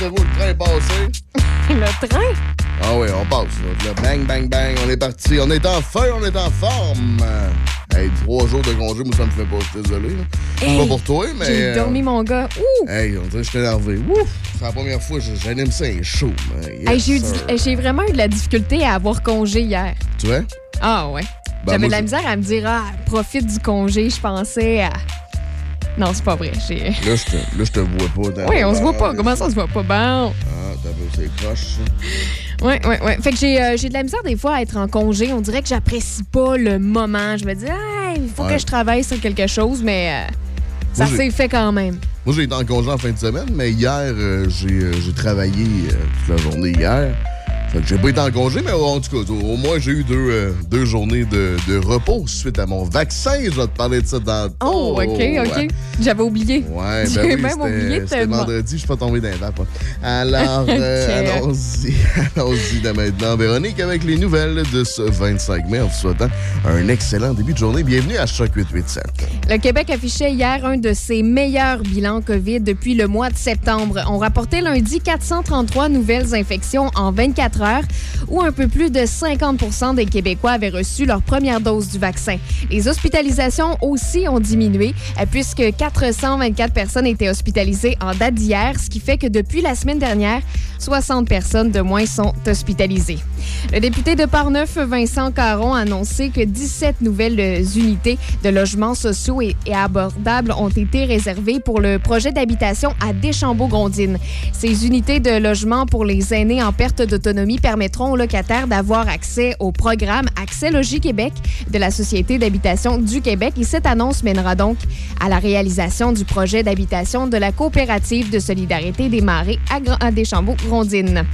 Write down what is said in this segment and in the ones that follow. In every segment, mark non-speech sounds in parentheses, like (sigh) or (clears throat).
Pensez-vous le train est passé? (laughs) le train? Ah oui, on passe. Là. Bang, bang, bang, on est parti. On est en feu, on est en forme. Hey, trois jours de congé, moi, ça me fait pas. Je suis désolé. Hey, pas pour toi, mais. J'ai euh, dormi, mon gars. Ouh! Hey, on dirait que je suis énervé. Ouf! C'est la première fois que j'anime ça un show. Yes, Hey, j'ai vraiment eu de la difficulté à avoir congé hier. Tu vois? Ah ouais. Ben, J'avais de la misère à me dire, ah, profite du congé. Je pensais à. Non, c'est pas vrai. Là, je te, là, je te vois pas. dans- Oui, on se voit pas. Comment ça, on se voit pas? Bon. Ah, t'as vu, c'est croche. ça. Oui, oui, oui. Fait que j'ai, euh, j'ai de la misère des fois à être en congé. On dirait que j'apprécie pas le moment. Je me dis, ah, il faut Ouais. que je travaille sur quelque chose, mais euh, ça s'est fait quand même. Moi, j'ai été en congé en fin de semaine, mais hier, euh, j'ai euh, j'ai travaillé toute la journée hier. J'ai pas été en congé, mais en tout cas, au, moins, j'ai eu deux, euh, deux journées de, de repos suite à mon vaccin. Je vais te parler de ça dans... Oh, OK, OK. ouais. J'avais oublié. Ouais, J'ai ben oui, même oublié de c'était te vendredi, je suis pas tombé dans les vapes. Alors, (laughs) euh, Ok. allons-y, (laughs) allons-y de maintenant. Véronique avec les nouvelles de ce 25 mai en vous souhaitant un excellent début de journée. Bienvenue à Choc 887. Le Québec affichait hier un de ses meilleurs bilans COVID depuis le mois de septembre. On rapportait lundi 433 nouvelles infections en 24 heures, où un peu plus de 50 des Québécois avaient reçu leur première dose du vaccin. Les hospitalisations aussi ont diminué, euh, puisque 424 personnes étaient hospitalisées en date d'hier, ce qui fait que depuis la semaine dernière, 60 personnes de moins sont hospitalisées. Le député de Parneuf, Vincent Caron, a annoncé que 17 nouvelles unités de logements sociaux et, et abordables ont été réservées pour le projet d'habitation à Deschambault-Grondines. Ces unités de logement pour les aînés en perte d'autonomie permettront aux locataires d'avoir accès au programme Accès Logis Québec de la Société d'habitation du Québec. Et cette annonce mènera donc à la réalisation du projet d'habitation de la coopérative de solidarité des Marais à, Gra- à Deschambault-Grondines.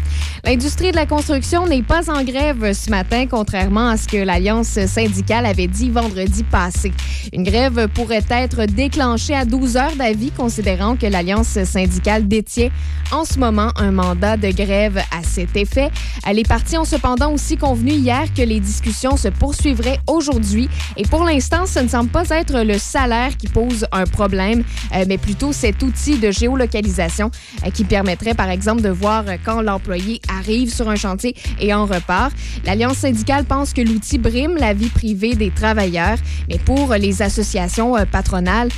L'industrie de la construction n'est pas en grève ce matin, contrairement à ce que l'Alliance syndicale avait dit vendredi passé. Une grève pourrait être déclenchée à 12 heures d'avis, considérant que l'Alliance syndicale détient en ce moment un mandat de grève à cet effet. Les partis ont cependant aussi convenu hier que les discussions se poursuivraient aujourd'hui. Et pour l'instant, ce ne semble pas être le salaire qui pose un problème, euh, mais plutôt cet outil de géolocalisation euh, qui permettrait, par exemple, de voir quand l'employé arrive sur un chantier et en repart. L'Alliance syndicale pense que l'outil brime la vie privée des travailleurs, mais pour les associations euh, patronales,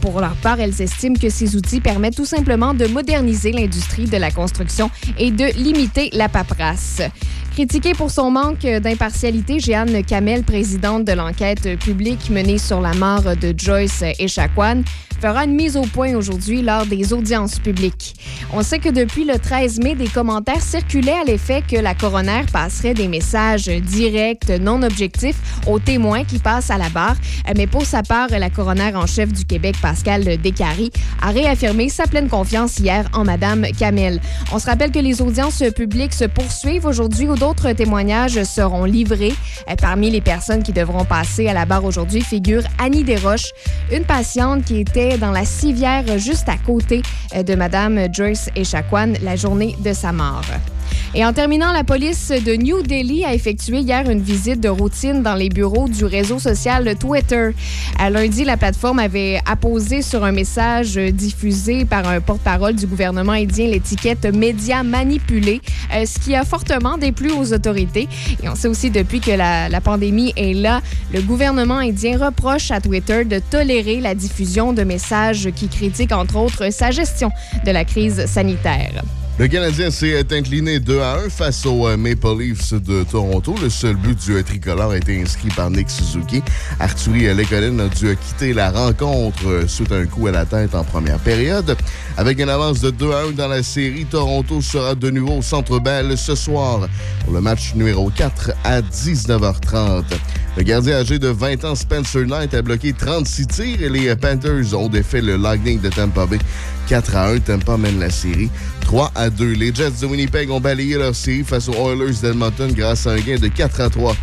pour leur part, elles estiment que ces outils permettent tout simplement de moderniser l'industrie de la construction et de limiter la paperasse. graça. Critiquée pour son manque d'impartialité, Jeanne Kamel, présidente de l'enquête publique menée sur la mort de Joyce Echaquan, fera une mise au point aujourd'hui lors des audiences publiques. On sait que depuis le 13 mai, des commentaires circulaient à l'effet que la coroner passerait des messages directs, non objectifs aux témoins qui passent à la barre. Mais pour sa part, la coroner en chef du Québec, Pascal Descaries, a réaffirmé sa pleine confiance hier en Madame Kamel. On se rappelle que les audiences publiques se poursuivent aujourd'hui où d'autres témoignages seront livrés. Euh, Parmi les personnes qui devront passer à la barre aujourd'hui figure Annie Desroches, une patiente qui était dans la civière juste à côté euh, de Madame Joyce Echaquan la journée de sa mort. Et en terminant, la police de New Delhi a effectué hier une visite de routine dans les bureaux du réseau social Twitter. À lundi, la plateforme avait apposé sur un message diffusé par un porte-parole du gouvernement indien l'étiquette médias manipulés, euh, ce qui a fortement déplu aux autorités. Et on sait aussi depuis que la pandémie est là, le gouvernement indien reproche à Twitter de tolérer la diffusion de messages qui critiquent entre autres sa gestion de la crise sanitaire. Le Canadien s'est incliné 2 à 1 face aux euh, Maple Leafs de Toronto. Le seul but du euh, tricolore a été inscrit par Nick Suzuki. Arthurie euh, Lekonen a dû euh, quitter la rencontre suite un coup à la tête en première période. Avec une avance de 2 à 1 dans la série, Toronto sera de nouveau au Centre Bell ce soir pour le match numéro 4 à 19h30. Le gardien âgé de 20 ans, Spencer Knight, a bloqué 36 tirs et les Panthers ont défait le Lightning de Tampa Bay 4 à 1. Tampa mène la série 3 à 2. Les Jets de Winnipeg ont balayé leur série face aux Oilers d'Edmonton grâce à un gain de 4 à 3.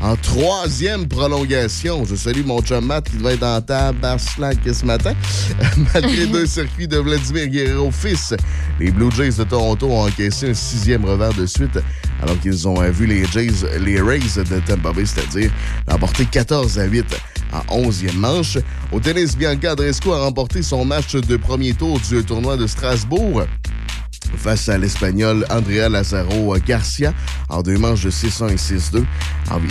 En troisième prolongation, je salue mon chum Matt qui devait être en table à ce matin. (laughs) Malgré (laughs) deux circuits de Vladimir Guerrero fils, les Blue Jays de Toronto ont encaissé un sixième revers de suite alors qu'ils ont vu les Jays, les Rays de Tampa Bay, c'est-à-dire l'emporter 14 à 8 en 11e manche. Au tennis, Bianca Andreescu a remporté son match de premier tour du tournoi de Strasbourg. Face à l'Espagnol Andrea Lazaro Garcia en deux manches de 6-1 et 6-2.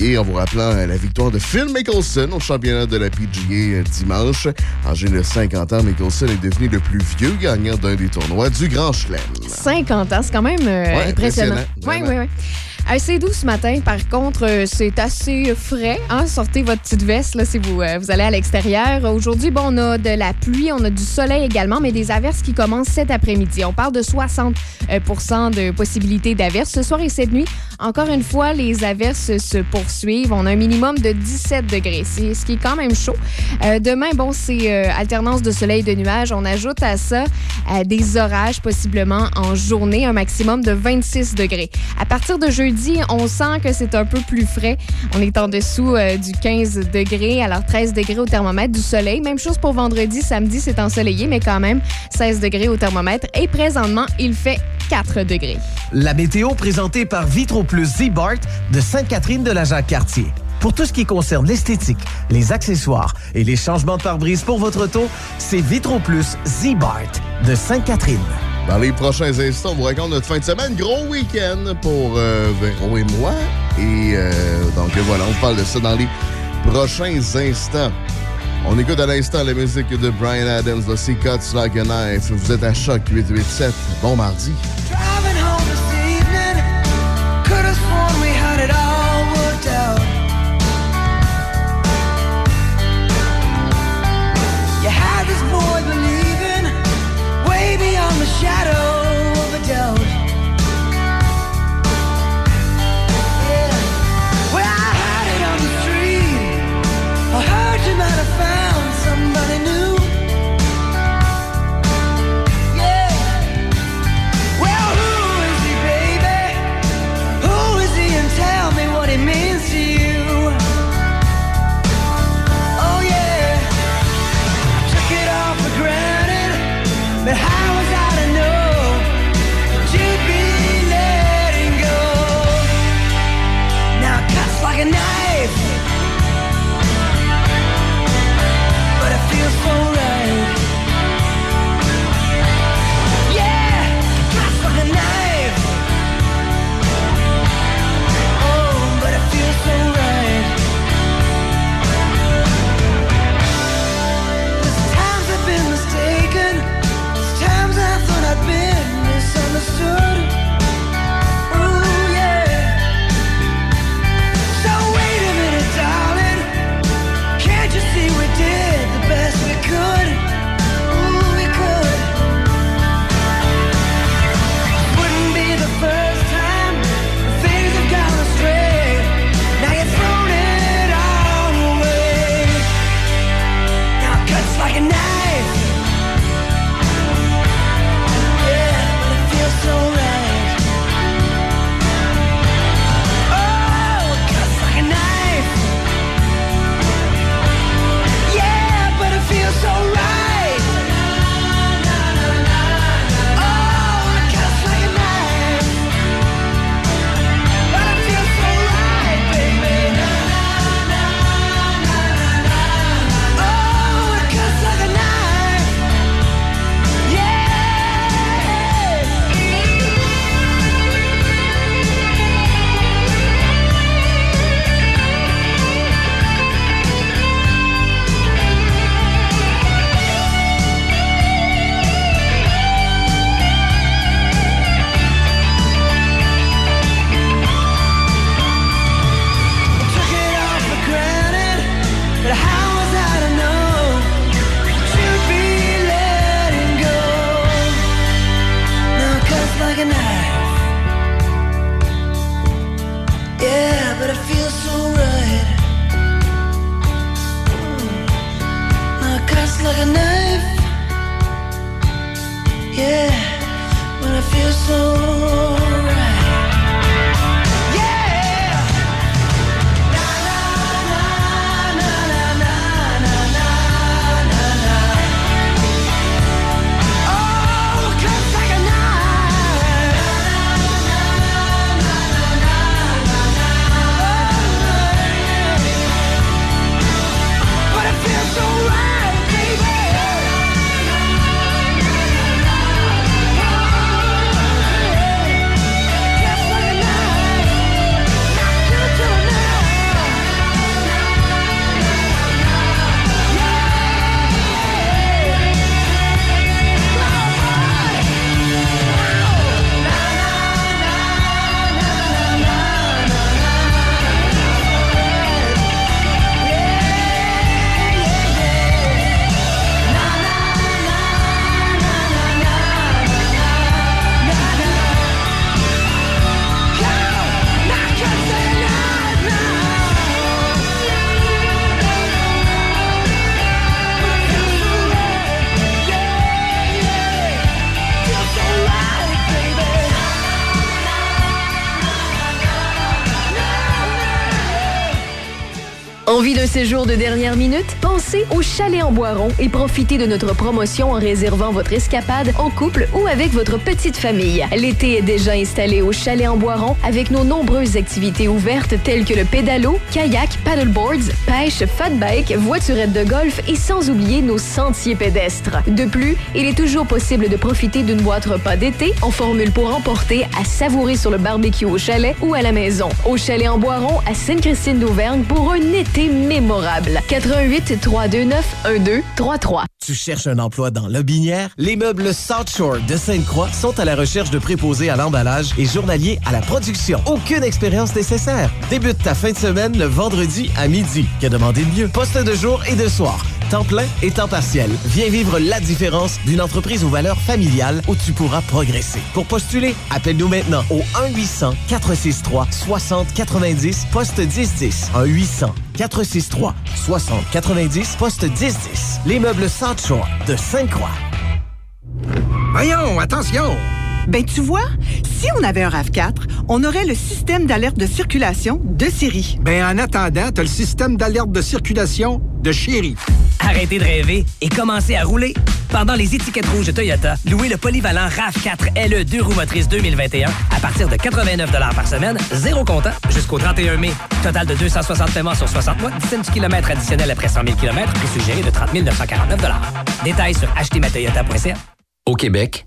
Et en vous rappelant la victoire de Phil Mickelson au championnat de la PGA dimanche. Âgé de 50 ans, Mickelson est devenu le plus vieux gagnant d'un des tournois du Grand Chelem. 50 ans, c'est quand même euh, impressionnant. Oui, oui, oui. C'est doux ce matin, par contre, euh, c'est assez frais. Hein? Sortez votre petite veste là, si vous, euh, vous allez à l'extérieur. Aujourd'hui, bon, on a de la pluie, on a du soleil également, mais des averses qui commencent cet après-midi. On parle de 60 de possibilité d'averses ce soir et cette nuit. Encore une fois, les averses se poursuivent. On a un minimum de 17 degrés, ce qui est quand même chaud. demain, bon, c'est alternance de soleil et de nuages. On ajoute à ça des orages possiblement en journée, un maximum de 26 degrés. À partir de jeudi, on sent que c'est un peu plus frais. On est en dessous euh, du 15 degrés, alors 13 degrés au thermomètre, du soleil. Même chose pour vendredi, samedi, c'est ensoleillé, mais quand même 16 degrés au thermomètre. Et présentement, il fait 4 degrés. La météo présentée par Vitro Plus Z-Bart de Sainte-Catherine de la Jacques-Cartier. Pour tout ce qui concerne l'esthétique, les accessoires et les changements de pare-brise pour votre auto, c'est Vitro Plus Z-Bart de Sainte-Catherine. Dans les prochains instants, on vous raconte notre fin de semaine. Gros week-end pour euh, Véro et moi. Et euh, donc voilà, on parle de ça dans les prochains instants. On écoute à l'instant la musique de Brian Adams, C Cuts Like a Knife. Vous êtes à Choc 887. Bon mardi. shadow. Séjour de dernière minute? Pensez au Chalet en Boiron et profitez de notre promotion en réservant votre escapade en couple ou avec votre petite famille. L'été est déjà installé au Chalet en Boiron avec nos nombreuses activités ouvertes telles que le pédalo, kayak, paddleboards, pêche, fat bike, voiturette de golf et sans oublier nos sentiers pédestres. De plus, il est toujours possible de profiter d'une boîte repas d'été en formule pour emporter à savourer sur le barbecue au chalet ou à la maison. Au Chalet en Boiron à Sainte-Christine d'Auvergne pour un été mémorable. 88 329 1233. Tu cherches un emploi dans Lobinière? Les meubles South Shore de Sainte-Croix sont à la recherche de préposés à l'emballage et journaliers à la production. Aucune expérience nécessaire. Débute ta fin de semaine le vendredi à midi. Que demander de mieux? Poste de jour et de soir. Temps plein et temps partiel. Viens vivre la différence d'une entreprise aux valeurs familiales où tu pourras progresser. Pour postuler, appelle-nous maintenant au 1-800-463-6090, poste 1010. 1-800-463-6090, poste 1010. Les meubles Shore de Sainte-Croix. Voyons, attention! Ben, tu vois, si on avait un RAV4, on aurait le système d'alerte de circulation de série. Ben, en attendant, t'as le système d'alerte de circulation de chéri. Arrêtez de rêver et commencez à rouler. Pendant les étiquettes rouges de Toyota, louez le polyvalent RAV4 LE 2 roues motrices 2021 à partir de 89 par semaine, zéro comptant, jusqu'au 31 mai. Total de 260 paiements sur 60 mois, 10 du kilomètre additionnel après 100 000 km, prix suggéré de 30 949 Détails sur achetermatoyota.ca. Au Québec,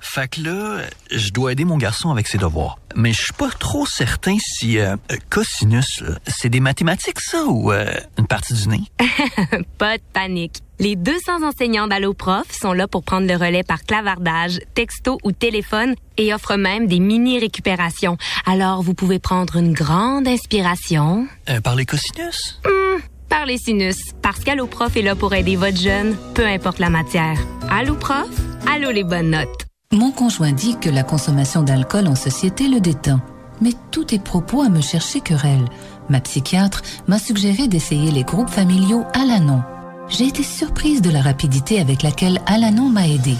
Fait que là, je dois aider mon garçon avec ses devoirs. Mais je suis pas trop certain si euh, cosinus, là, c'est des mathématiques ça ou euh, une partie du nez? (laughs) pas de panique. Les 200 enseignants d'AlloProf sont là pour prendre le relais par clavardage, texto ou téléphone et offrent même des mini-récupérations. Alors, vous pouvez prendre une grande inspiration. Euh, par les cosinus? Hmm, par les sinus. Parce qu'AlloProf est là pour aider votre jeune, peu importe la matière. AlloProf, allo les bonnes notes. Mon conjoint dit que la consommation d'alcool en société le détend. Mais tous est propos à me chercher querelle. Ma psychiatre m'a suggéré d'essayer les groupes familiaux Alanon. J'ai été surprise de la rapidité avec laquelle Alanon m'a aidé.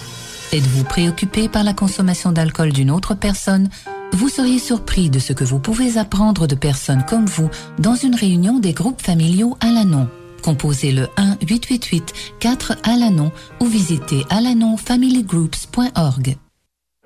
Êtes-vous préoccupé par la consommation d'alcool d'une autre personne? Vous seriez surpris de ce que vous pouvez apprendre de personnes comme vous dans une réunion des groupes familiaux Alanon. Composez le 1-888-4-ALANON ou visitez alanonfamilygroups.org.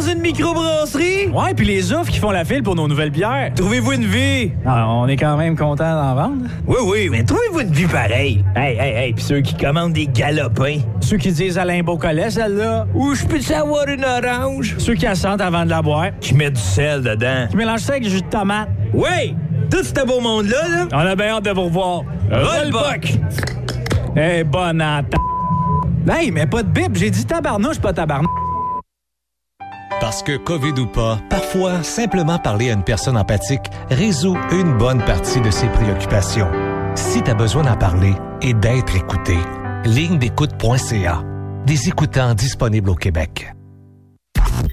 une microbrasserie? Ouais, puis les offres qui font la file pour nos nouvelles bières. Trouvez-vous une vie? Ah, on est quand même content d'en vendre. Oui, oui, mais trouvez-vous une vie pareille? Hey, hey, hey, puis ceux qui commandent des galopins. Ceux qui disent Alain Beaucollet, celle-là. Ou je peux savoir une orange? Ceux qui assentent avant de la boire. Qui mettent du sel dedans. Qui mélangent ça avec du jus de tomate. Oui! Tout ce beau monde-là, là. On a bien hâte de vous revoir. Rollbuck! Eh, hey, bonne attaque. Hey, mais pas de bip, j'ai dit tabarnouche, pas tabarnouche. Parce que COVID ou pas, parfois, simplement parler à une personne empathique résout une bonne partie de ses préoccupations. Si tu as besoin d'en parler et d'être écouté, ligne d'écoute.ca. Des écoutants disponibles au Québec.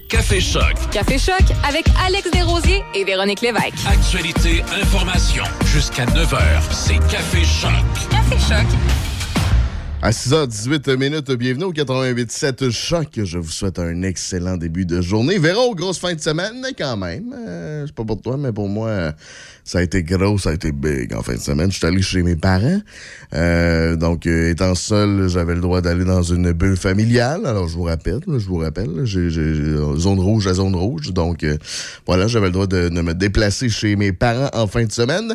Café Choc. Café Choc avec Alex Desrosiers et Véronique Lévesque. Actualité, information. Jusqu'à 9h, c'est Café Choc. Café Choc. À 6h18 minutes, bienvenue au 88.7 Choc. Je vous souhaite un excellent début de journée. Véro, grosse fin de semaine quand même. Euh, c'est pas pour toi, mais pour moi, ça a été gros, ça a été big en fin de semaine. Je suis allé chez mes parents. Euh, donc, euh, étant seul, j'avais le droit d'aller dans une bulle familiale. Alors, je vous rappelle, je vous rappelle, j'ai zone rouge à zone rouge. Donc, voilà, j'avais le droit de me déplacer chez mes parents en fin de semaine.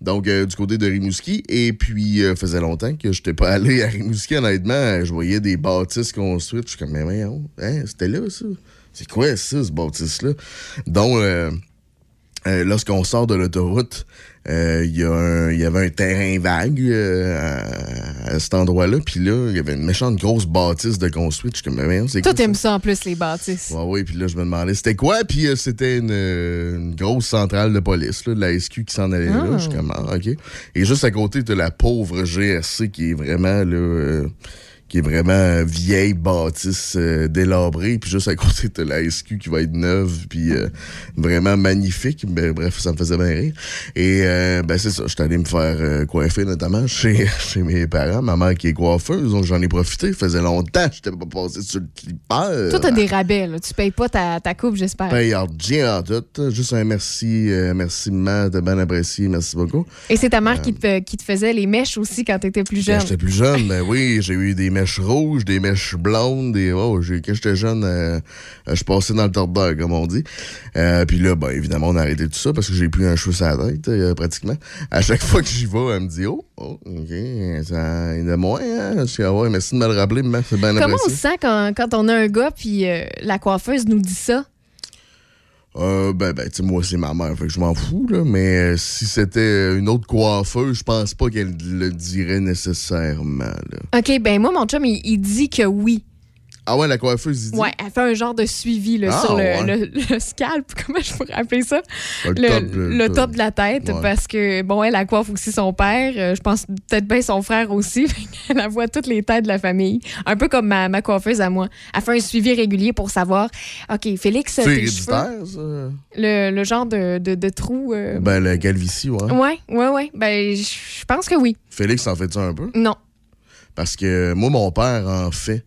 Donc, euh, du côté de Rimouski. Et puis, euh, faisait longtemps que je n'étais pas (laughs) allé à Rimouski, honnêtement. Je voyais des bâtisses construites. Je suis comme, mais voyons, hein, c'était là, ça? C'est quoi ça, ce bâtisse-là? Donc, euh, euh, lorsqu'on sort de l'autoroute, euh, il y, a un- il y avait un terrain vague euh, à, à cet endroit-là. Puis là, il y avait une méchante grosse bâtisse de construite. Je suis comme, mais c'est quoi Toi, t'aimes ça? en plus, les bâtisses. Ouais, oui, puis là, je me demandais c'était quoi, puis euh, c'était une, euh, une grosse centrale de police, là, de la SQ qui s'en allait là. Ah. Je suis comme, ah, OK. Et juste à côté, de la pauvre GRC qui est vraiment, là, euh, qui est vraiment vieille bâtisse euh, délabrée, puis juste à côté, de la SQ qui va être neuve, puis euh, vraiment magnifique. Ben, bref, ça me faisait bien rire. Et euh, ben c'est ça, j'étais allé me faire euh, coiffer, notamment chez, (laughs) chez mes parents. Ma mère qui est coiffeuse, donc j'en ai profité. Faisait longtemps j'étais pas passé sur le clipper. Toi, t'as des rabais, là. Tu payes pas ta, ta coupe, j'espère. Paye en rien en tout. Juste un merci, merci maman, t'as bien apprécié, merci beaucoup. Et c'est ta mère qui, te, qui te faisait les mèches aussi quand t'étais plus Quand jeune. j'étais plus jeune, ben oui, j'ai eu des mèches rouges, des mèches blondes, des. Oh, j'ai- quand j'étais jeune, euh, je passais dans le tordeur, comme on dit. Euh, puis là, ben évidemment, on a arrêté tout ça parce que j'ai plus un cheveu sur la tête, euh, pratiquement. À chaque fois que j'y vais, elle me dit Oh, oh, OK, ça, il y en a moins, hein? Je ah ouais, merci de me le rappeler, c'est bien Comment on se sent quand, quand on a un gars puis euh, la coiffeuse nous dit ça? Euh, ben, ben, tu sais, moi, c'est ma mère, fait que je m'en fous, là. Mais euh, si c'était une autre coiffeuse, je pense pas qu'elle le dirait nécessairement, là. OK, ben moi, mon chum, il, il dit que oui. Ah ouais, la coiffeuse, dit? Ouais, elle fait un genre de suivi là, Ah, sur le, ouais. le- le scalp, (laughs) comment je pourrais appeler ça? Le Le, top, le- le top de la tête, Ouais. parce que, bon, elle, elle coiffe aussi son père. euh, je pense peut-être bien son frère aussi. (laughs) elle voit toutes les têtes de la famille. Un peu comme ma, ma coiffeuse à moi. Elle fait un suivi régulier pour savoir, OK, Félix, C'est héréditaire, cheveux, ça? le, le genre de, de, de trou. euh, Ben, la calvitie, ouais. Ouais, ouais, ouais. Ben, je je pense que oui. Félix en fait ça un peu? Non. Parce que moi, mon père en fait.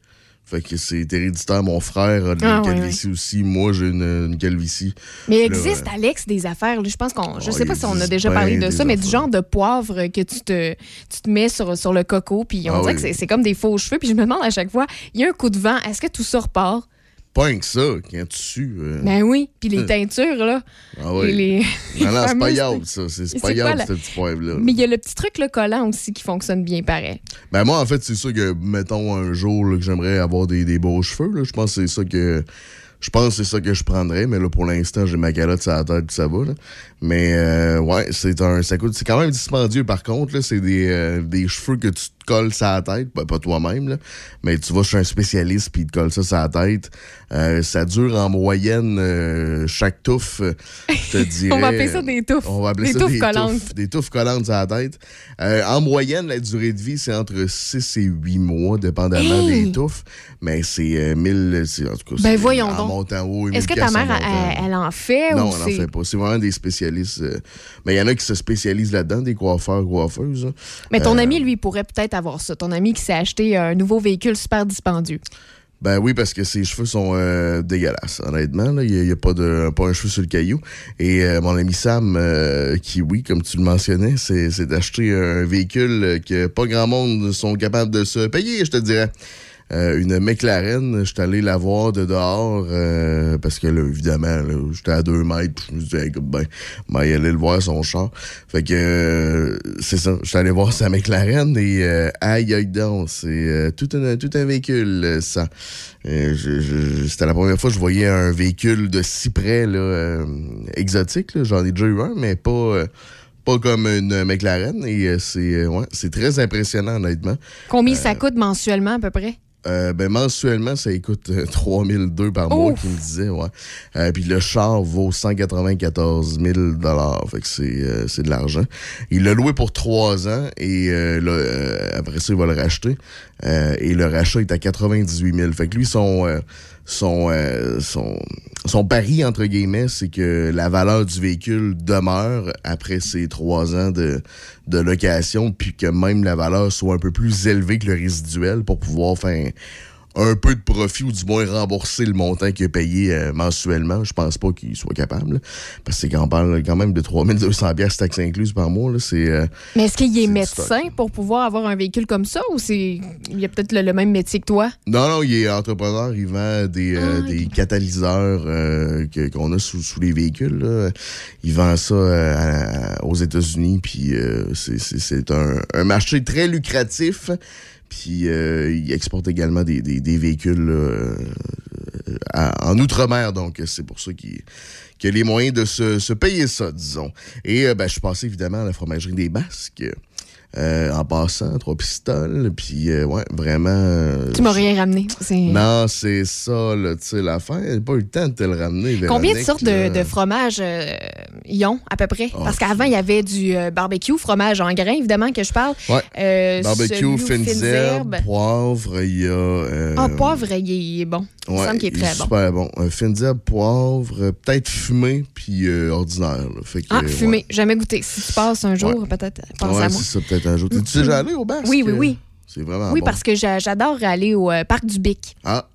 Fait que c'est héréditaire. Mon frère a de la Ah, ouais, calvitie aussi. Moi, j'ai une, une calvitie. Mais il Là, existe, Alex, des affaires. Je pense qu'on. Je Oh, sais pas si on a déjà parlé de ça, mais du genre de poivre que tu te, tu te mets sur, sur le coco, puis on Ah dirait oui. que c'est- c'est comme des faux cheveux. Puis je me demande à chaque fois, il y a un coup de vent, est-ce que tout ça repart? Pas rien que ça, quand tu sues. euh, Ben oui. Puis les euh, teintures, là. Ah oui. les- Non, non, c'est pas yable, ça. C'est pas yable, la- ce petit poivre-là. Mais il y a le petit truc, le collant aussi, qui fonctionne bien pareil. Ben moi, en fait, c'est ça que, mettons, un jour là, que j'aimerais avoir des, des beaux cheveux. Là. Je pense que c'est ça que. Je pense que c'est ça que je prendrais, mais là, pour l'instant, j'ai ma calotte sur la tête, puis ça va. Là. Mais euh, ouais, c'est un. Ça coûte. C'est quand même dispendieux par contre. là. C'est des, euh, des cheveux que tu te colles sur la tête. Ben, pas toi-même, là. Mais tu vas chez un spécialiste puis il te colle ça sur la tête. Euh, ça dure en moyenne chaque touffe, je te dirais. (laughs) On va appeler ça des touffes. On va appeler Des ça touffes des collantes. touffes, des touffes collantes sur la tête. En moyenne, la durée de vie, c'est entre 6 et 8 mois, dépendamment Hey! des touffes. Mais c'est euh, 1000, c'est- en tout cas, Ben voyons en donc. montant haut. Est-ce que ta 1400 mère, elle, elle en fait Non, ou on n'en c'est. fait pas. C'est vraiment des spécialistes. Euh, mais il y en a qui se spécialisent là-dedans, des coiffeurs, coiffeuses. hein. Mais ton Euh, ami, lui, pourrait peut-être avoir ça. Ton ami qui s'est acheté un nouveau véhicule super dispendieux. Ben oui, parce que ses cheveux sont euh, dégueulasses, honnêtement. là. Il n'y a, pas de pas un cheveu sur le caillou. Et euh, mon ami Sam, euh, qui, oui, comme tu le mentionnais, c'est d'acheter un véhicule que pas grand monde sont capables de se payer, je te dirais. Euh, une McLaren, je suis allé la voir de dehors euh, parce que là, évidemment, j'étais à deux mètres. Je me suis dit, écoute, ben, ben, il allait le voir son char. Fait que euh, c'est ça. Je suis allé voir sa McLaren et aïe aïe donc, c'est tout, un, tout un véhicule, ça. C'était la première fois que je voyais un véhicule de si près là, exotique. J'en ai déjà eu un, mais pas. pas comme une McLaren et c'est ouais, c'est très impressionnant honnêtement. Combien ça coûte mensuellement à peu près? Euh, ben, mensuellement, ça coûte euh, (laughs) 3002 par mois, qu'il me disait, ouais. Euh, puis le char vaut 194 000 Fait que c'est, euh, c'est de l'argent. Il l'a loué pour trois ans et euh, là, euh, après ça, il va le racheter. Euh, et le rachat est à 98 000 Fait que lui, son, euh, son, euh, son, pari, entre guillemets, c'est que la valeur du véhicule demeure après ces trois ans de, de location, puis que même la valeur soit un peu plus élevée que le résiduel pour pouvoir faire un peu de profit ou du moins rembourser le montant qu'il a payé euh, mensuellement. Je pense pas qu'il soit capable. là. Parce quand, parle quand même de 3200 pièces taxes incluses par mois. là. C'est euh, Mais est-ce qu'il est médecin pour pouvoir avoir un véhicule comme ça ou c'est il y a peut-être le, le même métier que toi? Non, non, il est entrepreneur, il vend des, euh, des catalyseurs que- qu'on a sous, sous les véhicules. là. Il vend ça à- aux États-Unis, puis c'est- c'est c'est un, un marché très lucratif. Puis euh, il exporte également des, des- véhicules euh, en Outre-mer, donc c'est pour ça qu'il qu'il a les moyens de se, se payer ça, disons. Et euh, ben, je suis passé évidemment à la fromagerie des Basques. Euh, en passant, trois pistoles, puis euh, ouais, vraiment... euh, Tu m'as rien ramené. Non, c'est ça, là, tu sais, l'affaire. J'ai pas eu le temps de te le ramener, Combien de sortes de, de fromages ils ont, à peu près? Oh, Parce qu'avant, il y avait du barbecue, fromage en grains, évidemment, que je parle. Ouais. Barbecue, fines herbes, poivre, il y a... euh, Ah, poivre, il est, il bon. il me ouais, semble qu'il est il très bon. super bon. Euh, fines herbes, poivre, euh, peut-être fumé, puis euh, ordinaire. là. Fait que, Ah, euh, fumé. Jamais goûté. Si tu passes un jour, peut-être, pense Ouais, à moi. c'est ça, peut-être un jour. T'es déjà allé au basque? Oui, oui, oui. C'est vraiment Oui, bon. parce que j'a- j'adore aller au euh, parc du Bic. Ah,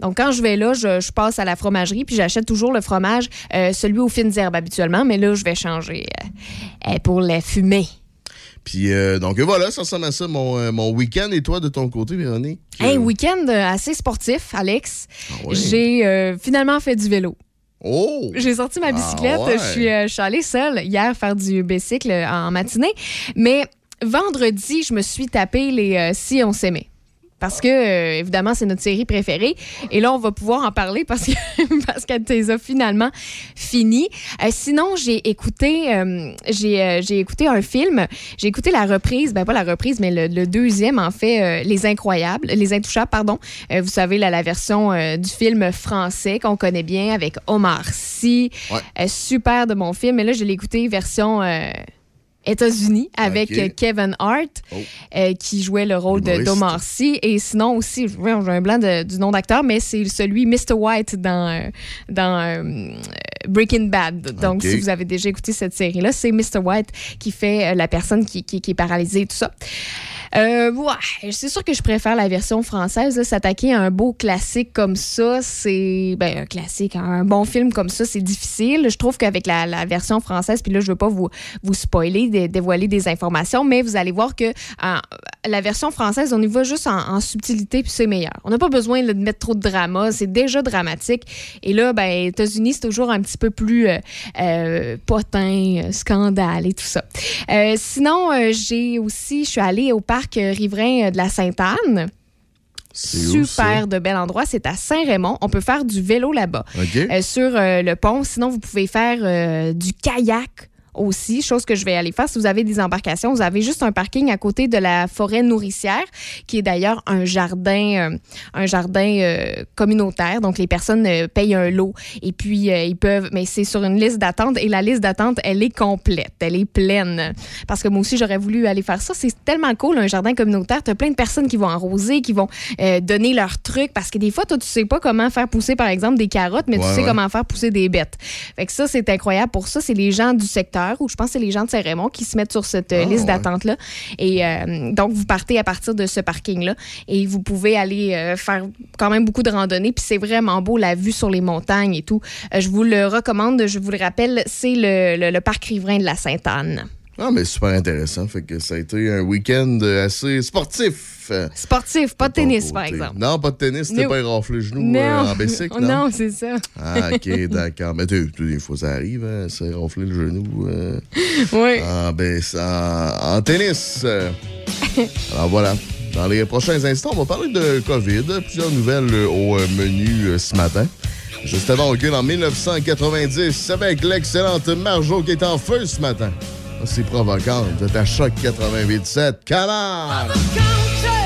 Donc, quand je vais là, je, je passe à la fromagerie, puis j'achète toujours le fromage, euh, celui aux fines herbes habituellement, mais là, je vais changer euh, euh, pour les fumées. Puis euh, donc euh, voilà, ça ressemble à ça, mon, euh, mon week-end. Et toi, de ton côté, Véronique? Un week-end assez sportif, Alex. Ah ouais? J'ai euh, finalement fait du vélo. Oh! J'ai sorti ma bicyclette. Ah ouais? je, suis, je suis allée seule hier faire du bicycle en matinée. Mais vendredi, je me suis tapé les Si on s'aimait. Parce que, euh, évidemment, c'est notre série préférée. Et là, on va pouvoir en parler parce que (laughs) parce qu'elle les a finalement fini. Euh, sinon, j'ai écouté, euh, j'ai, j'ai écouté un film. J'ai écouté la reprise, ben pas la reprise, mais le, le deuxième, en fait, Les Incroyables, Les Intouchables, pardon. Vous savez, la, la version du film français qu'on connaît bien avec Omar Sy. Euh, super de mon film. Mais là, je l'ai écouté version... États-Unis avec Kevin Hart euh, qui jouait le rôle de Humoriste. d'Omar Sy et sinon aussi j'ai un blanc de- du nom d'acteur mais c'est celui Mr White dans euh, dans euh, Breaking Bad donc si vous avez déjà écouté cette série là c'est Mr White qui fait euh, la personne qui, qui, qui est paralysée et tout ça euh, ouais, c'est sûr que je préfère la version française. S'attaquer à un beau classique comme ça, c'est ben, un classique, un bon film comme ça, c'est difficile. Je trouve qu'avec la, la version française, puis là, je veux pas vous, vous spoiler, dé- dévoiler des informations, mais vous allez voir que la version française, on y va juste en, en subtilité, puis c'est meilleur. On n'a pas besoin là, de mettre trop de drama, c'est déjà dramatique. Et là, ben, États-Unis, c'est toujours un petit peu plus euh, euh, potin, euh, scandale et tout ça. Sinon, j'ai aussi, je suis allée au parc riverain de la Sainte-Anne. Super de bel endroit. C'est à Saint-Raymond. On peut faire du vélo là-bas. Euh, sur euh, le pont. Sinon, vous pouvez faire euh, du kayak aussi, chose que je vais aller faire. Si vous avez des embarcations, vous avez juste un parking à côté de la forêt nourricière, qui est d'ailleurs un jardin, euh, un jardin euh, communautaire. Donc, les personnes euh, payent un lot et puis ils peuvent, mais c'est sur une liste d'attente et la liste d'attente, elle est complète, elle est pleine. Parce que moi aussi, j'aurais voulu aller faire ça. C'est tellement cool, un jardin communautaire. Tu as plein de personnes qui vont arroser, qui vont donner leurs trucs parce que des fois, toi, tu sais pas comment faire pousser, par exemple, des carottes, mais Ouais, tu sais ouais. comment faire pousser des bêtes. Fait que ça, c'est incroyable. Pour ça, c'est les gens du secteur ou je pense que c'est les gens de Saint-Raymond qui se mettent sur cette euh, Ah, liste d'attente-là. Et euh, donc, vous partez à partir de ce parking-là et vous pouvez aller euh, faire quand même beaucoup de randonnées. Puis c'est vraiment beau, la vue sur les montagnes et tout. Je vous le recommande. Je vous le rappelle, c'est le, le- le parc riverain de la Sainte-Anne. Ah, mais super intéressant. Fait que ça a été un week-end assez sportif. Sportif, pas de tennis, par exemple. Non, pas de tennis. T'es No. pas renflé le genou Non. euh, en bicycle, (laughs) non? non, c'est ça. Ah, OK, d'accord. Mais tu sais, des fois, ça arrive, hein, c'est ronfler le genou. euh, oui. En, baisse- en, en tennis. (laughs) Alors voilà. Dans les prochains instants, on va parler de COVID. Plusieurs nouvelles euh, au menu ce matin. Juste avant, on recule en 1990 avec l'excellente Marjo qui est en feu ce matin. C'est provocant. Vous êtes à choc 88.7. Come!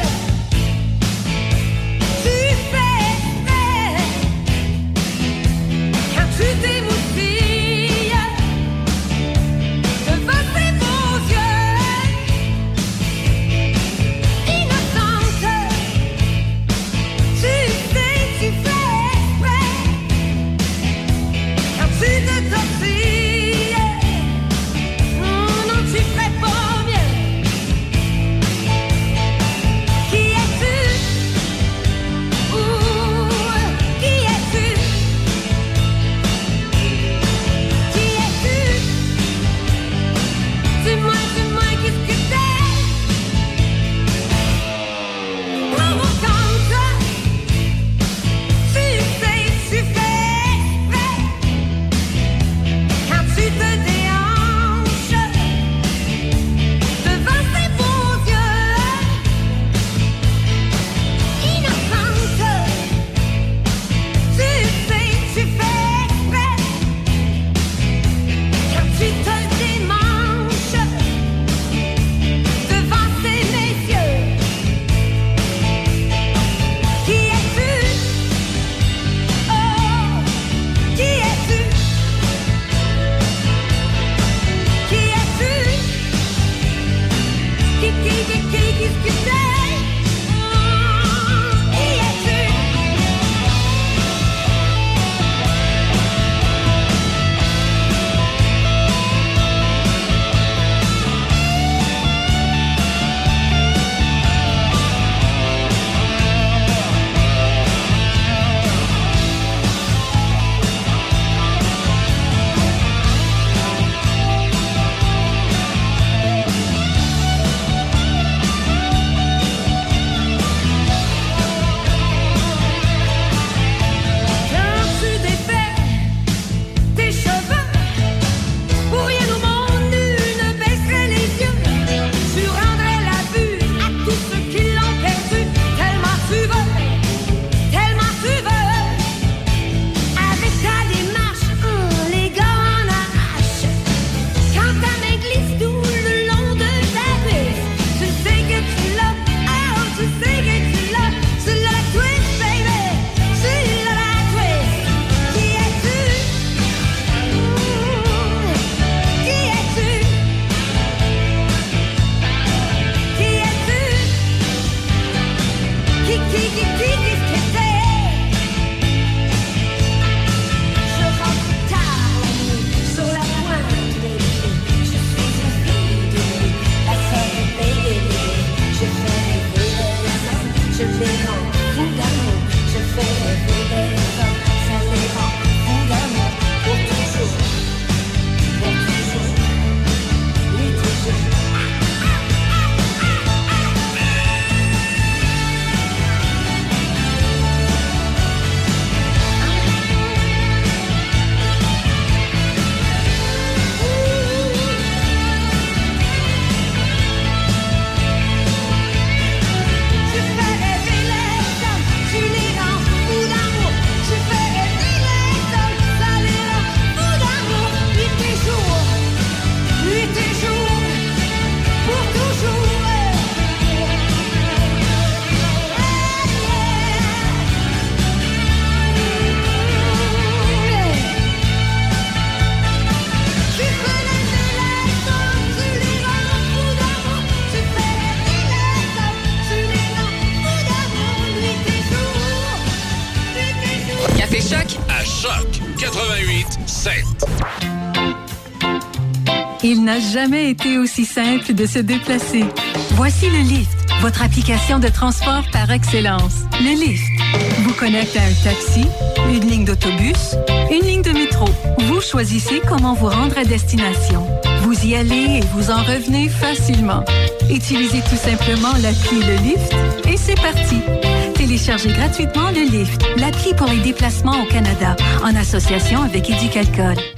De se déplacer. Voici le Lyft, votre application de transport par excellence. Le Lyft vous connecte à un taxi, une ligne d'autobus, une ligne de métro. Vous choisissez comment vous rendre à destination. Vous y allez et vous en revenez facilement. Utilisez tout simplement l'appli Le Lyft et c'est parti. Téléchargez gratuitement le Lyft, l'appli pour les déplacements au Canada, en association avec Éducalcool.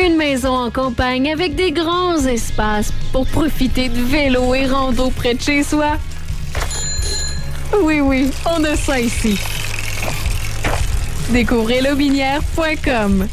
Une maison en campagne avec des grands espaces pour profiter de vélo et rando près de chez soi. Oui, oui, on a ça ici. Découvrez lobinière.com.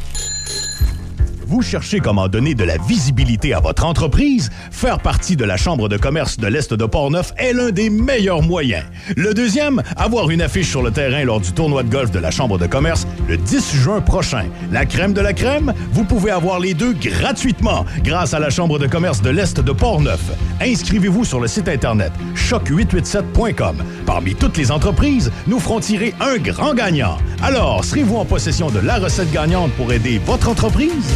Vous cherchez comment donner de la visibilité à votre entreprise? Faire partie de la Chambre de commerce de l'Est de Portneuf est l'un des meilleurs moyens. Le deuxième, avoir une affiche sur le terrain lors du tournoi de golf de la Chambre de commerce le 10 juin prochain. La crème de la crème? Vous pouvez avoir les deux gratuitement grâce à la Chambre de commerce de l'Est de Portneuf. Inscrivez-vous sur le site internet choc887.com. Parmi toutes les entreprises, nous ferons tirer un grand gagnant. Alors, serez-vous en possession de la recette gagnante pour aider votre entreprise?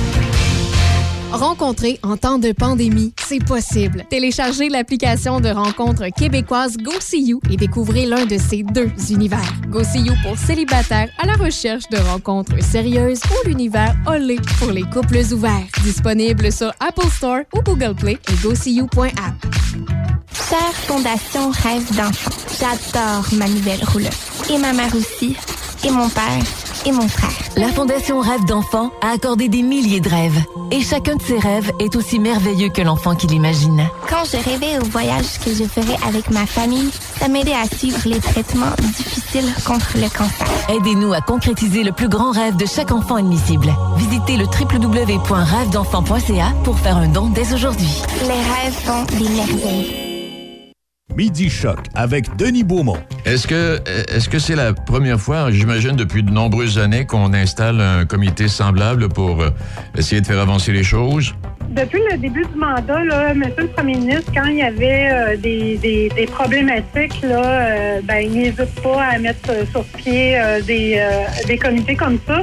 Rencontrer en temps de pandémie, c'est possible. Téléchargez l'application de rencontre québécoise Go See You et découvrez l'un de ces deux univers. Go See You pour célibataires à la recherche de rencontres sérieuses ou l'univers Olé pour les couples ouverts. Disponible sur Apple Store ou Google Play et GoSeeYou.app. Chère Fondation Rêve d'enfant, j'adore ma nouvelle rouleuse. Et ma mère aussi, et mon père, et mon frère. La Fondation Rêve d'enfant a accordé des milliers de rêves. Et chacun de ces rêves est aussi merveilleux que l'enfant qui l'imagine. Quand je rêvais au voyage que je ferais avec ma famille, ça m'aidait à suivre les traitements difficiles contre le cancer. Aidez-nous à concrétiser le plus grand rêve de chaque enfant admissible. Visitez le www.rêvedenfant.ca pour faire un don dès aujourd'hui. Les rêves font des merveilles. Midi Choc avec Denis Beaumont. Est-ce que est-ce que c'est la première fois, j'imagine depuis de nombreuses années, qu'on installe un comité semblable pour euh, essayer de faire avancer les choses? Depuis le début du mandat, là, M. le Premier ministre, quand il y avait euh, des, des- des problématiques, là, euh, ben, il n'hésite pas à mettre sur pied euh, des, euh, des comités comme ça.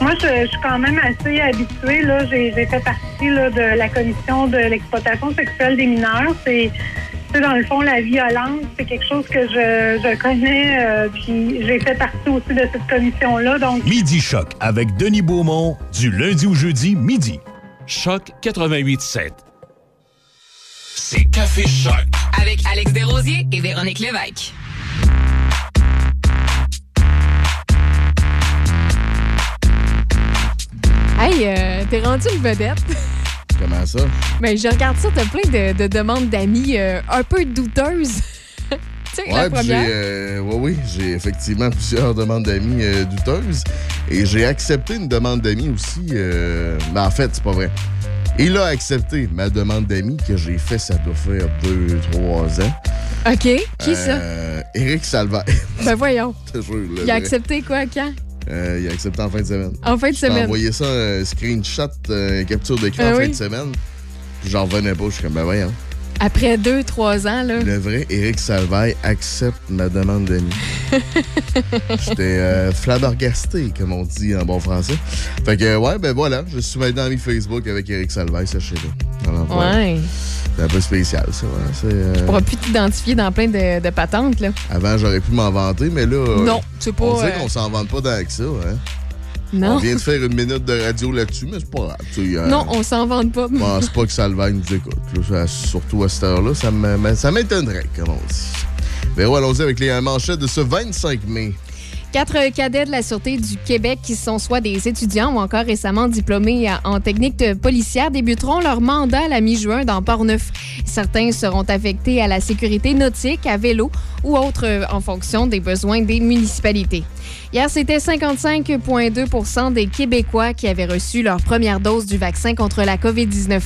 Moi, je, je suis quand même assez habituée. là. J'ai j'ai fait partie là, de la commission de l'exploitation sexuelle des mineurs. C'est tu sais, dans le fond, la violence, c'est quelque chose que je, je connais. euh, puis j'ai fait partie aussi de cette commission-là. Donc, Midi Choc avec Denis Beaumont du lundi au jeudi midi. Choc 88.7. C'est Café Choc. Avec Alex Desrosiers et Véronique Lévesque. Hey, euh, t'es rendu une vedette. (laughs) Comment ça? Mais je regarde ça, t'as plein de, de demandes d'amis euh, un peu douteuses. (laughs) tu sais, la Ouais, j'ai, euh, ouais, oui, j'ai effectivement (laughs) plusieurs demandes d'amis euh, douteuses. Et j'ai accepté une demande d'amis aussi. euh, ben, en fait, c'est pas vrai. Il a accepté ma demande d'amis que j'ai fait, ça doit faire deux, trois ans. OK, qui ça? Euh, Éric Salva. Ben voyons. (laughs) Jure, le Il a vrai. accepté quoi, quand? Euh, il a accepté en fin de semaine. En fin de Je semaine. envoyé ça, un screenshot, euh, capture d'écran Ah en fin de semaine. Puis J'en revenais pas. Je suis comme, ben voyons. Après deux, trois ans, là. Le vrai Éric Salvaille accepte ma demande d'amis. (laughs) J'étais euh, flabbergasté, comme on dit en bon français. Fait que, ouais, ben voilà, je suis maintenant ami Facebook avec Éric Salvaille, sachez-le. Alors. Ouais. C'est un peu spécial, ça. ouais. C'est, euh, Tu pourras plus t'identifier dans plein de, de patentes, là. Avant, j'aurais pu m'en vanter, mais là. Non, c'est pas, On sait euh, qu'on s'en vante pas que ça, hein. Non. On vient de faire une minute de radio là-dessus, mais c'est pas grave. tu sais, euh, Non, on s'en vante pas. Je pense pas que Salvaille nous écoute. là. Surtout à cette heure-là, ça m'étonnerait, comme on dit. Mais ouais, allons-y avec les euh, manchettes de ce 25 mai. Quatre cadets de la Sûreté du Québec qui sont soit des étudiants ou encore récemment diplômés en technique de policière débuteront leur mandat à la mi-juin dans Port-Neuf. Certains seront affectés à la sécurité nautique, à vélo ou autres euh, en fonction des besoins des municipalités. Hier, c'était 55,2 des Québécois qui avaient reçu leur première dose du vaccin contre la COVID-19.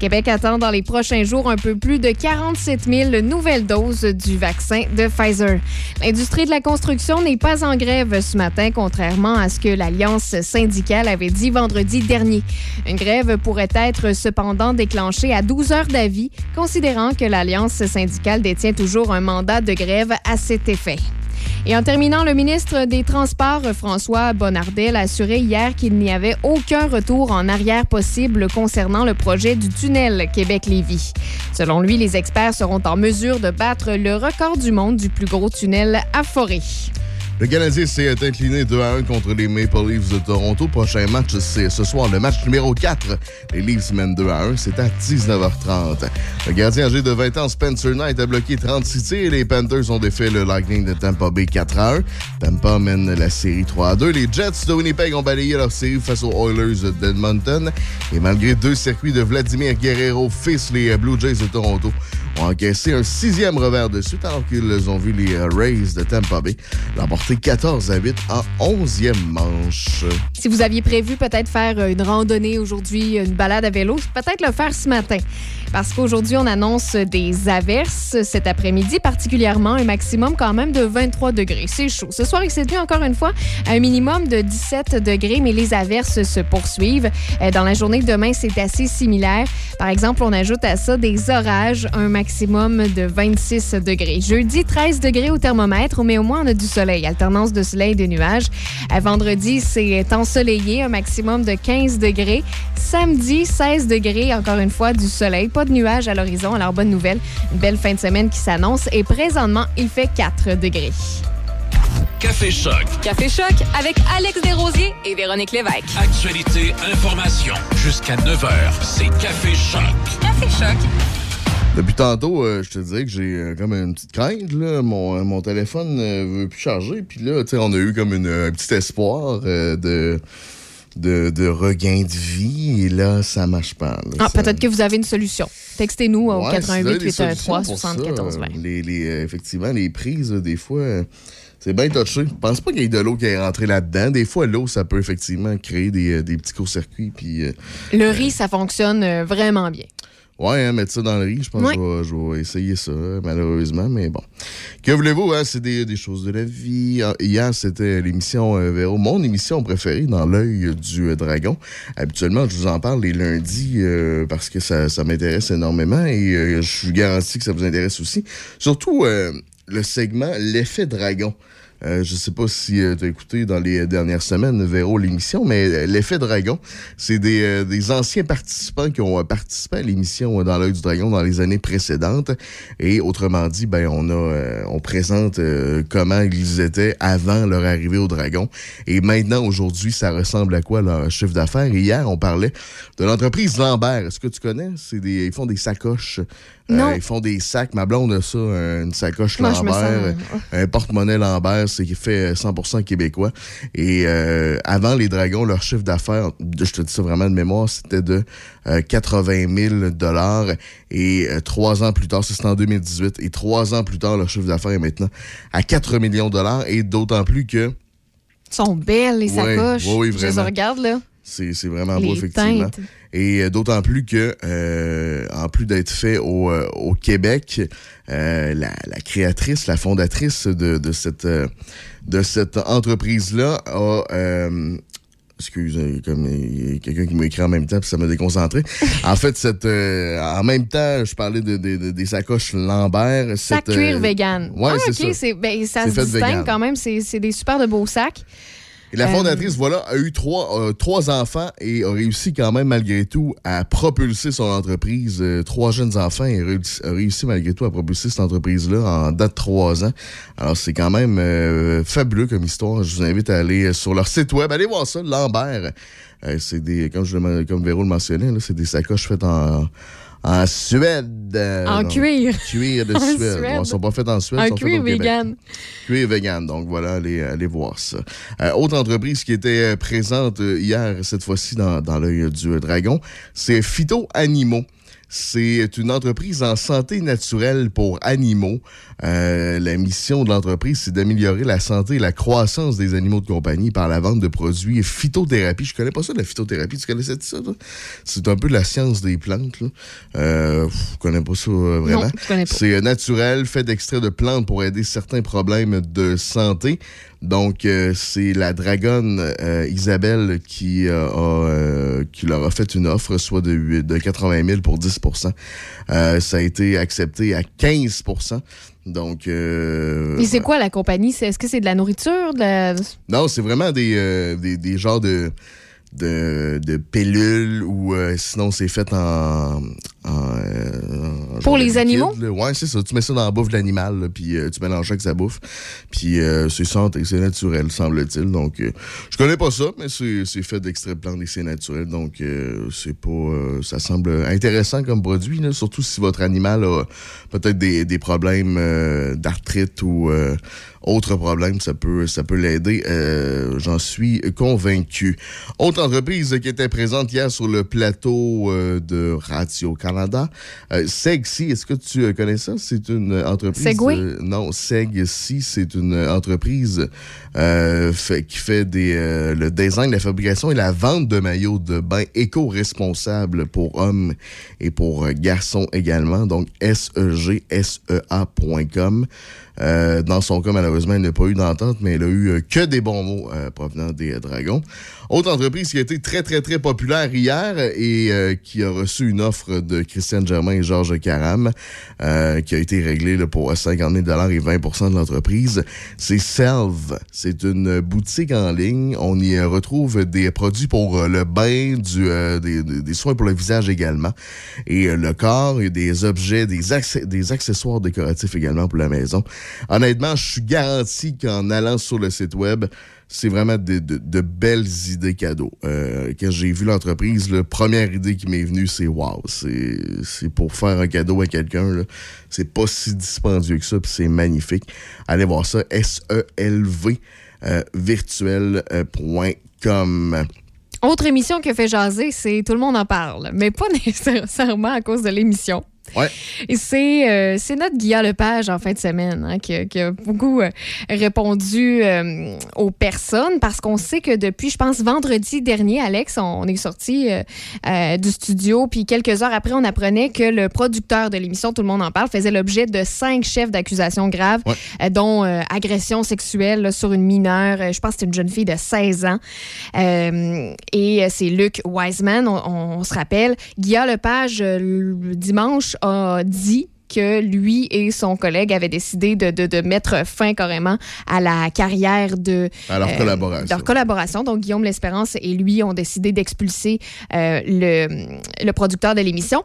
Québec attend dans les prochains jours un peu plus de 47 000 nouvelles doses du vaccin de Pfizer. L'industrie de la construction n'est pas en grève ce matin, contrairement à ce que l'Alliance syndicale avait dit vendredi dernier. Une grève pourrait être cependant déclenchée à 12 heures d'avis, considérant que l'Alliance syndicale détient toujours un mandat de grève à cet effet. Et en terminant, le ministre des Transports, François Bonnardel, a assuré hier qu'il n'y avait aucun retour en arrière possible concernant le projet du tunnel Québec-Lévis. Selon lui, les experts seront en mesure de battre le record du monde du plus gros tunnel à forêt. Le Canadien s'est incliné 2 à 1 contre les Maple Leafs de Toronto. Prochain match, c'est ce soir, le match numéro 4. Les Leafs mènent 2 à 1. C'est à 19h30. Le gardien âgé de 20 ans, Spencer Knight, a bloqué 36 tirs. Les Panthers ont défait le Lightning de Tampa Bay 4 à 1. Tampa mène la série 3 à 2. Les Jets de Winnipeg ont balayé leur série face aux Oilers d'Edmonton. Et malgré deux circuits de Vladimir Guerrero, fils, les Blue Jays de Toronto ont encaissé un sixième revers de suite alors qu'ils ont vu les euh, Rays de Tampa Bay l'emporter 14 à 8 en 11e manche. Si vous aviez prévu peut-être faire une randonnée aujourd'hui, une balade à vélo, peut-être le faire ce matin. Parce qu'aujourd'hui, on annonce des averses cet après-midi, particulièrement un maximum quand même de 23 degrés. C'est chaud. Ce soir, il s'est tenu encore une fois un minimum de 17 degrés, mais les averses se poursuivent. Euh, Dans la journée de demain, c'est assez similaire. Par exemple, on ajoute à ça des orages, un maximum de 26 degrés. Jeudi, 13 degrés au thermomètre, mais au moins on a du soleil. Alternance de soleil et de nuages. À vendredi, c'est ensoleillé, un maximum de 15 degrés. Samedi, 16 degrés, encore une fois, du soleil. Pas de nuages à l'horizon. Alors, bonne nouvelle. Une belle fin de semaine qui s'annonce. Et présentement, il fait 4 degrés. Café Choc. Café Choc avec Alex Desrosiers et Véronique Lévesque. Actualité, information. Jusqu'à 9h, c'est Café Choc. Café Choc. Depuis tantôt, euh, je te disais que j'ai euh, comme une petite crainte. Là. Mon, euh, mon téléphone ne veut plus charger. Puis là, tu sais, on a eu comme une, un petit espoir euh, de, de, de regain de vie. Et là, ça marche pas. là. Ah, Ça- peut-être que vous avez une solution. Textez-nous au Ouais, si vous avez 88 des 813 solutions pour ça, 74 20. euh, Les, les, euh, effectivement, les prises, là, des fois, euh, c'est bien touché. Je pense pas qu'il y ait de l'eau qui est rentrée là-dedans. Des fois, l'eau, ça peut effectivement créer des, euh, des petits courts-circuits. Puis, euh, Le riz, ça fonctionne euh, vraiment bien. Ouais, hein, mettre ça dans le riz, je pense Ouais. que je vais- je vais essayer ça, malheureusement. Mais bon. Que voulez-vous, hein, c'est des, des choses de la vie. Ah, Hier, c'était l'émission euh, Véro, mon émission préférée dans l'œil du euh, dragon. Habituellement, je vous en parle les lundis euh, parce que ça, ça m'intéresse énormément et je suis garanti que ça vous intéresse aussi. Surtout le segment L'effet dragon. Euh, je sais pas si tu as écouté dans les dernières semaines, Véro, l'émission, mais euh, l'effet dragon, c'est des, euh, des anciens participants qui ont euh, participé à l'émission euh, dans l'œil du dragon dans les années précédentes. Et autrement dit, ben on a euh, on présente euh, comment ils étaient avant leur arrivée au dragon. Et maintenant, aujourd'hui, ça ressemble à quoi leur chiffre d'affaires? Hier, on parlait de l'entreprise Lambert. Est-ce que tu connais? C'est des, ils font des sacoches. Euh, Non. ils font des sacs. Ma blonde a ça, euh, une sacoche Moi, Lambert. sens- Un porte-monnaie Lambert, c'est fait 100% québécois. Et euh, avant les Dragons, leur chiffre d'affaires, je te dis ça vraiment de mémoire, c'était de euh, 80 000 dollars. Et euh, trois ans plus tard, ça, c'était en 2018. Et trois ans plus tard, leur chiffre d'affaires est maintenant à 4 millions de dollars. Et d'autant plus que sont belles, les sacoches. ouais, oui, Je les regarde, là. C'est c'est vraiment Les beau, effectivement. teintes. Et euh, d'autant plus que, euh, en plus d'être fait au, euh, au Québec, euh, la, la créatrice, la fondatrice de, de cette, de cette entreprise-là a... euh, Excuse, comme il y a quelqu'un qui m'a écrit en même temps, puis ça m'a déconcentré. (laughs) en fait, cette, euh, en même temps, je parlais de, de- de- des sacoches Lambert. Sac cette, cuir euh, vegan. Ouais, ah, c'est OK, ça. ben, ça se distingue vegan. quand même. C'est c'est des super de beaux sacs. Et la Euh, fondatrice, voilà, a eu trois, euh, trois enfants et a réussi quand même, malgré tout, à propulser son entreprise. Euh, trois jeunes enfants et a réussi, malgré tout, à propulser cette entreprise-là en date de trois ans. Alors, c'est quand même euh, fabuleux comme histoire. Je vous invite à aller sur leur site web. Allez voir ça, Lambert. Euh, c'est des, comme, je, le- comme Véro le mentionnait, là, c'est des sacoches faites en, en Suède. Euh, En cuir. Cuir de (laughs) En Suède. Suède. Bon, ils sont pas faites en Suède, faites cuir vegan. Cuir vegan. Donc voilà, allez, allez voir ça. Euh, autre entreprise qui était euh, présente hier, cette fois-ci dans, dans l'œil du dragon, c'est Phyto Animaux. C'est une entreprise en santé naturelle pour animaux. Euh, la mission de l'entreprise, c'est d'améliorer la santé et la croissance des animaux de compagnie par la vente de produits phytothérapie. Je connais pas ça, la phytothérapie. Tu connaissais ça, toi? C'est un peu de la science des plantes. Là. Euh, je connais pas ça euh, vraiment. C'est euh, naturel, fait d'extraits de plantes pour aider certains problèmes de santé. Donc, euh, c'est la dragonne euh, Isabelle qui, euh, a, euh, qui leur a fait une offre, soit de, de 80 000 pour 10% Euh, Ça a été accepté à 15% Donc, euh, Et c'est quoi la compagnie? Est-ce que c'est de la nourriture? De la... non, c'est vraiment des, euh, des, des genres de, de, de pilules ou euh, sinon c'est fait en. En, euh, Pour les animaux? là. Ouais, c'est ça. Tu mets ça dans la bouffe de l'animal, puis euh, tu mélanges ça avec sa bouffe. Puis euh, c'est santé, c'est naturel, semble-t-il. Donc, euh, je connais pas ça, mais c'est fait d'extrait de plantes et c'est naturel. Donc, euh, c'est pas. euh, ça semble intéressant comme produit, là, surtout si votre animal a peut-être des, des problèmes d'arthrite ou. Autre problème, ça peut, ça peut l'aider. Euh, J'en suis convaincu. Autre entreprise qui était présente hier sur le plateau euh, de Radio-Canada, euh, Segsi, est-ce que tu euh, connais ça? C'est une entreprise... Segway? non, Segsi, c'est une entreprise fait- qui fait des, le design, la fabrication et la vente de maillots de bain éco-responsables pour hommes et pour garçons également. Donc, S-E-G-S-E-A.com. Euh, dans son cas, malheureusement, elle n'a pas eu d'entente, mais elle a eu euh, que des bons mots euh, provenant des Dragons. Autre entreprise qui a été très, très, très populaire hier et euh, qui a reçu une offre de Christiane Germain et Georges Caram, euh, qui a été réglée pour 50 000 et 20% de l'entreprise. C'est Selve. C'est une boutique en ligne. On y retrouve des produits pour euh, le bain, du, euh, des, soins pour le visage également. Et euh, le corps, et des objets, des, des accessoires décoratifs également pour la maison. Honnêtement, je suis garanti qu'en allant sur le site web, c'est vraiment de, belles idées cadeaux. Euh, quand j'ai vu l'entreprise, la première idée qui m'est venue, c'est wow, c'est pour faire un cadeau à quelqu'un. C'est pas si dispendieux que ça, puis c'est magnifique. Allez voir ça, S-E-L-V euh, virtuel.com. Autre émission qui a fait jaser, c'est Tout le monde en parle, mais pas (laughs) nécessairement à cause de l'émission. Ouais. Et c'est euh, c'est notre Guillaume Lepage en fin de semaine hein, qui, a- qui a beaucoup euh, répondu euh, aux personnes parce qu'on sait que depuis, je pense, vendredi dernier, Alex, on, on est sorti du studio, puis quelques heures après, on apprenait que le producteur de l'émission Tout le monde en parle faisait l'objet de cinq chefs d'accusation graves, dont agression sexuelle là, sur une mineure. Je pense que c'est une jeune fille de 16 ans. Et c'est Luc Wiseman, on, on se rappelle. Guillaume Lepage, euh, a dit que lui et son collègue avaient décidé de, de- de mettre fin carrément à la carrière de À leur collaboration. leur collaboration. Donc, Guillaume L'Espérance et lui ont décidé d'expulser euh, le, le producteur de l'émission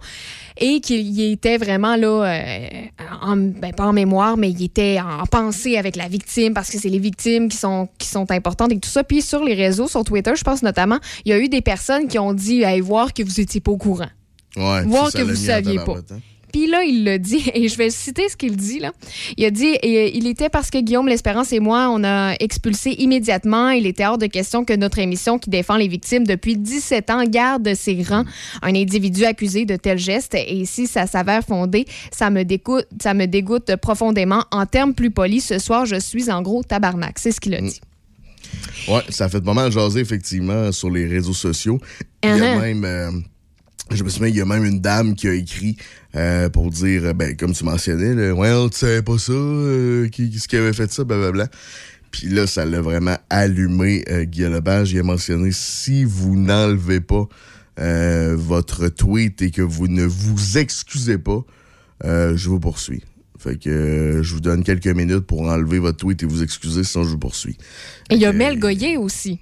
et qu'il y était vraiment là, euh, en- ben, pas en mémoire, mais il était en pensée avec la victime parce que c'est les victimes qui sont, qui sont importantes et tout ça. Puis sur les réseaux, sur Twitter, je pense notamment, il y a eu des personnes qui ont dit Hey, voir que vous étiez pas au courant. Ouais, Voir que vous en saviez pas. hein. Puis là, il l'a dit, (laughs) et je vais citer ce qu'il dit. Là. Il a dit et, il était parce que Guillaume L'Espérance et moi, on a expulsé immédiatement. Il était hors de question que notre émission qui défend les victimes depuis 17 ans garde ses rangs un individu accusé de tel geste. Et si ça s'avère fondé, ça me, dégoûte, ça me dégoûte profondément. En termes plus polis, ce soir, je suis en gros tabarnak. C'est ce qu'il a dit. Ouais, ça fait pas mal jaser, effectivement, sur les réseaux sociaux. Il y a Uh-huh. même. euh, je me souviens, il y a même une dame qui a écrit euh, pour dire, euh, ben, comme tu mentionnais, ouais, tu savais pas ça, euh, qui, qui, qui avait fait ça, blablabla. Puis là, ça l'a vraiment allumé, euh, Guillaume Lepage. Il a mentionné, si vous n'enlevez pas euh, votre tweet et que vous ne vous excusez pas, je vous poursuis. Fait que euh, je vous donne quelques minutes pour enlever votre tweet et vous excuser, sinon je vous poursuis. Et il y a Mel Goyer aussi.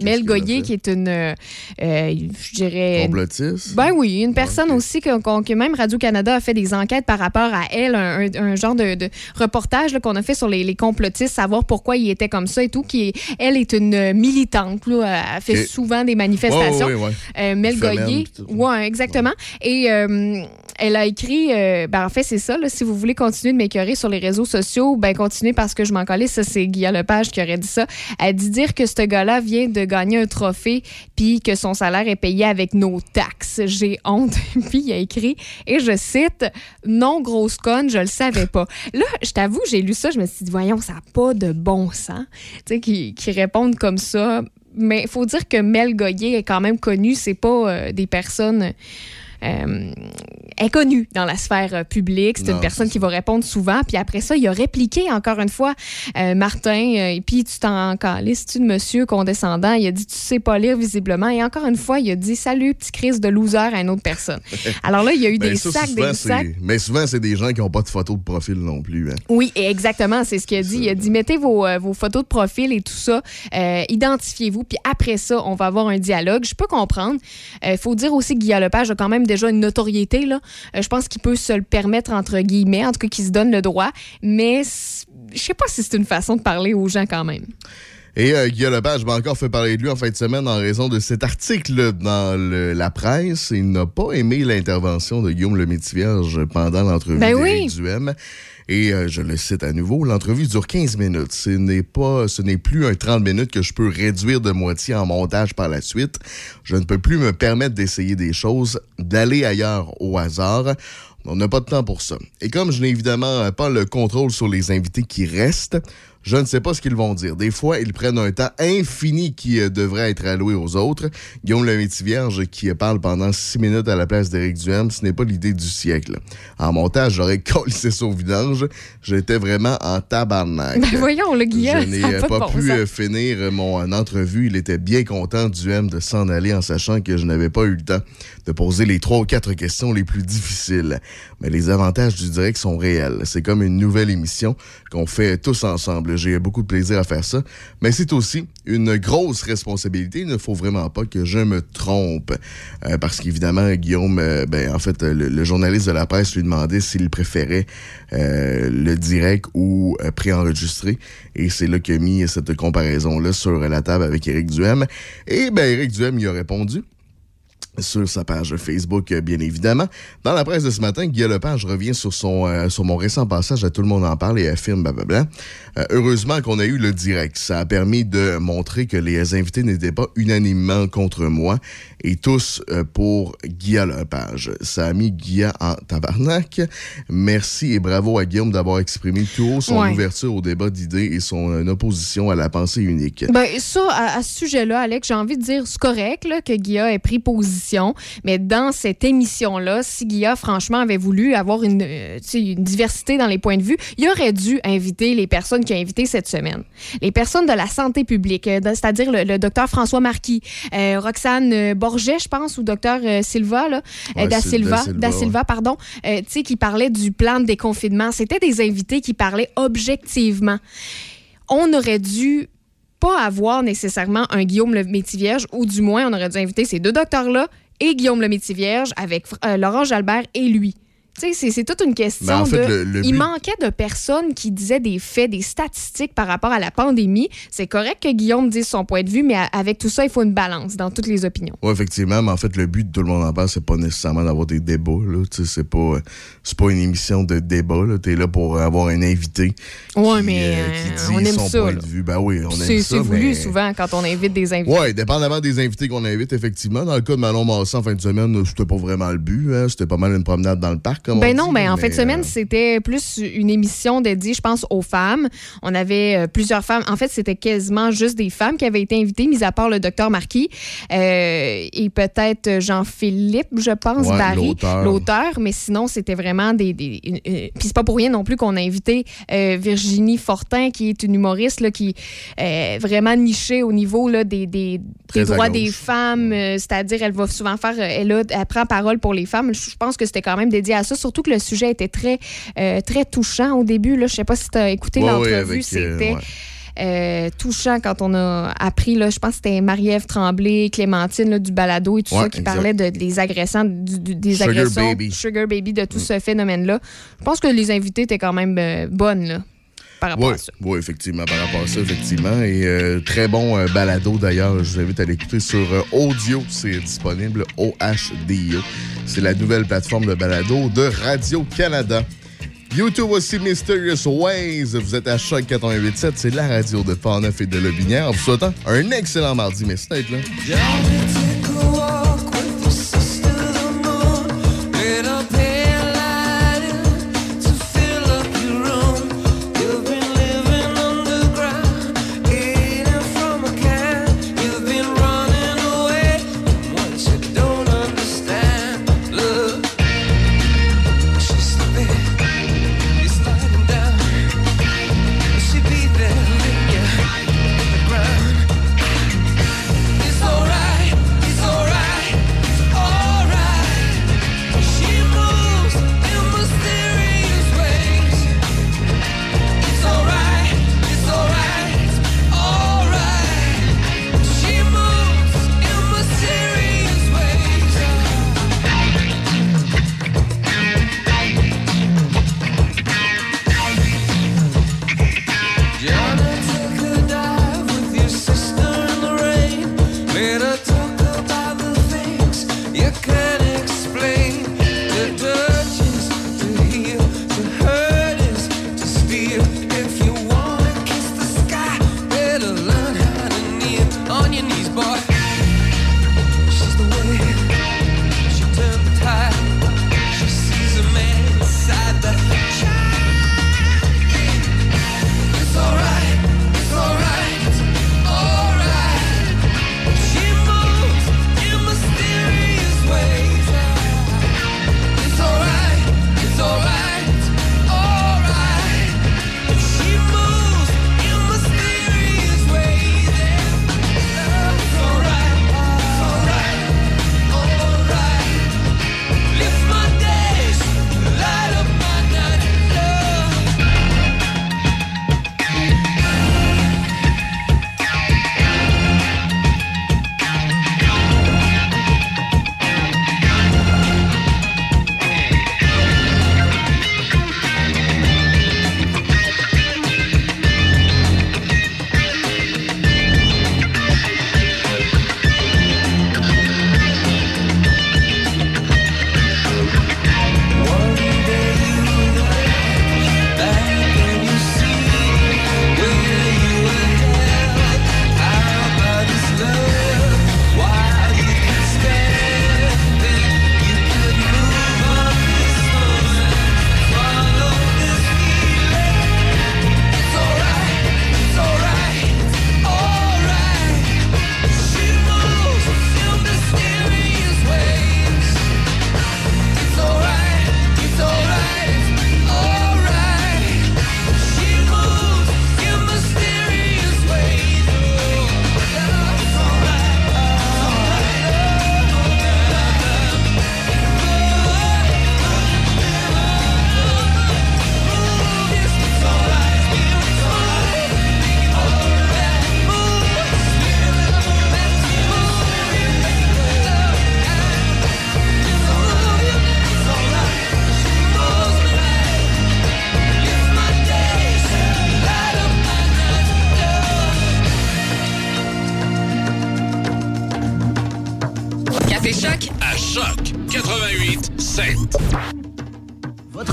Mel Goyer, qui est une, euh, euh, je dirais... Complotiste? Ben oui, une personne aussi que, même Radio-Canada a fait des enquêtes par rapport à elle, un, genre de, de reportage qu'on a fait sur les, les complotistes, savoir pourquoi il était comme ça et tout. Qui est- elle est une militante, là, elle fait souvent des manifestations. Ouais, ouais, ouais. Euh, Mel Femelle, Goyer, ouais, exactement. Et euh, elle a écrit, ben en fait c'est ça, là, si vous voulez continuer de m'écœurer sur les réseaux sociaux, ben continuez parce que je m'en collais. Ça c'est Guillaume Lepage qui aurait dit ça. Elle dit dire que ce gars-là vient de gagné un trophée puis que son salaire est payé avec nos taxes. J'ai honte. (laughs) puis il a écrit, et je cite, non grosse conne, je le savais pas. Là, je t'avoue, j'ai lu ça, je me suis dit, voyons, ça n'a pas de bon sens. Tu sais, qui, qui répondent comme ça. Mais il faut dire que Mel Goyer est quand même connu. C'est pas euh, des personnes inconnues dans la sphère euh, publique. C'est une personne qui va répondre souvent. Puis après ça, il a répliqué encore une fois, euh, Martin, euh, et puis tu t'en calisses, tu de monsieur condescendant. Il a dit, tu sais pas lire visiblement. Et encore une fois, il a dit, salut, petit crise de loser à une autre personne. (laughs) Alors là, il y a eu Ben, des ça, sacs, souvent, des sacs. Mais souvent, c'est des gens qui n'ont pas de photo de profil non plus. hein. Oui, exactement, c'est ce qu'il a dit. Il a dit mettez vos, euh, vos photos de profil et tout ça, euh, identifiez-vous, puis après ça, on va avoir un dialogue. Je peux comprendre. Il faut dire aussi que Guy Lepage a quand même déjà une notoriété. Là. Euh, je pense qu'il peut se le permettre, entre guillemets, en tout cas qu'il se donne le droit, mais je sais pas si c'est une façon de parler aux gens quand même. Et euh, Guillaume Lepage m'a encore fait parler de lui en fin de semaine en raison de cet article dans le- la presse. Il n'a pas aimé l'intervention de Guillaume le Métivierge pendant l'entrevue Ben oui. Duhem. Et euh, je le cite à nouveau, l'entrevue dure 15 minutes. Ce n'est pas, ce n'est plus un 30 minutes que je peux réduire de moitié en montage par la suite. Je ne peux plus me permettre d'essayer des choses, d'aller ailleurs au hasard. On n'a pas de temps pour ça. Et comme je n'ai évidemment pas le contrôle sur les invités qui restent, je ne sais pas ce qu'ils vont dire. Des fois, ils prennent un temps infini qui euh, devrait être alloué aux autres. Guillaume le Métivierge qui euh, parle pendant six minutes à la place d'Éric Duhem, ce n'est pas l'idée du siècle. En montage, j'aurais (laughs) collé ça au vidange. J'étais vraiment en tabarnak. Ben voyons, le Guillaume, Je n'ai euh, pas de pas bon pu sens. finir mon entrevue. Il était bien content, Duhem, de s'en aller en sachant que je n'avais pas eu le temps de poser les trois ou quatre questions les plus difficiles. Mais les avantages du direct sont réels. C'est comme une nouvelle émission qu'on fait tous ensemble. J'ai beaucoup de plaisir à faire ça. Mais c'est aussi une grosse responsabilité. Il ne faut vraiment pas que je me trompe. Euh, parce qu'évidemment, Guillaume, euh, ben, en fait, le, journaliste de la presse lui demandait s'il préférait euh, le direct ou préenregistré. Et c'est là qu'il mis cette comparaison-là sur la table avec Éric Duhem. Et ben, Éric Duhem, il a répondu sur sa page Facebook, euh, bien évidemment. Dans la presse de ce matin, Guy Lepage revient sur son euh, sur mon récent passage à Tout le monde en parle et affirme blablabla. Euh, heureusement qu'on a eu le direct. Ça a permis de montrer que les invités n'étaient pas unanimement contre moi et tous euh, pour Guy Lepage. Ça a mis Guy en tabarnak. Merci et bravo à Guillaume d'avoir exprimé tout haut son Ouais. ouverture au débat d'idées et son opposition à la pensée unique. Ben, ça, à, à ce sujet-là, Alex, j'ai envie de dire, c'est correct là, que Guilla ait pris position, mais dans cette émission-là, si Guilla, franchement, avait voulu avoir une, euh, une diversité dans les points de vue, il aurait dû inviter les personnes qu'il a invitées cette semaine. Les personnes de la santé publique, euh, c'est-à-dire le, le docteur François Marquis, euh, Roxane Borget, je pense, ou docteur Silva, là, Ouais, Da Sil- Silva, Da Silva, Da ouais. Silva, pardon, euh, qui parlait du plan de déconfinement. C'était des invités qui parlaient objectivement on aurait dû pas avoir nécessairement un Guillaume le Métivierge, ou du moins, on aurait dû inviter ces deux docteurs-là et Guillaume le Métivierge avec euh, Laurent Jalbert et lui. C'est- toute une question Ben, en fait, de... le- le Il but- manquait de personnes qui disaient des faits, des statistiques par rapport à la pandémie. C'est correct que Guillaume dise son point de vue, mais avec tout ça, il faut une balance dans toutes les opinions. Oui, effectivement, mais en fait, le but de tout le monde en parle, c'est pas nécessairement d'avoir des débats. Là. Tu sais, C'est pas, euh, pas une émission de débat. Tu es là pour avoir un invité qui, mais euh, euh, qui dit on aime son ça. point là. de vue. Ben oui, on C'est aime ça. c'est voulu mais... souvent quand on invite des invités. Oui, dépendamment des invités qu'on invite, effectivement. Dans le cas de Manon Massé en fin de semaine, c'était pas vraiment le but. hein. C'était pas mal une promenade dans le parc, comme Ben on non, dit, ben en fin de semaine, euh, c'était plus une émission dédiée, je pense, aux femmes. On avait euh, plusieurs femmes. En fait, c'était quasiment juste des femmes qui avaient été invitées, mis à part le docteur Marquis euh, et peut-être Jean-Philippe, je pense, Ouais, Barry, l'auteur. Mais sinon, c'était vraiment des. des Puis c'est pas pour rien non plus qu'on a invité Virginie Fortin, qui est une humoriste là, qui est vraiment nichée au niveau là, des, des, des droits des femmes. C'est-à-dire, elle va souvent faire. Elle, a- elle prend parole pour les femmes. Je pense que c'était quand même dédié à ça, surtout que le sujet était très, euh, très touchant au début. Là. Je sais pas si tu as écouté Ouais, l'entrevue. euh, c'était. ouais. euh, touchant quand on a appris, là, je pense que c'était Marie-Ève Tremblay, Clémentine là, du balado et tout Ouais, ça qui exact. parlait de, des agressants, du- du- des Sugar agressions, baby. Sugar Baby, de tout ce phénomène-là. Je pense que les invités étaient quand même euh, bonnes là, par rapport Oui, à ça. oui, effectivement, par rapport à ça, effectivement. Et euh, très bon euh, balado, d'ailleurs. Je vous invite à l'écouter sur euh, Audio. C'est disponible, OHDIO. C'est la nouvelle plateforme de balado de Radio-Canada. YouTube aussi, Mysterious Ways. Vous êtes à Choc 88.7. C'est la radio de Portneuf et de Lobinière. En vous souhaitant un excellent mardi. Merci d'être là.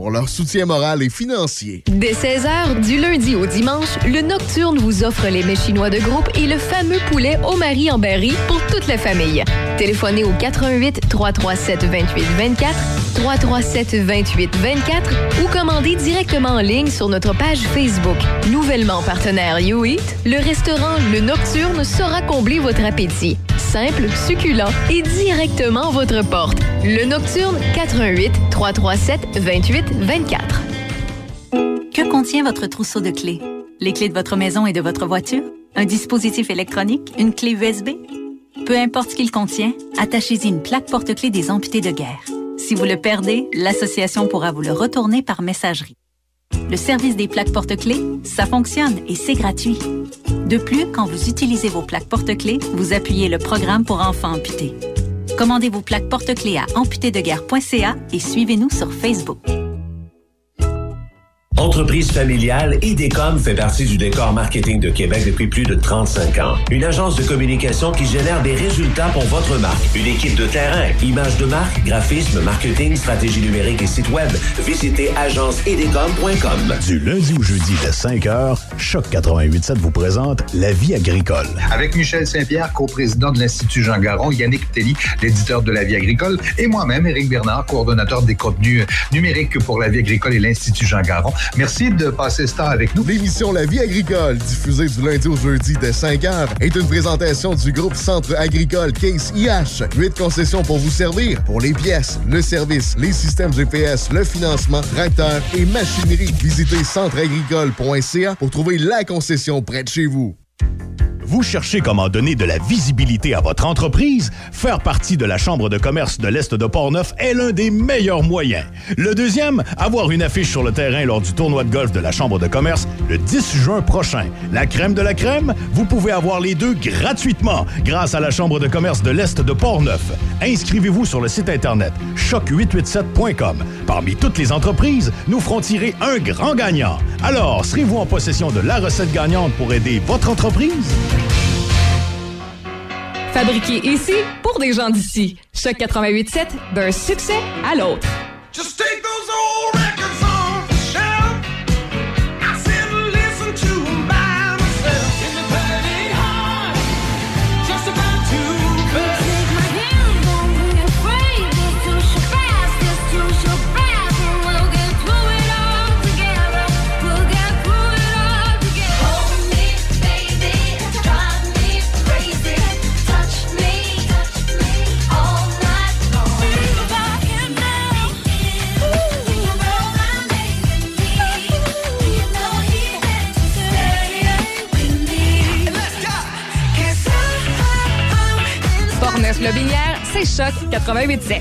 pour leur soutien moral et financier. Dès 16h, du lundi au dimanche, le Nocturne vous offre les mets chinois de groupe et le fameux poulet au mari en berry pour toute la famille. Téléphonez au 88 337 28 24 337 28 24 ou commandez directement en ligne sur notre page Facebook. Nouvellement partenaire YouEat, le restaurant Le Nocturne saura combler votre appétit. Simple, succulent et directement à votre porte. Le Nocturne 88 337 28 24. Que contient votre trousseau de clés? Les clés de votre maison et de votre voiture? Un dispositif électronique? Une clé USB? Peu importe ce qu'il contient, attachez-y une plaque porte-clés des amputés de guerre. Si vous le perdez, l'association pourra vous le retourner par messagerie. Le service des plaques porte-clés, ça fonctionne et c'est gratuit. De plus, quand vous utilisez vos plaques porte-clés, vous appuyez le programme pour enfants amputés. Commandez vos plaques porte-clés à amputédeguerre.ca et suivez-nous sur Facebook. Entreprise familiale, IDECOM fait partie du décor marketing de Québec depuis plus de 35 ans. Une agence de communication qui génère des résultats pour votre marque. Une équipe de terrain, images de marque, graphisme, marketing, stratégie numérique et site web. Visitez agenceidecom.com. Du lundi au jeudi dès 5h, Choc 88.7 vous présente La vie agricole. Avec Michel Saint-Pierre, coprésident de l'Institut Jean Garon, Yannick Telly, l'éditeur de La vie agricole, et moi-même, Éric Bernard, coordonnateur des contenus numériques pour La vie agricole et l'Institut Jean Garon. Merci de passer ce temps avec nous. L'émission La vie agricole, diffusée du lundi au jeudi dès 5h, est une présentation du groupe Centre agricole Case IH. Huit concessions pour vous servir pour les pièces, le service, les systèmes GPS, le financement, tracteurs et machinerie. Visitez centreagricole.ca pour trouver la concession près de chez vous. Vous cherchez comment donner de la visibilité à votre entreprise? Faire partie de la Chambre de commerce de l'Est de Portneuf est l'un des meilleurs moyens. Le deuxième, avoir une affiche sur le terrain lors du tournoi de golf de la Chambre de commerce le 10 juin prochain. La crème de la crème? Vous pouvez avoir les deux gratuitement grâce à la Chambre de commerce de l'Est de Portneuf. Inscrivez-vous sur le site Internet choc887.com. Parmi toutes les entreprises, nous ferons tirer un grand gagnant. Alors, serez-vous en possession de la recette gagnante pour aider votre entreprise? Fabriqué ici pour des gens d'ici. Choc 88.7, d'un succès à l'autre. Just take those c'est Choc 88.7.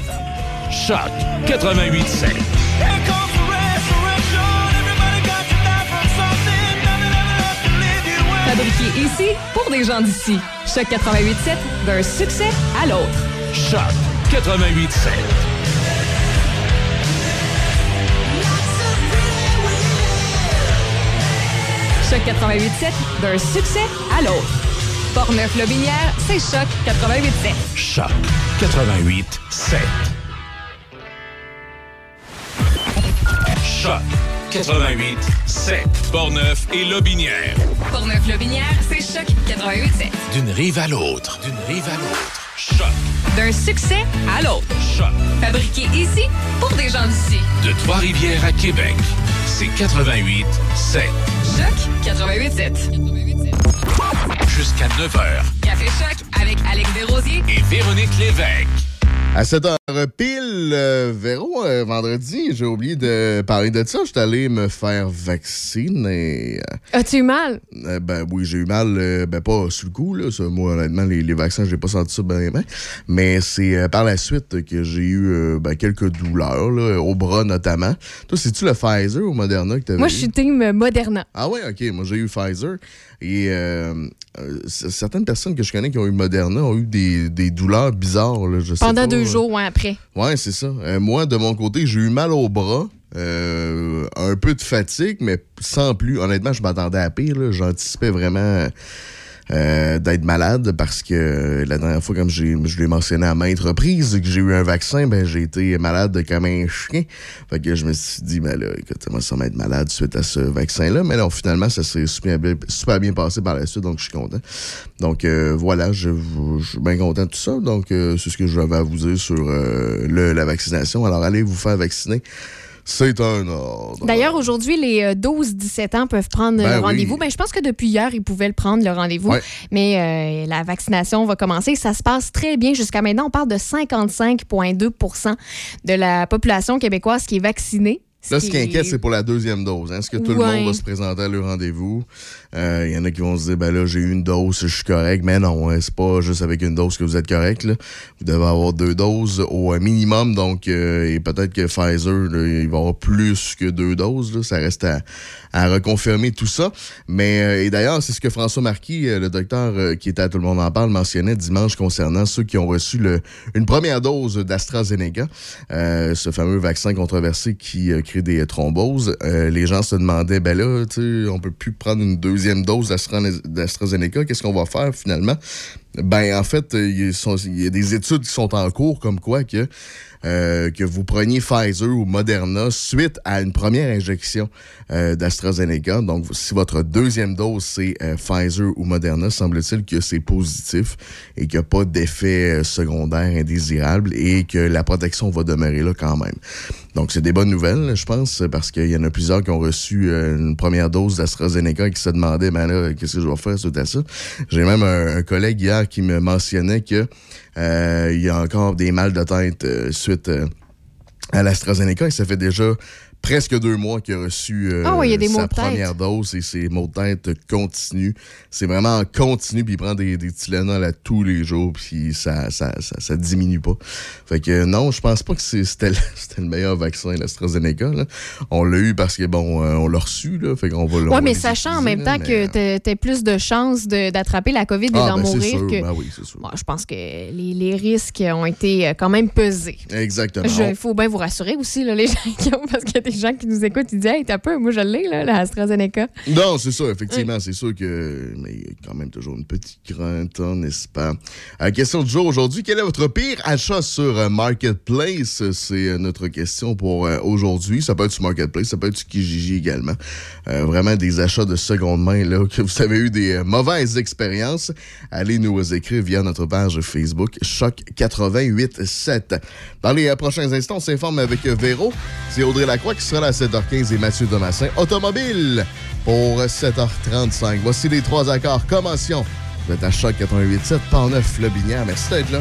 Choc 88.7. Fabriqué ici pour des gens d'ici. Choc 88.7, d'un succès à l'autre. Choc 88.7. Choc 88.7, d'un succès à l'autre. Portneuf-Lobinière, c'est Choc 88.7. Choc 88.7. Choc 88.7. Portneuf et Lobinière. Portneuf-Lobinière, c'est Choc 88.7. D'une rive à l'autre. D'une rive à l'autre. Choc. D'un succès à l'autre. Choc. Fabriqué ici pour des gens d'ici. De Trois-Rivières à Québec, c'est 88.7. Choc 88.7. Jusqu'à 9h. Café Choc avec Alex Desrosiers Et Véronique Lévesque. À cette heure pile, euh, Véro, euh, vendredi, j'ai oublié de parler de ça. J'étais allé me faire vacciner. As-tu eu mal? Euh, ben oui, j'ai eu mal, euh, ben pas sur le coup, là. Ça, moi, honnêtement, les, les vaccins, j'ai pas senti ça bien, bien. Mais c'est euh, par la suite que j'ai eu euh, ben, quelques douleurs, là, au bras notamment. Toi, c'est-tu le Pfizer ou Moderna que t'avais Moi, eu? je suis team Moderna. Ah ouais, ok. Moi, j'ai eu Pfizer. Et euh, euh, certaines personnes que je connais qui ont eu Moderna ont eu des, des douleurs bizarres. là, je sais Pendant pas. deux jours, ouais, après. Ouais, c'est ça. Euh, moi, de mon côté, j'ai eu mal au bras. euh, un peu de fatigue, mais sans plus. Honnêtement, je m'attendais à pire. là. J'anticipais vraiment euh, d'être malade parce que la dernière fois, comme je l'ai mentionné à maintes reprises, que j'ai eu un vaccin, ben j'ai été malade comme un chien. Fait que je me suis dit, ben là, écoute, moi, ça m'être malade suite à ce vaccin-là. Mais non, finalement, ça s'est super bien, super bien passé par la suite, donc je suis content. Donc euh, voilà, je, je suis bien content de tout ça. Donc, euh, c'est ce que j'avais à vous dire sur euh, le- la vaccination. Alors, allez vous faire vacciner. C'est un ordre. D'ailleurs, aujourd'hui, les euh, 12-17 ans peuvent prendre Ben le oui. rendez-vous. Ben, je pense que depuis hier, ils pouvaient le prendre, le rendez-vous. Ouais. Mais euh, la vaccination va commencer. Ça se passe très bien. Jusqu'à maintenant, on parle de 55,2% de la population québécoise qui est vaccinée. Là, ce qui inquiète, c'est pour la deuxième dose. hein. Est-ce que tout le monde va se présenter à leur rendez-vous? Euh, Il y en a qui vont se dire, ben là, j'ai eu une dose, je suis correct. Mais non, hein, c'est pas juste avec une dose que vous êtes correct. Là. Vous devez avoir deux doses au minimum. Donc, euh, et peut-être que Pfizer, il va avoir plus que deux doses. là. Ça reste à, à reconfirmer tout ça. Mais, euh, et d'ailleurs, c'est ce que François Marquis, euh, le docteur euh, qui était à Tout le monde en parle, mentionnait dimanche concernant ceux qui ont reçu le, une première dose d'AstraZeneca, euh, ce fameux vaccin controversé qui euh, crée des thromboses. Euh, les gens se demandaient, ben là, tu on peut plus prendre une deuxième dose d'Astra- d'AstraZeneca. Qu'est-ce qu'on va faire finalement? Ben, en fait, euh, il y a des études qui sont en cours comme quoi que, euh, vous preniez Pfizer ou Moderna suite à une première injection euh, d'AstraZeneca. Donc, si votre deuxième dose, c'est Pfizer ou Moderna, semble-t-il que c'est positif et qu'il n'y a pas d'effet secondaire indésirable et que la protection va demeurer là quand même. Donc, c'est des bonnes nouvelles, je pense, parce qu'il y en a plusieurs qui ont reçu euh, une première dose d'AstraZeneca et qui se demandaient, ben là, qu'est-ce que je vais faire suite à ça? J'ai même un, collègue hier qui me mentionnait que euh, il y a encore des mal de tête euh, suite à l'AstraZeneca et ça fait déjà presque deux mois qu'il a reçu euh, Ah a sa première dose et ses maux de tête continuent. C'est vraiment en continu, puis il prend des, des Tylenol à tous les jours, puis ça, ça, ça, ça diminue pas. Fait que non, je pense pas que (laughs) c'était le, meilleur vaccin, l'AstraZeneca. On l'a eu parce que, bon, euh, on l'a reçu, là, fait qu'on va le Oui, mais sachant en même temps mais- que tu as plus de chances d'attraper la COVID et Ah, d'en ben, mourir sûr, que. ben oui, sûr. Bon, je pense que les, les risques ont été euh, quand même pesés. Exactement. Il faut bien vous rassurer aussi, là, les (laughs) gens qui ont, parce qu'il des gens qui nous écoutent, ils disent Hey, t'as peu, moi je l'ai, là, la AstraZeneca. Non, c'est ça, effectivement, c'est sûr que. Mais il y a quand même toujours une petite crainte, hein, n'est-ce pas? Euh, question du jour aujourd'hui. Quel est votre pire achat sur euh, Marketplace? C'est euh, notre question pour aujourd'hui. Ça peut être sur Marketplace, ça peut être sur Kijiji également. Vraiment des achats de seconde main, là, que vous avez eu des mauvaises expériences. Allez nous écrire via notre page Facebook Choc 88.7. Dans les prochains instants, on s'informe avec Véro. C'est Audrey Lacroix qui sera à 7h15 et Mathieu Domassin. Automobile pour 7h35. Voici les trois accords. Commencions. Vous êtes à Choc 88.7, Pont-Neuf, Le Binière. Merci d'être là.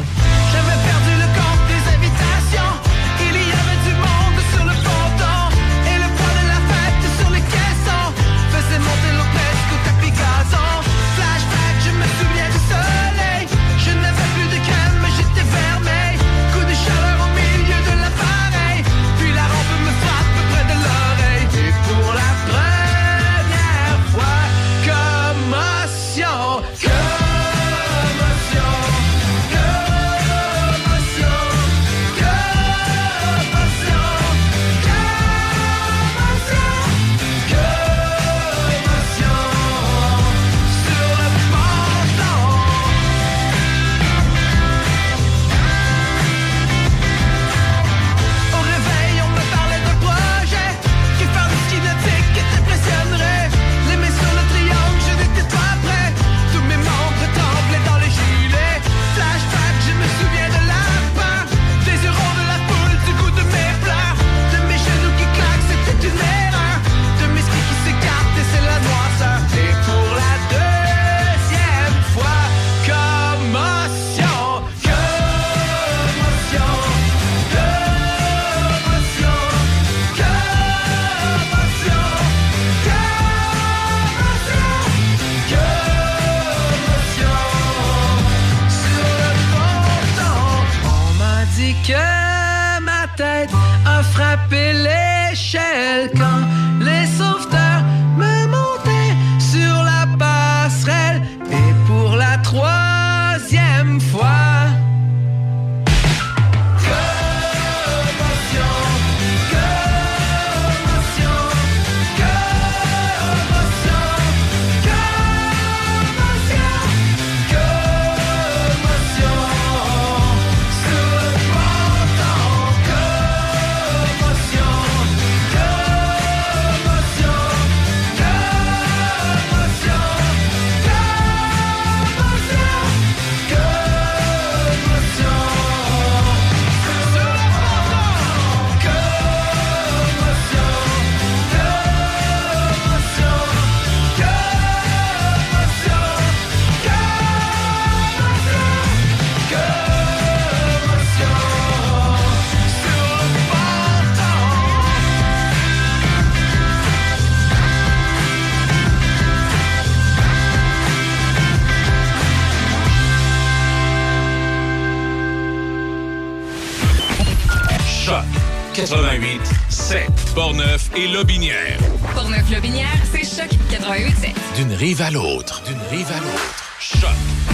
88 7. Portneuf et Lobinière. Portneuf-Lobinière, c'est Choc 88.7. D'une rive à l'autre. D'une rive à l'autre. Choc.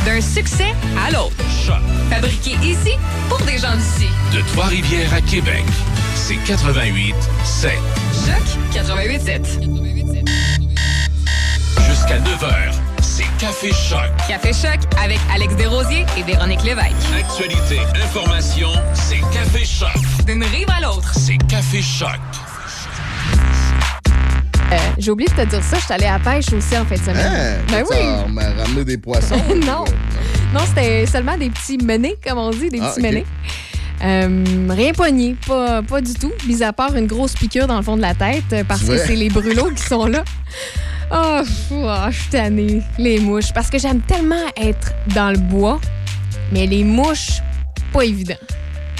D'un succès à l'autre. Choc. Fabriqué ici pour des gens d'ici. De Trois-Rivières à Québec. C'est 88 7. Choc 88.7. Jusqu'à 9h. C'est Café Choc. Café Choc avec Alex Desrosiers et Véronique Lévesque. Actualité, information, c'est Café Choc. D'une rive à l'autre. C'est Café Choc. Euh, J'ai oublié de te dire ça, je suis allée à la pêche aussi en fin de semaine. Hein? ben oui. On m'a ramené des poissons. (laughs) non. Non, c'était seulement des petits menés, comme on dit, des Ah, petits ok. menés. Euh, rien pogné, pas, pas du tout. Mis à part une grosse piqûre dans le fond de la tête, euh, parce que c'est les brûlots qui sont là. Oh, pff, oh, je suis tannée. Les mouches. Parce que j'aime tellement être dans le bois, mais les mouches, pas évident.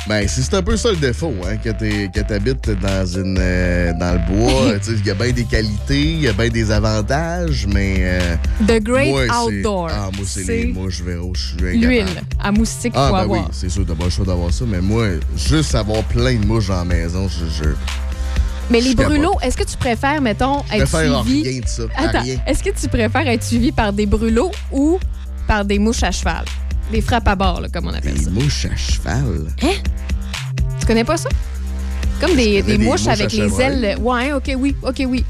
Ben, c'est un peu ça le défaut, hein, que t'es- que t'habites dans une euh, dans le bois. (laughs) Tu sais, Il y a bien des qualités, il y a bien des avantages, mais. euh, The Great moi, Outdoor. Ah, moi, c'est les mouches, Véro, je suis L'huile à moustique Ah, faut ben avoir. oui, c'est sûr, t'as pas le choix d'avoir ça, mais moi, juste avoir plein de mouches dans la maison, je. je Mais les brûlots, est-ce que tu préfères, mettons, Je être préfère suivi... rien de ça, Attends, rien. est-ce que tu préfères être suivi par des brûlots ou par des mouches à cheval? Des frappes à bord, là, comme on appelle ça. Des mouches à cheval? Hein? Tu connais pas ça? Comme des, mouches mouches avec les ailes. Ouais, ok, oui, ok, oui.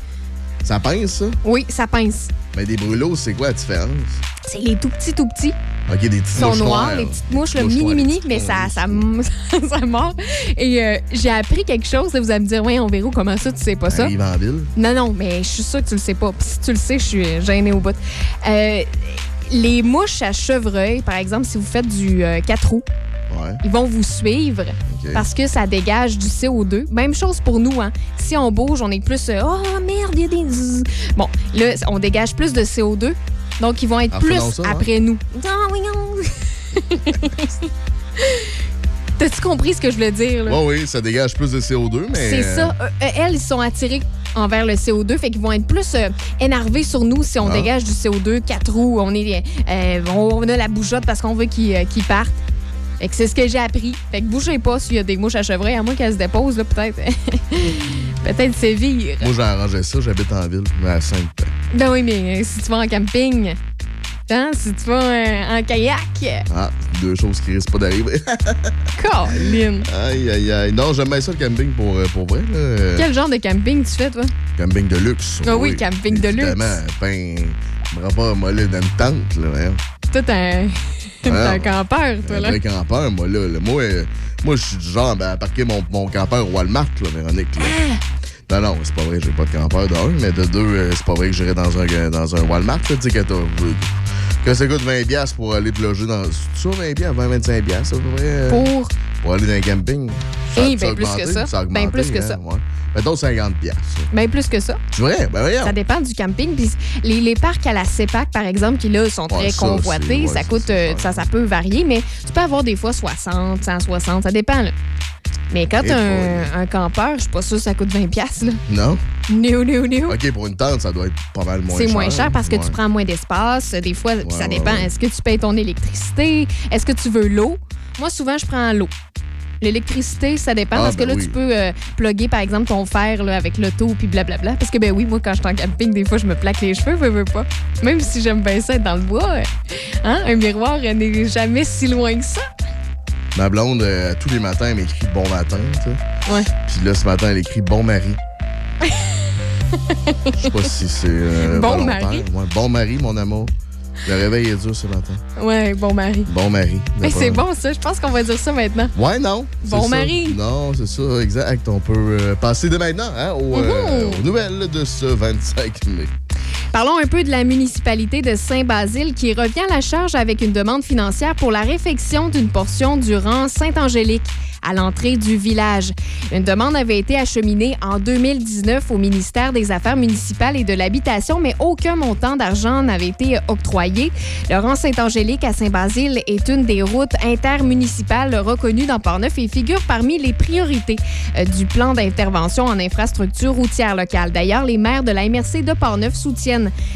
Ça pince, ça? Oui, ça pince. Mais des brûlots, c'est quoi la différence? C'est les tout petits, tout petits. Ok, des petites Ils sont noirs, noires. les petites mouches, Mouches mini, noires, mini, mais ça, ça, (laughs) ça mord. Et euh, j'ai appris quelque chose, là, vous allez me dire, ouais, on verra comment ça, tu sais pas ça? En ville. Non, non, mais je suis sûre que tu le sais pas. Puis si tu le sais, je suis gênée au bout. Euh, les mouches à chevreuil, par exemple, si vous faites du 4 roues, Ouais. ils vont vous suivre parce que ça dégage du CO2. Même chose pour nous. Hein. Si on bouge, on est plus euh, Oh merde, il y a des. Bon, là, on dégage plus de CO2. Donc, ils vont être Ah, plus hein? après nous. Non, oui, non. (laughs) T'as-tu compris ce que je voulais dire? Là? Oui, ça dégage plus de CO2, mais. C'est ça. Euh, euh, elles, ils sont attirées envers le CO2, fait qu'ils vont être plus euh, énervés sur nous si on Ah. dégage du CO2, quatre roues, on est, euh, on a la bougeotte parce qu'on veut qu'ils partent. Fait que c'est ce que j'ai appris. Fait que bougez pas s'il y a des mouches à chevreuil, à moins qu'elles se déposent, là, peut-être. (laughs) peut-être sévir. Moi, j'ai arrangé ça, j'habite en ville, mais à sainte Ben oui, mais euh, si tu vas en camping, hein, si tu vas euh, en kayak, Ah, deux choses qui risquent pas d'arriver. (laughs) Colin. aïe, aïe, aïe. Non, j'aime bien ça le camping pour, euh, pour vrai. Là. Quel genre de camping tu fais, toi? Camping de luxe. Ah oui, camping de luxe. Évidemment, ben, je me rends pas moi, là, dans une tente, là. hein. Toi, t'es un, (laughs) t'es un campeur, toi, Un là. vrai campeur, moi, là. là. Moi, euh, moi je suis du genre ben, à parquer mon, mon campeur au Walmart, là, Véronique. là. Ah! Non, non, c'est pas vrai, j'ai pas de campeur de un, mais de deux, euh, c'est pas vrai que j'irais dans un, dans un Walmart, tu sais, que t'as- que ça coûte 20$ piastres pour aller te loger dans. C'est ça, 20$, piastres, 20, 25$, piastres, à peu près? euh, Pour? Pour aller dans un camping. Eh, Ça- ben, plus que ça. a Ben, augmenté, plus que hein, ça. ouais. Mettons 50$. piastres. Bien plus que ça. C'est vrai? Ben voyons. Ça dépend du camping. Puis les, les parcs à la CEPAC, par exemple, qui là sont très Ouais, ça, convoités, ouais, ça ça, coûte, euh, ça, ça peut varier, mais tu peux avoir des fois 60, 160, ça dépend. Là. Mais quand Et t'as un, un campeur, je suis pas sûre que ça coûte 20$. piastres, Là. Non? Néo, néo, néo. OK, pour une tente, ça doit être pas mal moins cher. C'est moins cher parce que tu prends moins d'espace. Des fois, ça dépend. ouais. Est-ce que tu payes ton électricité? Est-ce que tu veux l'eau? Moi, souvent, je prends l'eau. L'électricité, ça dépend Ah, parce que ben là, oui. tu peux euh, plugger, par exemple, ton fer là, avec l'auto puis blablabla. Parce que, ben oui, moi, quand je suis en camping, des fois, je me plaque les cheveux, veux, veux pas. Même si j'aime bien ça être dans le bois, hein, un miroir n'est jamais si loin que ça. Ma blonde, euh, tous les matins, elle m'écrit bon matin, tu. Ouais. Puis là, ce matin, elle écrit bon mari. (laughs) Je sais pas si c'est. euh, Bon volontaire. mari? Ouais, bon mari, mon amour. Le réveil est dur ce matin. Ouais, bon mari. Bon mari. Mais c'est bon, ça. Je pense qu'on va dire ça maintenant. Ouais, non. Bon ça. mari. Non, c'est ça, exact. On peut euh, passer dès maintenant hein, aux, euh, aux nouvelles de ce 25 mai. Parlons un peu de la municipalité de Saint-Basile qui revient à la charge avec une demande financière pour la réfection d'une portion du rang Saint-Angélique à l'entrée du village. Une demande avait été acheminée en 2019 au ministère des Affaires municipales et de l'Habitation, mais aucun montant d'argent n'avait été octroyé. Le rang Saint-Angélique à Saint-Basile est une des routes intermunicipales reconnues dans Portneuf et figure parmi les priorités euh, du plan d'intervention en infrastructure routière locale. D'ailleurs, les maires de la MRC de Portneuf soutiennent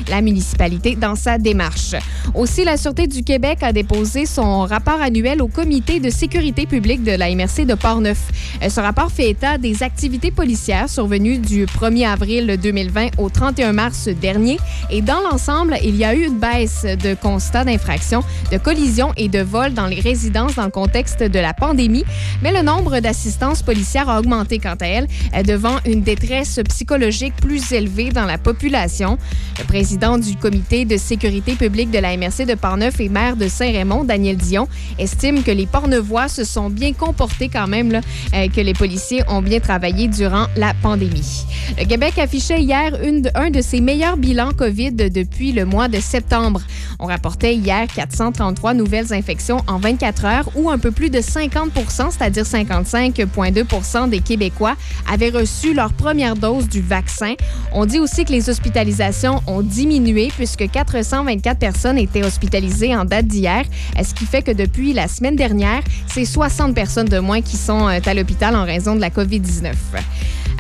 la municipalité dans sa démarche. Aussi, la Sûreté du Québec a déposé son rapport annuel au comité de sécurité publique de la MRC de Portneuf. Euh, Ce rapport fait état des activités policières survenues du 1er avril 2020 au 31 mars dernier. Et dans l'ensemble, il y a eu une baisse de constats d'infractions, de collisions et de vols dans les résidences dans le contexte de la pandémie. Mais le nombre d'assistances policières a augmenté quant à elle, euh, devant une détresse psychologique plus élevée dans la population. Le président du comité de sécurité publique de la MRC de Portneuf et maire de Saint-Raymond, Daniel Dion, estime que les Portneuvois se sont bien comportés quand même, euh, que les policiers ont bien travaillé durant la pandémie. Le Québec affichait hier un de ses meilleurs bilans COVID depuis le mois de septembre. On rapportait hier 433 nouvelles infections en 24 heures ou un peu plus de 50 c'est-à-dire 55,2 des Québécois avaient reçu leur première dose du vaccin. On dit aussi que les hospitalisations ont diminué puisque 424 personnes étaient hospitalisées en date d'hier, ce qui fait que depuis la semaine dernière, c'est 60 personnes de moins qui sont euh, à l'hôpital en raison de la COVID-19.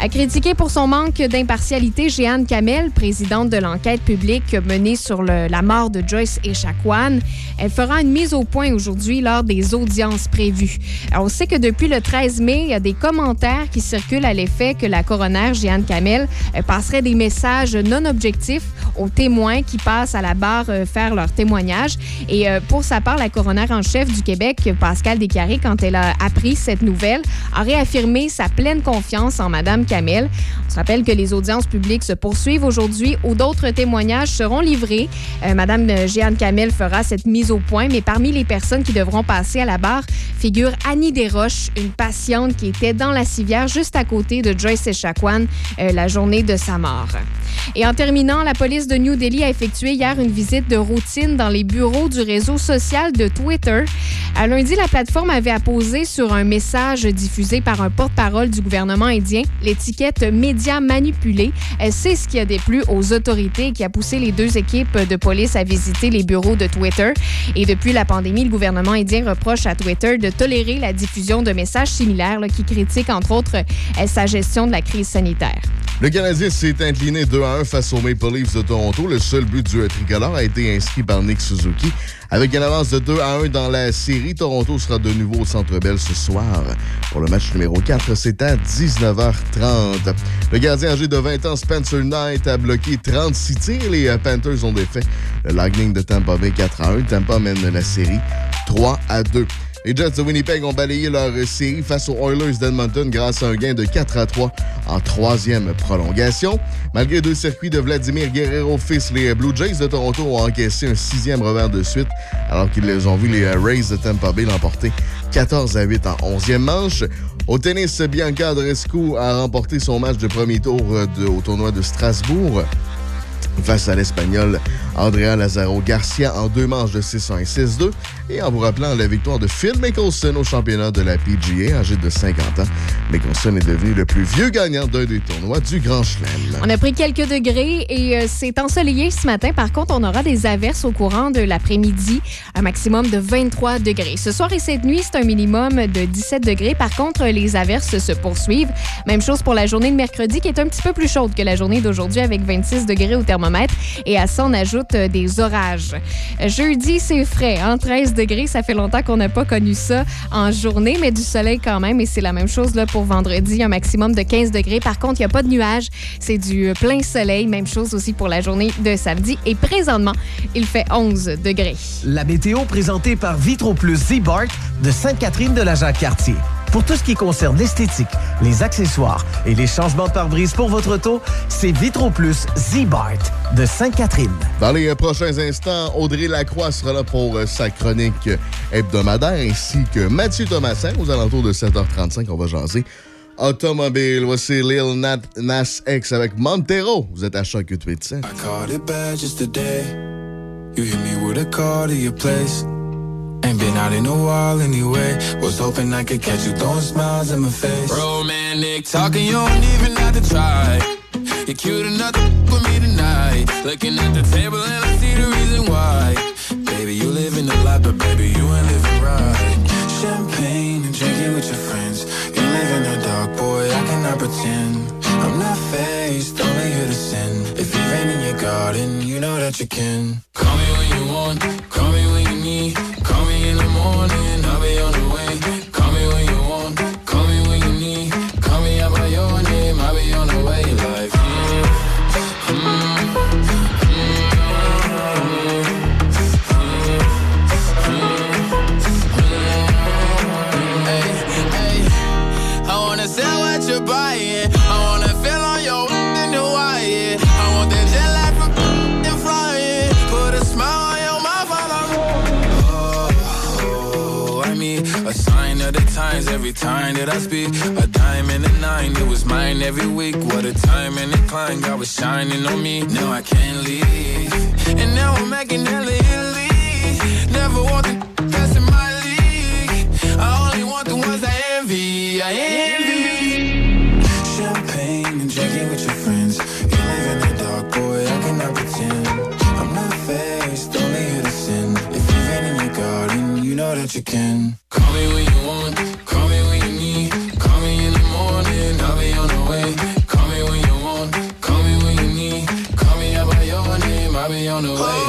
À critiquer pour son manque d'impartialité, Jeanne Kamel, présidente de l'enquête publique menée sur la mort de Joyce Echaquan, elle fera une mise au point aujourd'hui lors des audiences prévues. On sait que depuis le 13 mai, il y a des commentaires qui circulent à l'effet que la coroner Jeanne Kamel euh, passerait des messages non objectifs aux témoins qui passent à la barre euh, faire leur témoignage. Et euh, pour sa part, la coroner en chef du Québec, Pascal Descarrés, quand elle a appris cette nouvelle, a réaffirmé sa pleine confiance en Madame Kamel. On se rappelle que les audiences publiques se poursuivent aujourd'hui où d'autres témoignages seront livrés. Madame Jeanne Kamel fera cette mise au point, mais parmi les personnes qui devront passer à la barre figure Annie Desroches, une patiente qui était dans la civière juste à côté de Joyce Echaquan euh, la journée de sa mort. Et en terminant, la police de New Delhi a effectué hier une visite de routine dans les bureaux du réseau social de Twitter. À lundi, la plateforme avait apposé sur un message diffusé par un porte-parole du gouvernement indien l'étiquette médias manipulés. Euh, C'est ce qui a déplu aux autorités et qui a poussé les deux équipes de police à visiter les bureaux de Twitter. Et depuis la pandémie, le gouvernement indien reproche à Twitter de tolérer la diffusion de messages similaires qui critiquent entre autres euh, sa gestion de la crise sanitaire. Le Canadien s'est incliné 2 à 1 face aux Maple Leafs de Toronto. Le seul but du tricolore a été inscrit par Nick Suzuki. Avec une avance de 2 à 1 dans la série, Toronto sera de nouveau au Centre Bell ce soir. Pour le match numéro 4, c'est à 19h30. Le gardien âgé de 20 ans, Spencer Knight, a bloqué 36 tirs. Les euh, Panthers ont défait le Lightning de Tampa Bay 4 à 1. Tampa mène la série 3 à 2. Les Jets de Winnipeg ont balayé leur série face aux Oilers d'Edmonton grâce à un gain de 4 à 3 en troisième prolongation. Malgré deux circuits de Vladimir Guerrero fils, les Blue Jays de Toronto ont encaissé un sixième revers de suite alors qu'ils les ont vu les Rays de Tampa Bay l'emporter 14 à 8 en 11e manche. Au tennis, Bianca Andreescu a remporté son match de premier tour euh, au tournoi de Strasbourg face à l'Espagnol Andrea Lazaro Garcia en deux manches de 6-1 et 6-2. Et en vous rappelant la victoire de Phil Mickelson au championnat de la PGA, âgé de 50 ans. Mickelson est devenu le plus vieux gagnant d'un des tournois du Grand Chelem. On a pris quelques degrés et euh, c'est ensoleillé ce matin. Par contre, on aura des averses au courant de l'après-midi, un maximum de 23 degrés. Ce soir et cette nuit, c'est un minimum de 17 degrés. Par contre, les averses se poursuivent. Même chose pour la journée de mercredi qui est un petit peu plus chaude que la journée d'aujourd'hui avec 26 degrés au thermomètre. Et à ça, on ajoute euh, des orages. Jeudi, c'est frais, hein, 13 degrés. Ça fait longtemps qu'on n'a pas connu ça en journée, mais du soleil quand même. Et c'est la même chose là, pour vendredi, un maximum de 15 degrés. Par contre, il n'y a pas de nuages. C'est du plein soleil. Même chose aussi pour la journée de samedi. Et présentement, il fait 11 degrés. La météo présentée par Vitro Plus Z-Bart de Sainte-Catherine de la Jacques-Cartier. Pour tout ce qui concerne l'esthétique, les accessoires et les changements de pare-brise pour votre auto, c'est Vitro Plus Z-Bart de Sainte-Catherine. Dans les euh, prochains instants, Audrey Lacroix sera là pour euh, sa chronique euh, hebdomadaire, ainsi que Mathieu Thomasin aux alentours de 7h35. On va jaser automobile. Voici Lil Nat, Nas X avec Montero. Vous êtes à Choc 887. Caught it bad just today. You hit me with a call to your place. Ain't been out in a while anyway. Was hoping I could catch you throwing smiles in my face. Romantic talking, you don't even have to try. You're cute enough to with me tonight. Looking at the table and I see the reason why. Baby, you live in the life, but baby, you ain't living right. Champagne and drinking with your friends. You live in the dark, boy, I cannot pretend. I'm not faced, only here to sin. If you rain in your garden, you know that you can. Call me when you want, call me when need. Call me in the morning, I'll be on the every time that I speak. A dime and a nine, it was mine every week. What a time and a climb, God was shining on me. Now I can't leave. And now I'm making hella Italy. Never want the best in my league. I only want the ones I envy. I envy. Champagne and drinking with your friends. You live in the dark, boy, I cannot pretend. I'm not faced, only here to sin. If you've in your garden, you know that you can. Call me when you want, on the way.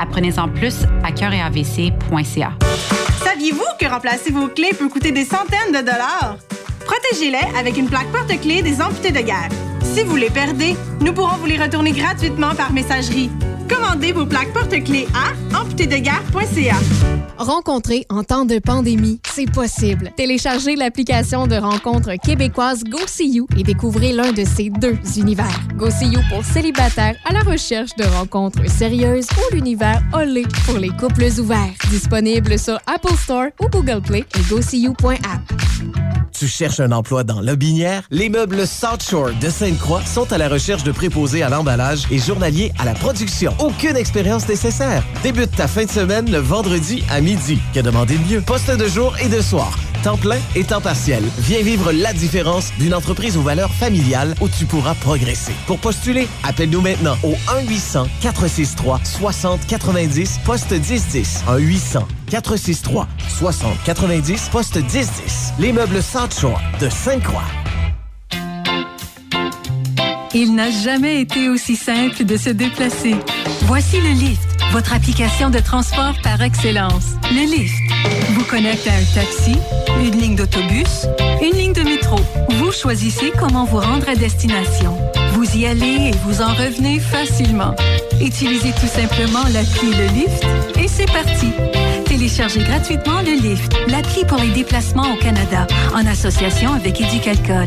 Apprenez-en plus à cœuretavc.ca. Saviez-vous que remplacer vos clés peut coûter des centaines de dollars? Protégez-les avec une plaque porte-clés des amputés de guerre. Si vous les perdez, nous pourrons vous les retourner gratuitement par messagerie. Commandez vos plaques porte-clés à amputédeguerre.ca. Rencontrer en temps de pandémie, c'est possible. Téléchargez l'application de rencontre québécoise Go See You et découvrez l'un de ces deux univers. Go See You pour célibataires à la recherche de rencontres sérieuses ou l'univers Olé pour les couples ouverts. Disponible sur Apple Store ou Google Play et GoSeeYou.app. Tu cherches un emploi dans Lobinière? Les meubles South Shore de Sainte-Croix sont à la recherche de préposés à l'emballage et journaliers à la production. Aucune expérience nécessaire. Débute ta fin de semaine le vendredi à midi. Que demander de mieux? Poste de jour et de soir. Temps plein et temps partiel. Viens vivre la différence d'une entreprise aux valeurs familiales où tu pourras progresser. Pour postuler, appelle-nous maintenant au 1-800-463-6090, poste 1010. 1-800-463-6090, poste 1010. Les meubles Shore de Sainte-Croix. Il n'a jamais été aussi simple de se déplacer. Voici le Lyft, votre application de transport par excellence. Le Lyft vous connecte à un taxi, une ligne d'autobus, une ligne de métro. Vous choisissez comment vous rendre à destination. Vous y allez et vous en revenez facilement. Utilisez tout simplement l'appli Le Lyft et c'est parti. Téléchargez gratuitement le Lyft, l'appli pour les déplacements au Canada, en association avec Éducalcool.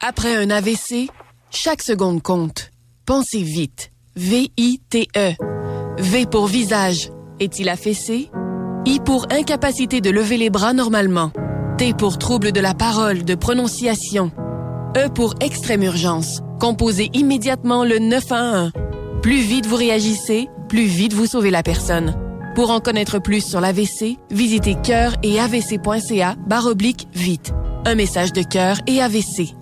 Après un AVC, chaque seconde compte. Pensez vite. V-I-T-E. V pour visage. Est-il affaissé? I pour incapacité de lever les bras normalement. T pour trouble de la parole, de prononciation. E pour extrême urgence. Composez immédiatement le 911. Plus vite vous réagissez, plus vite vous sauvez la personne. Pour en connaître plus sur l'AVC, visitez cœur et avc.ca barre oblique vite. Un message de cœur et AVC.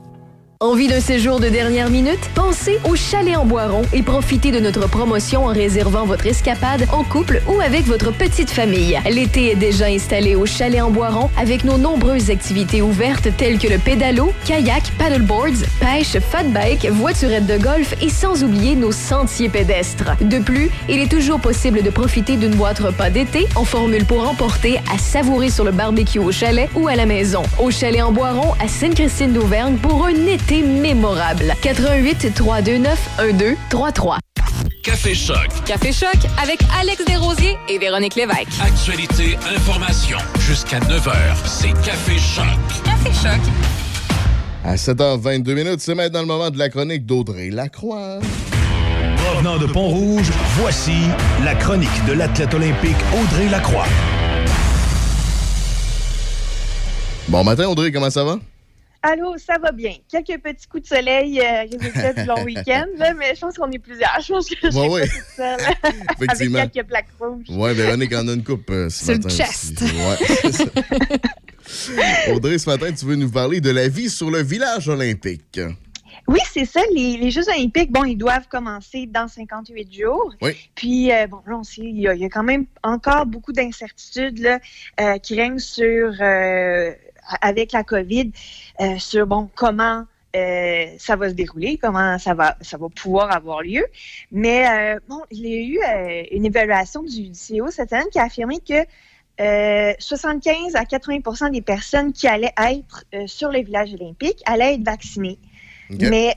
Envie d'un séjour de dernière minute? Pensez au Chalet en Boiron et profitez de notre promotion en réservant votre escapade en couple ou avec votre petite famille. L'été est déjà installé au Chalet en Boiron avec nos nombreuses activités ouvertes telles que le pédalo, kayak, paddleboards, pêche, fat bike, voiturette de golf et sans oublier nos sentiers pédestres. De plus, il est toujours possible de profiter d'une boîte repas d'été en formule pour emporter à savourer sur le barbecue au chalet ou à la maison. Au Chalet en Boiron à Sainte-Christine d'Auvergne pour un été mémorable. 88 329 1233. Café Choc. Café Choc avec Alex Desrosiers et Véronique Lévesque. Actualité, information. Jusqu'à 9h, c'est Café Choc. Café Choc. À 7h22 minutes, c'est maintenant le moment de la chronique d'Audrey Lacroix. Provenant de Pont-Rouge, voici la chronique de l'athlète olympique Audrey Lacroix. Bon matin, Audrey, comment ça va? Allô, ça va bien. Quelques petits coups de soleil euh, résultat du long (laughs) week-end, là, mais je pense qu'on est plusieurs. Je pense que je suis Ouais, ouais. pas toute seule. (laughs) Avec quelques plaques rouges. Ouais, Véronique en a une coupe euh, ce Sur le matin. chest. Ouais. (laughs) Audrey, ce matin, tu veux nous parler de la vie sur le village olympique. Oui, c'est ça. Les, les Jeux olympiques, bon, ils doivent commencer dans 58 jours. Oui. Puis, euh, bon, là, on sait, il y, a, il y a quand même encore beaucoup d'incertitudes euh, qui règnent sur, euh, avec la COVID, euh, sur, bon, comment euh, ça va se dérouler, comment ça va, ça va pouvoir avoir lieu. Mais, euh, bon, il y a eu euh, une évaluation du CEO cette semaine qui a affirmé que euh, 75 à 80% des personnes qui allaient être sur le village olympique allaient être vaccinées. Mais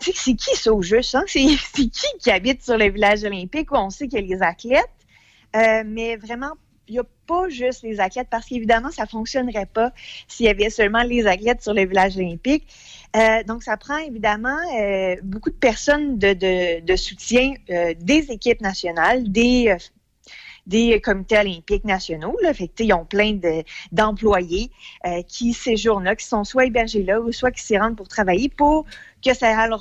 c'est qui ça au juste? Hein? C'est (laughs) qui qui habite sur le village olympique où on sait qu'il y a les athlètes? Mais vraiment, il n'y a pas juste les athlètes parce qu'évidemment, ça ne fonctionnerait pas s'il y avait seulement les athlètes sur le village olympique. Euh, donc, ça prend évidemment euh, beaucoup de personnes de, de, soutien euh, des équipes nationales, des, euh, des comités olympiques nationaux. Ils ont plein de- d'employés qui séjournent là, qui sont soit hébergés là ou soit qui s'y rendent pour travailler pour que ça aille le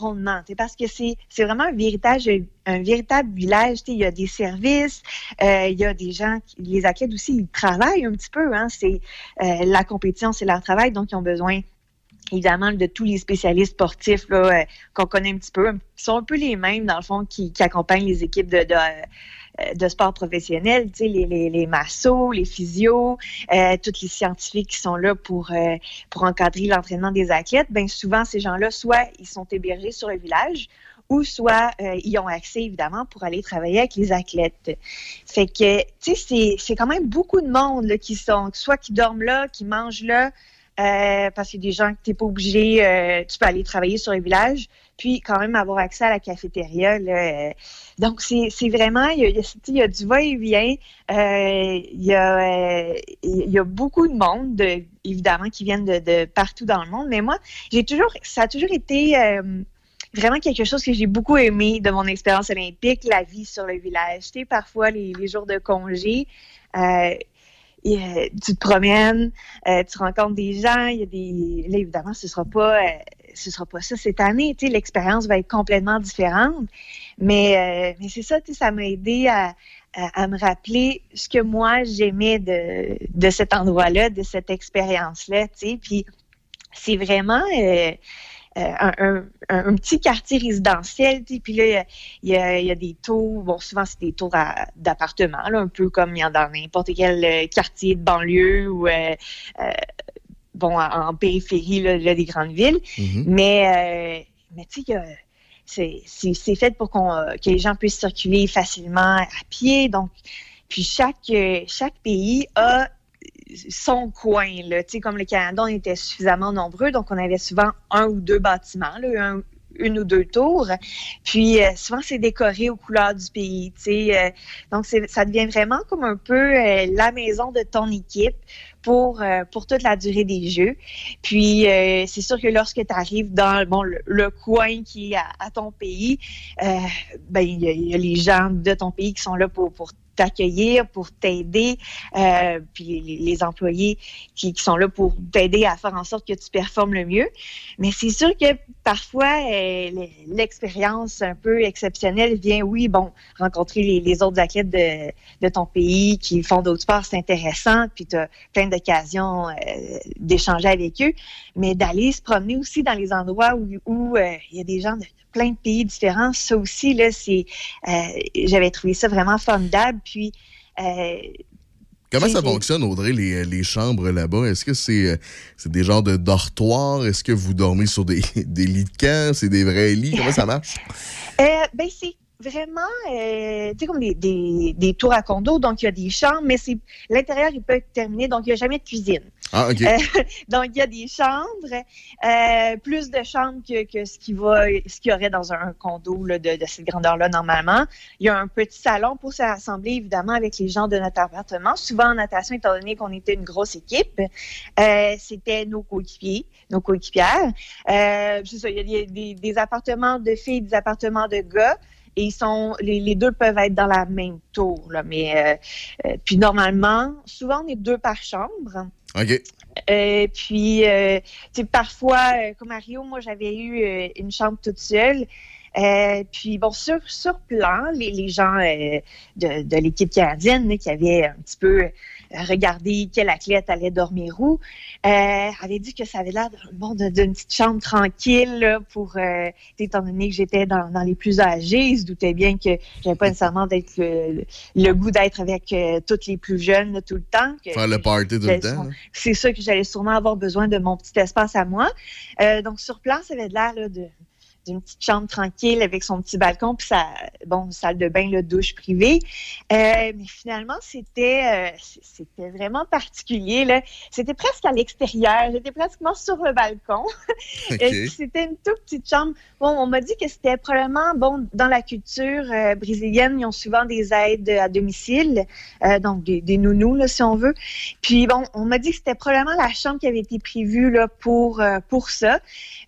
sais, Parce que c'est vraiment un véritable, un véritable village. Il y a des services, euh, il y a des gens, qui- les athlètes aussi, ils travaillent un petit peu. Hein, c'est euh, La compétition, c'est leur travail, donc ils ont besoin évidemment de tous les spécialistes sportifs euh, qu'on connaît un petit peu, qui sont un peu les mêmes, dans le fond, qui, accompagnent les équipes de, de sport professionnel, tu sais, les, les, les massos, les physios, euh, tous les scientifiques qui sont là pour, euh, pour encadrer l'entraînement des athlètes, bien souvent, ces gens-là, soit ils sont hébergés sur le village, ou soit euh, ils ont accès, évidemment, pour aller travailler avec les athlètes. Fait que, tu sais, c'est- quand même beaucoup de monde là, qui sont, soit qui dorment là, qui mangent là, euh, parce qu'il y a des gens que tu n'es pas obligé, euh, tu peux aller travailler sur le village, puis quand même avoir accès à la cafétéria. Euh. donc, c'est vraiment, il y, a, du va-et-vient, euh, euh, il y a beaucoup de monde, de- évidemment, qui viennent de, partout dans le monde, mais moi, j'ai toujours, ça a toujours été... vraiment quelque chose que j'ai beaucoup aimé de mon expérience olympique, la vie sur le village. Tu sais, parfois, les, jours de congé, tu te promènes, tu rencontres des gens, il y a des... Là, évidemment, ce sera pas... ce sera pas ça cette année, tu l'expérience va être complètement différente. Mais, euh, mais c'est ça, tu ça m'a aidé à, à, me rappeler ce que moi j'aimais de, de cet endroit-là, de cette expérience-là, tu. Puis c'est vraiment euh, euh, un, un- petit quartier résidentiel. tu sais. Puis là, il y a- y, a, des tours, bon, souvent c'est des tours d'appartements, un peu comme il y en a dans n'importe quel quartier de banlieue ou bon, en, périphérie là, là, des grandes villes. Mais, euh, mais tu sais, c'est fait pour qu'on, euh, que les gens puissent circuler facilement à pied. Donc, puis chaque, euh, chaque pays a son coin. Là. Tu sais, comme le Canada, on était suffisamment nombreux, donc on avait souvent un ou deux bâtiments, là, un- une ou deux tours. Puis euh, souvent, c'est décoré aux couleurs du pays. Tu sais, euh, donc, ça devient vraiment comme un peu euh, la maison de ton équipe pour, euh, pour toute la durée des Jeux. Puis, euh, c'est sûr que lorsque tu arrives dans bon, le, coin qui est à, ton pays, euh, ben, il y, a- il y a les gens de ton pays qui sont là pour, pour t'accueillir, pour t'aider, euh, puis les, employés qui, qui sont là pour t'aider à faire en sorte que tu performes le mieux. Mais c'est sûr que parfois, euh, l'expérience un peu exceptionnelle vient, oui, bon, rencontrer les, les autres athlètes de, de ton pays qui font d'autres sports, c'est intéressant, puis tu as plein d'occasions euh, d'échanger avec eux, mais d'aller se promener aussi dans les endroits où où, euh, il y a des gens de plein de pays différents, ça aussi, là, c'est, euh, j'avais trouvé ça vraiment formidable, puis euh, Comment ça fonctionne, Audrey, les, les chambres là-bas? Est-ce que c'est euh, c'est des genres de dortoirs? Est-ce que vous dormez sur des, (laughs) des lits de camp? C'est des vrais lits? Comment ça marche? Euh, ben, c'est vraiment, euh, tu sais, comme des, des, des tours à condo, donc il y a des chambres, mais c'est l'intérieur, il peut être terminé, donc il n'y a jamais de cuisine. Ah, OK. Euh, (laughs) donc, il y a des chambres, euh, plus de chambres que, que ce qu'il y aurait dans un condo là, de, de cette grandeur-là normalement. Il y a un petit salon pour se rassembler, évidemment, avec les gens de notre appartement. Souvent en natation, étant donné qu'on était une grosse équipe, c'était nos coéquipiers, nos coéquipières. C'est ça, il y a des, des- des appartements de filles, des appartements de gars. Et ils sont, les, les deux peuvent être dans la même tour, là, mais euh, euh, puis normalement, souvent on est deux par chambre. OK. Euh, puis, euh, tu sais, parfois, euh, comme à Rio, moi, j'avais eu euh, une chambre toute seule. Euh, puis, bon, sur, sur plan, les, les gens euh, de, de l'équipe canadienne là, qui avaient un petit peu euh, regardé quel athlète allait dormir où, euh, avaient dit que ça avait l'air bon, d'une petite chambre tranquille là, pour, euh, étant donné que j'étais dans, dans les plus âgés, ils se doutaient bien que j'avais pas nécessairement d'être le, le goût d'être avec euh, toutes les plus jeunes là, tout le temps. que- Faire le party tout le temps. c'est sûr que j'allais sûrement avoir besoin de mon petit espace à moi. Euh, donc, sur place, ça avait de l'air là, de d'une petite chambre tranquille avec son petit balcon puis sa bon salle de bain, le douche privée. Euh, mais finalement, c'était euh, c'était vraiment particulier là. C'était presque à l'extérieur. J'étais pratiquement sur le balcon. (laughs) Ok. Et puis, c'était une toute petite chambre. Bon, on m'a dit que c'était probablement bon dans la culture euh, brésilienne, ils ont souvent des aides à domicile, donc des, des nounous là, si on veut. Puis bon, on m'a dit que c'était probablement la chambre qui avait été prévue là pour pour ça.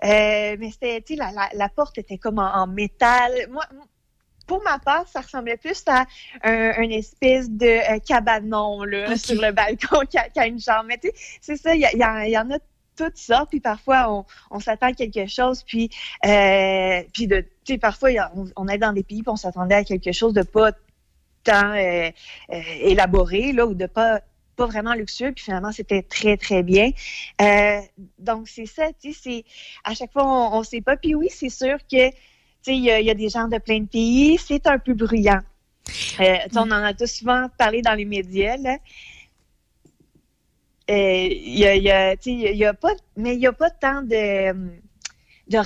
Mais c'était, la, la porte était comme en, en métal. Moi, pour ma part, ça ressemblait plus à un, une espèce de euh, cabanon là, sur le balcon (laughs) qu'à une chambre. Mais tu sais, c'est ça, il y, en- il y en a toutes sortes, puis parfois on, on s'attend à quelque chose, puis, euh, puis de, tu sais, parfois a- on, on est dans des pays, puis on s'attendait à quelque chose de pas tant euh, euh, élaboré, là, ou de pas pas vraiment luxueux, puis finalement, c'était très, très bien. Euh, donc, c'est ça, tu sais, c'est... À chaque fois, on ne sait pas. Puis oui, c'est sûr que, tu sais, il y, a- des gens de plein de pays, c'est un peu bruyant. Euh, on en a tous souvent parlé dans les médias, là. Euh, Il y a, y a, a- pas... Mais il n'y a pas tant de... De,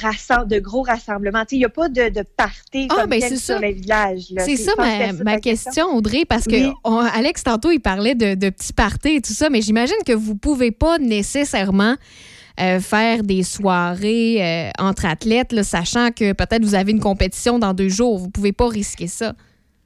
de gros rassemblements. Il n'y a pas de, de party Ah, comme ben, tel sur ça. les villages. C'est ça ma, ma question, Audrey, parce que Oui. on- Alex, tantôt, il parlait de, de petits parties et tout ça, mais j'imagine que vous pouvez pas nécessairement euh, faire des soirées euh, entre athlètes, là, sachant que peut-être vous avez une compétition dans deux jours. Vous pouvez pas risquer ça.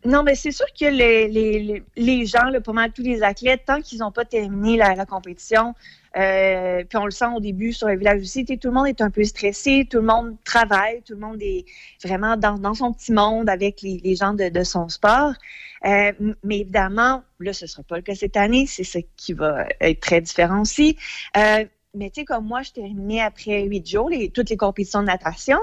Non, mais c'est sûr que les, les, les- les gens, là, pas mal tous les athlètes, tant qu'ils n'ont pas terminé la, la compétition, euh, puis on le sent au début sur le village aussi, tout le monde est un peu stressé, tout le monde travaille, tout le monde est vraiment dans, son petit monde avec les, gens de, son sport. Euh, mais évidemment, là, ce ne sera pas le cas cette année, c'est ce qui va être très différent aussi. Euh, mais tu sais, comme moi, je terminais après huit jours toutes les compétitions de natation.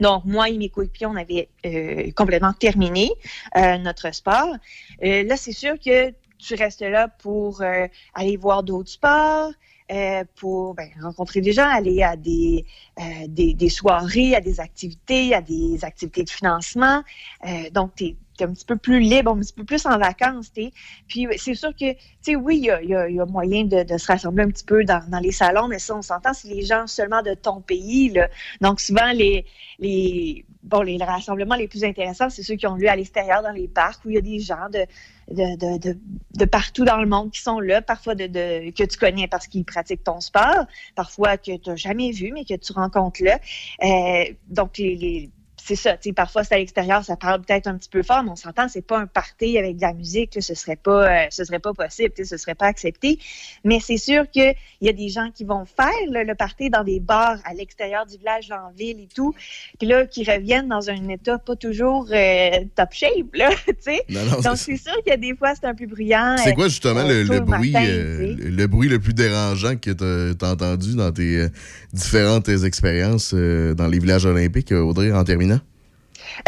Donc, moi et mes coéquipiers, on avait euh, complètement terminé euh, notre sport. Euh, là, c'est sûr que tu restes là pour euh, aller voir d'autres sports, euh, pour ben, rencontrer des gens, aller à des, euh, des, des soirées, à des activités, à des activités de financement. Euh, donc, tu un petit peu plus libre, un petit peu plus en vacances. t'es. Puis, c'est sûr que, tu sais, oui, il y a, moyen de, se rassembler un petit peu dans, les salons, mais ça, on s'entend, c'est les gens seulement de ton pays. Là. Donc, souvent, les, les, bon, les rassemblements les plus intéressants, c'est ceux qui ont lieu à l'extérieur, dans les parcs, où il y a des gens de, de, de, de, partout dans le monde qui sont là, parfois que tu connais parce qu'ils pratiquent ton sport, parfois que tu n'as jamais vu, mais que tu rencontres là. Euh, donc, les- c'est ça, tu sais, parfois c'est à l'extérieur, ça parle peut-être un petit peu fort, mais on s'entend, c'est pas un party avec de la musique, là, ce serait pas, euh, ce serait pas possible, tu sais, ce serait pas accepté. Mais c'est sûr qu'il y a des gens qui vont faire là, le party dans des bars à l'extérieur du village, en ville et tout, puis là, qui reviennent dans un état pas toujours euh, top shape, là, (laughs) tu sais. Donc c'est sûr qu'il y a des fois, c'est un peu bruyant. C'est quoi justement euh, le, tôt le bruit, matin, euh, le bruit le plus dérangeant que tu as, entendu dans tes différentes expériences dans les villages olympiques, Audrey, en terminant?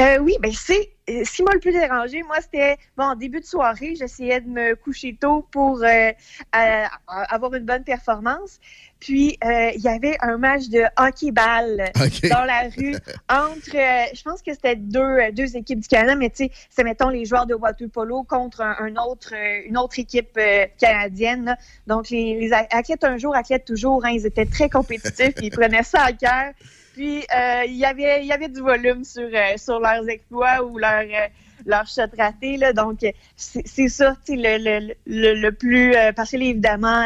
Euh, oui, ben c'est euh, ce qui m'a le plus dérangé, moi, c'était bon en début de soirée, j'essayais de me coucher tôt pour euh, euh, avoir une bonne performance. Puis il y avait un match de hockey-ball dans la rue (laughs) entre, je pense que c'était deux, deux équipes du Canada, mais tu sais, c'est mettons les joueurs de water polo contre un, un autre, une autre équipe canadienne. là. Donc les, les athlètes un jour, athlètes toujours, hein, ils étaient très compétitifs, ils prenaient ça à cœur. Puis euh, il y avait il y avait du volume sur euh, sur leurs exploits ou leurs euh, shots ratés là. Donc c'est ça, le, le, le, le plus euh, parce que là, évidemment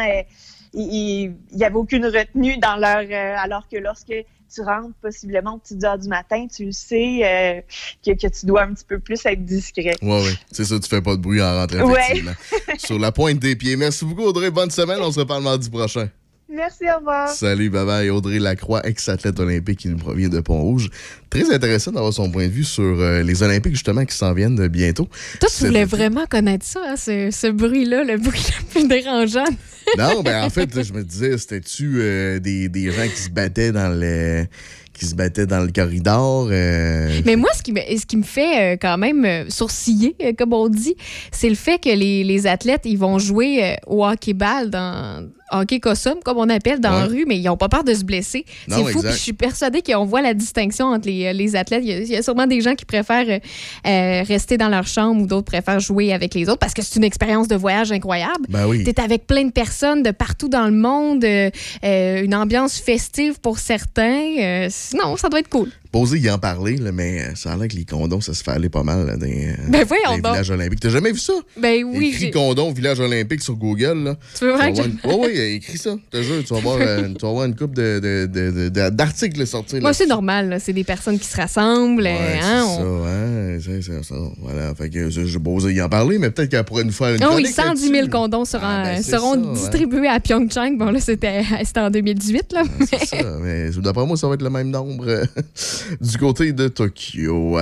il il y avait aucune retenue dans leur alors que lorsque tu rentres possiblement aux petites heures du matin, tu le sais que, que tu dois un petit peu plus être discret. Ouais, ouais. C'est ça, tu fais pas de bruit en rentrant, Ouais. (laughs) Sur la pointe des pieds. Merci beaucoup, Audrey. Bonne semaine. On se reparle mardi prochain. Merci, au revoir. Salut, bye bye. Audrey Lacroix, ex-athlète olympique qui nous provient de Pont-Rouge. Très intéressant d'avoir son point de vue sur euh, les Olympiques, justement, qui s'en viennent de bientôt. Toi, tu voulais vraiment connaître ça, hein, ce, ce bruit-là, le bruit le plus dérangeant. (laughs) Non, ben en fait, je me disais, c'était-tu euh, des, des gens qui se battaient dans le qui se battaient dans le corridor? euh, Mais moi, ce qui me, ce qui me fait euh, quand même euh, sourciller, euh, comme on dit, c'est le fait que les, les athlètes, ils vont jouer euh, au hockey-ball dans hockey costume, comme on appelle, dans la rue, mais ils n'ont pas peur de se blesser. Non, C'est fou. Puis je suis persuadée qu'on voit la distinction entre les, les athlètes. Il y, a, il y a sûrement des gens qui préfèrent euh, euh, rester dans leur chambre ou d'autres préfèrent jouer avec les autres parce que c'est une expérience de voyage incroyable. Ben oui. Tu es avec plein de personnes de partout dans le monde, euh, euh, une ambiance festive pour certains. Euh, sinon, ça doit être cool. Posé y en parler, là, mais euh, ça a l'air que les condoms, ça se fait aller pas mal là, dans, euh, Ben voyons dans les donc. villages olympiques. T'as jamais vu ça? Ben oui, Écrit condom, village olympique sur Google. Là. Tu veux vraiment que une- Ouais, ouais, écrit ça. Je te jure, tu vas voir, euh, tu vas voir une couple de, de, de- d'articles sortir. Moi, c'est normal. C'est des personnes qui se rassemblent. Ouais, euh, c'est hein, ça, ouais, c'est c'est ça. Voilà, fait que je, posais y en parler, mais peut-être qu'elle pourrait nous faire une oui, chronique 110 000 là-dessus. condoms seront, Ah, ben, seront ça, ouais. distribués à Pyeongchang. Bon, là, c'était en 2018. Là. C'est ça, mais d'après moi, ça va être le même nombre du côté de Tokyo.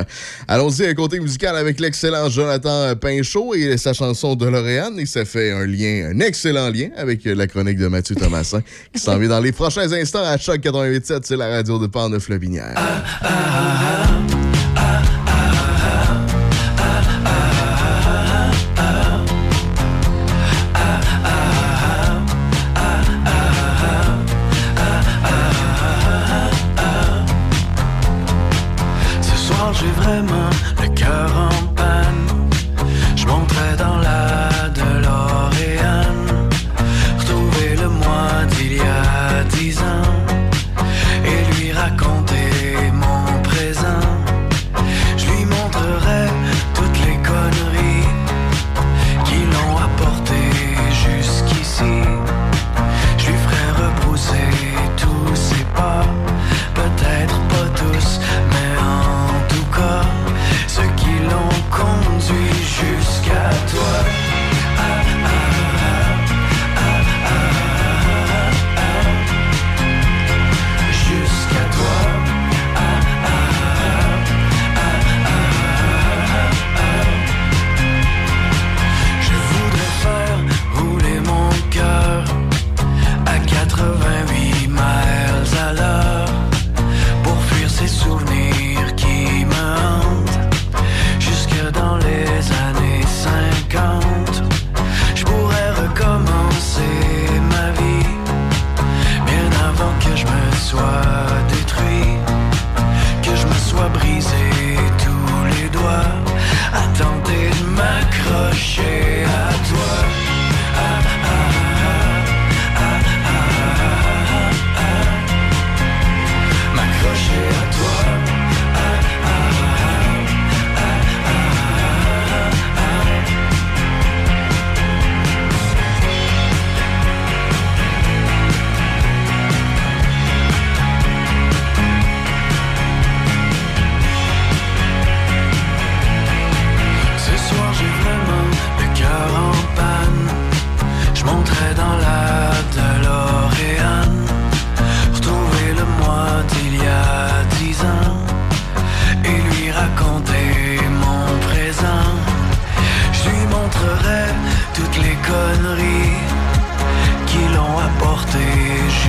Allons-y, un côté musical avec l'excellent Jonathan Pinchot et sa chanson de L'Oréane. Et ça fait un lien, un excellent lien avec la chronique de Mathieu Thomasin qui s'en vient dans les prochains instants à Choc 88.7. C'est la radio de Portneuf-Lobinière. Ce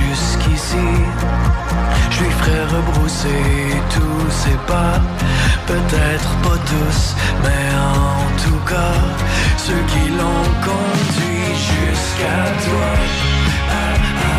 jusqu'ici. Je lui ferai rebrousser tous ses pas. Peut-être pas tous, mais en tout cas, ceux qui l'ont conduit jusqu'à toi. Ah, ah.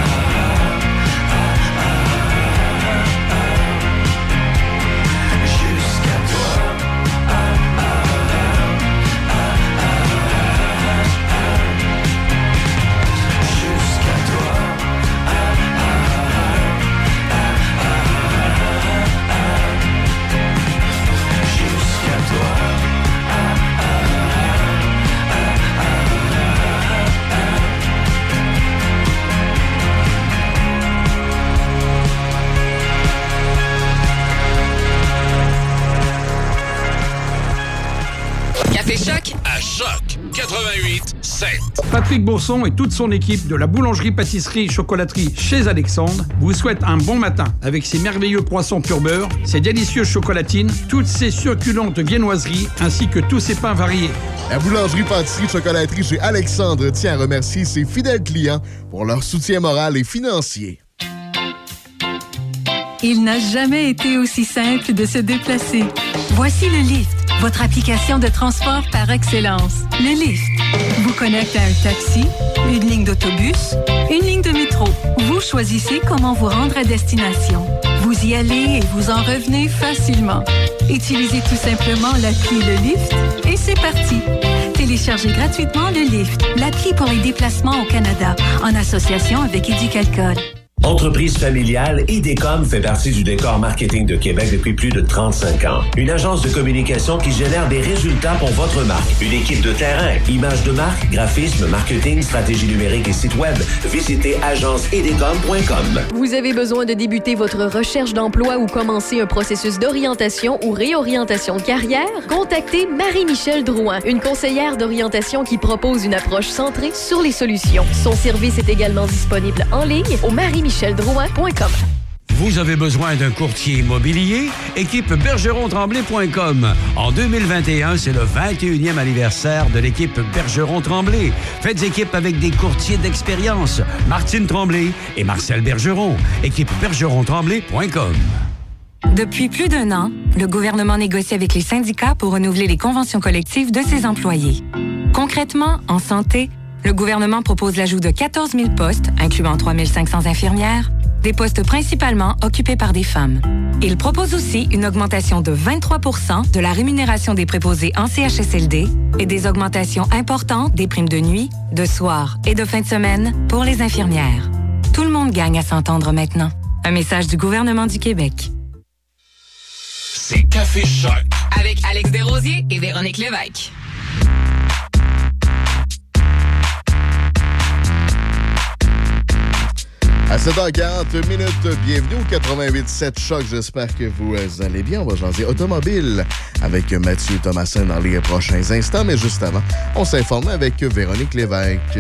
88 7. Patrick Bourson et toute son équipe de la boulangerie-pâtisserie-chocolaterie chez Alexandre vous souhaitent un bon matin avec ses merveilleux croissants pur beurre, ses délicieuses chocolatines, toutes ses succulentes viennoiseries ainsi que tous ses pains variés. La boulangerie-pâtisserie-chocolaterie chez Alexandre tient à remercier ses fidèles clients pour leur soutien moral et financier. Il n'a jamais été aussi simple de se déplacer. Voici le Lyft, votre application de transport par excellence. Le Lyft vous connecte à un taxi, une ligne d'autobus, une ligne de métro. Vous choisissez comment vous rendre à destination. Vous y allez et vous en revenez facilement. Utilisez tout simplement l'appli Le Lyft et c'est parti. Téléchargez gratuitement le Lyft, l'appli pour les déplacements au Canada, en association avec Éducalcool. Entreprise familiale, IDECOM fait partie du décor marketing de Québec depuis plus de 35 ans. Une agence de communication qui génère des résultats pour votre marque. Une équipe de terrain, images de marque, graphisme, marketing, stratégie numérique et site web. Visitez agenceidecom.com. Vous avez besoin de débuter votre recherche d'emploi ou commencer un processus d'orientation ou réorientation de carrière? Contactez Marie-Michel Drouin, une conseillère d'orientation qui propose une approche centrée sur les solutions. Son service est également disponible en ligne au marie-micheldrouin.com. Vous avez besoin d'un courtier immobilier? Équipe bergeron-tremblay.com. En 2021, c'est le 21e anniversaire de l'équipe Bergeron-Tremblay. Faites équipe avec des courtiers d'expérience. Martine Tremblay et Marcel Bergeron. Équipe bergeron-tremblay.com. Depuis plus d'un an, le gouvernement négocie avec les syndicats pour renouveler les conventions collectives de ses employés. Concrètement, en santé, le gouvernement propose l'ajout de 14 000 postes, incluant 3 500 infirmières, des postes principalement occupés par des femmes. Il propose aussi une augmentation de 23% de la rémunération des préposés en CHSLD et des augmentations importantes des primes de nuit, de soir et de fin de semaine pour les infirmières. Tout le monde gagne à s'entendre maintenant. Un message du gouvernement du Québec. C'est Café Choc. Avec Alex Desrosiers et Véronique Lévesque. À 7h40 minutes, bienvenue au 88.7 Choc. J'espère que vous allez bien. On va jaser automobile avec Mathieu Thomasin dans les prochains instants. Mais juste avant, on s'informe avec Véronique Lévesque.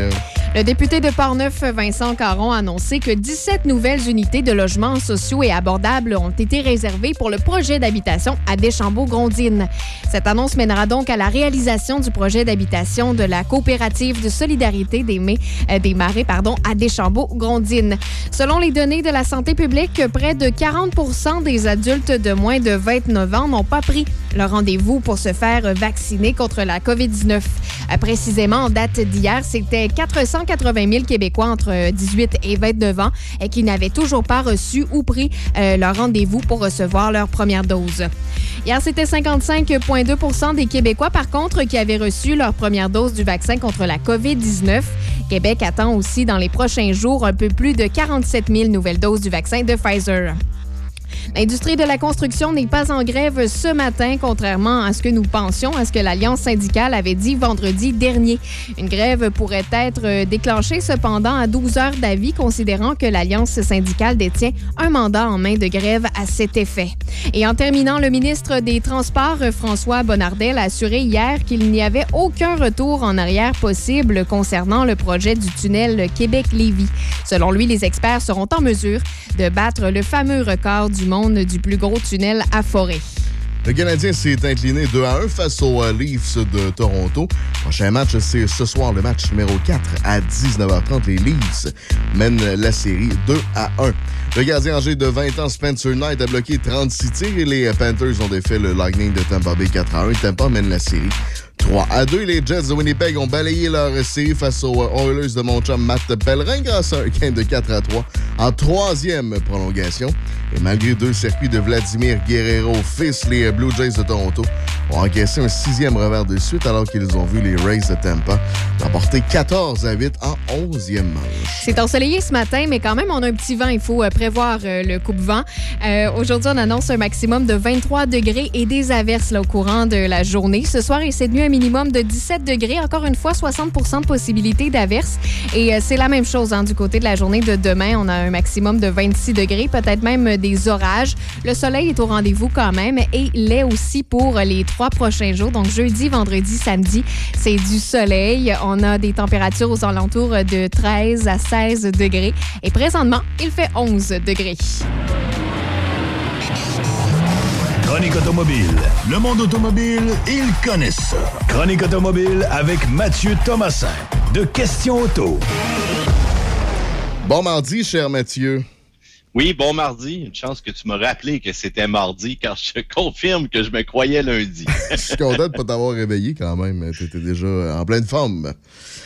Le député de Portneuf, Vincent Caron, a annoncé que 17 nouvelles unités de logements sociaux et abordables ont été réservées pour le projet d'habitation à Deschambault-Grondines. Cette annonce mènera donc à la réalisation du projet d'habitation de la coopérative de solidarité des, euh, des Marais pardon, à Deschambault-Grondines. Selon les données de la santé publique, près de 40 des adultes de moins de 29 ans n'ont pas pris leur rendez-vous pour se faire vacciner contre la COVID-19. Euh, Précisément, en date d'hier, c'était 480 000 Québécois entre 18 et 29 ans qui n'avaient toujours pas reçu ou pris euh, leur rendez-vous pour recevoir leur première dose. Hier, c'était 55,2 des Québécois, par contre, qui avaient reçu leur première dose du vaccin contre la COVID-19. Québec attend aussi dans les prochains jours un peu plus de 47 000 nouvelles doses du vaccin de Pfizer. L'industrie de la construction n'est pas en grève ce matin, contrairement à ce que nous pensions, à ce que l'Alliance syndicale avait dit vendredi dernier. Une grève pourrait être déclenchée cependant à 12 heures d'avis, considérant que l'Alliance syndicale détient un mandat en main de grève à cet effet. Et en terminant, le ministre des Transports, François Bonnardel, a assuré hier qu'il n'y avait aucun retour en arrière possible concernant le projet du tunnel Québec-Lévis. Selon lui, les experts seront en mesure de battre le fameux record du monde du plus gros tunnel à forêt. Le Canadien s'est incliné 2 à 1 face aux euh, Leafs de Toronto. Prochain match, c'est ce soir le match numéro 4 à 19h30. Les Leafs mènent la série 2 à 1. Le gardien âgé de 20 ans, Spencer Knight, a bloqué 36 tirs et les Panthers ont défait le Lightning de Tampa Bay 4 à 1. Tampa mène la série 3 à 2. Les Jets de Winnipeg ont balayé leur série face aux Oilers de mon chum Matt Pellerin grâce à un gain de 4 à 3 en troisième prolongation. Et malgré deux circuits de Vladimir Guerrero, fils, les Blue Jays de Toronto ont encaissé un sixième revers de suite alors qu'ils ont vu les Rays de Tampa remporter 14 à 8 en 11e manche. C'est ensoleillé ce matin, mais quand même, on a un petit vent. Il faut euh, prévoir euh, le coupe-vent. Euh, Aujourd'hui, on annonce un maximum de 23 degrés et des averses là, au courant de la journée. Ce soir et cette nuit, minimum de 17 degrés. Encore une fois, 60 de possibilité d'averses. Et euh, c'est la même chose hein, du côté de la journée de demain. On a un maximum de 26 degrés, peut-être même euh, des orages. Le soleil est au rendez-vous quand même et l'est aussi pour les trois prochains jours. Donc, jeudi, vendredi, samedi, c'est du soleil. On a des températures aux alentours de 13 à 16 degrés. Et présentement, il fait 11 degrés. Chronique automobile. Le monde automobile, ils connaissent ça. Chronique automobile avec Mathieu Thomasin. De Question Auto. Bon mardi, cher Mathieu. Oui, bon mardi. Une chance que tu m'as rappelé que c'était mardi, car je confirme que je me croyais lundi. (laughs) Je suis content de ne pas t'avoir réveillé quand même. Tu étais déjà en pleine forme.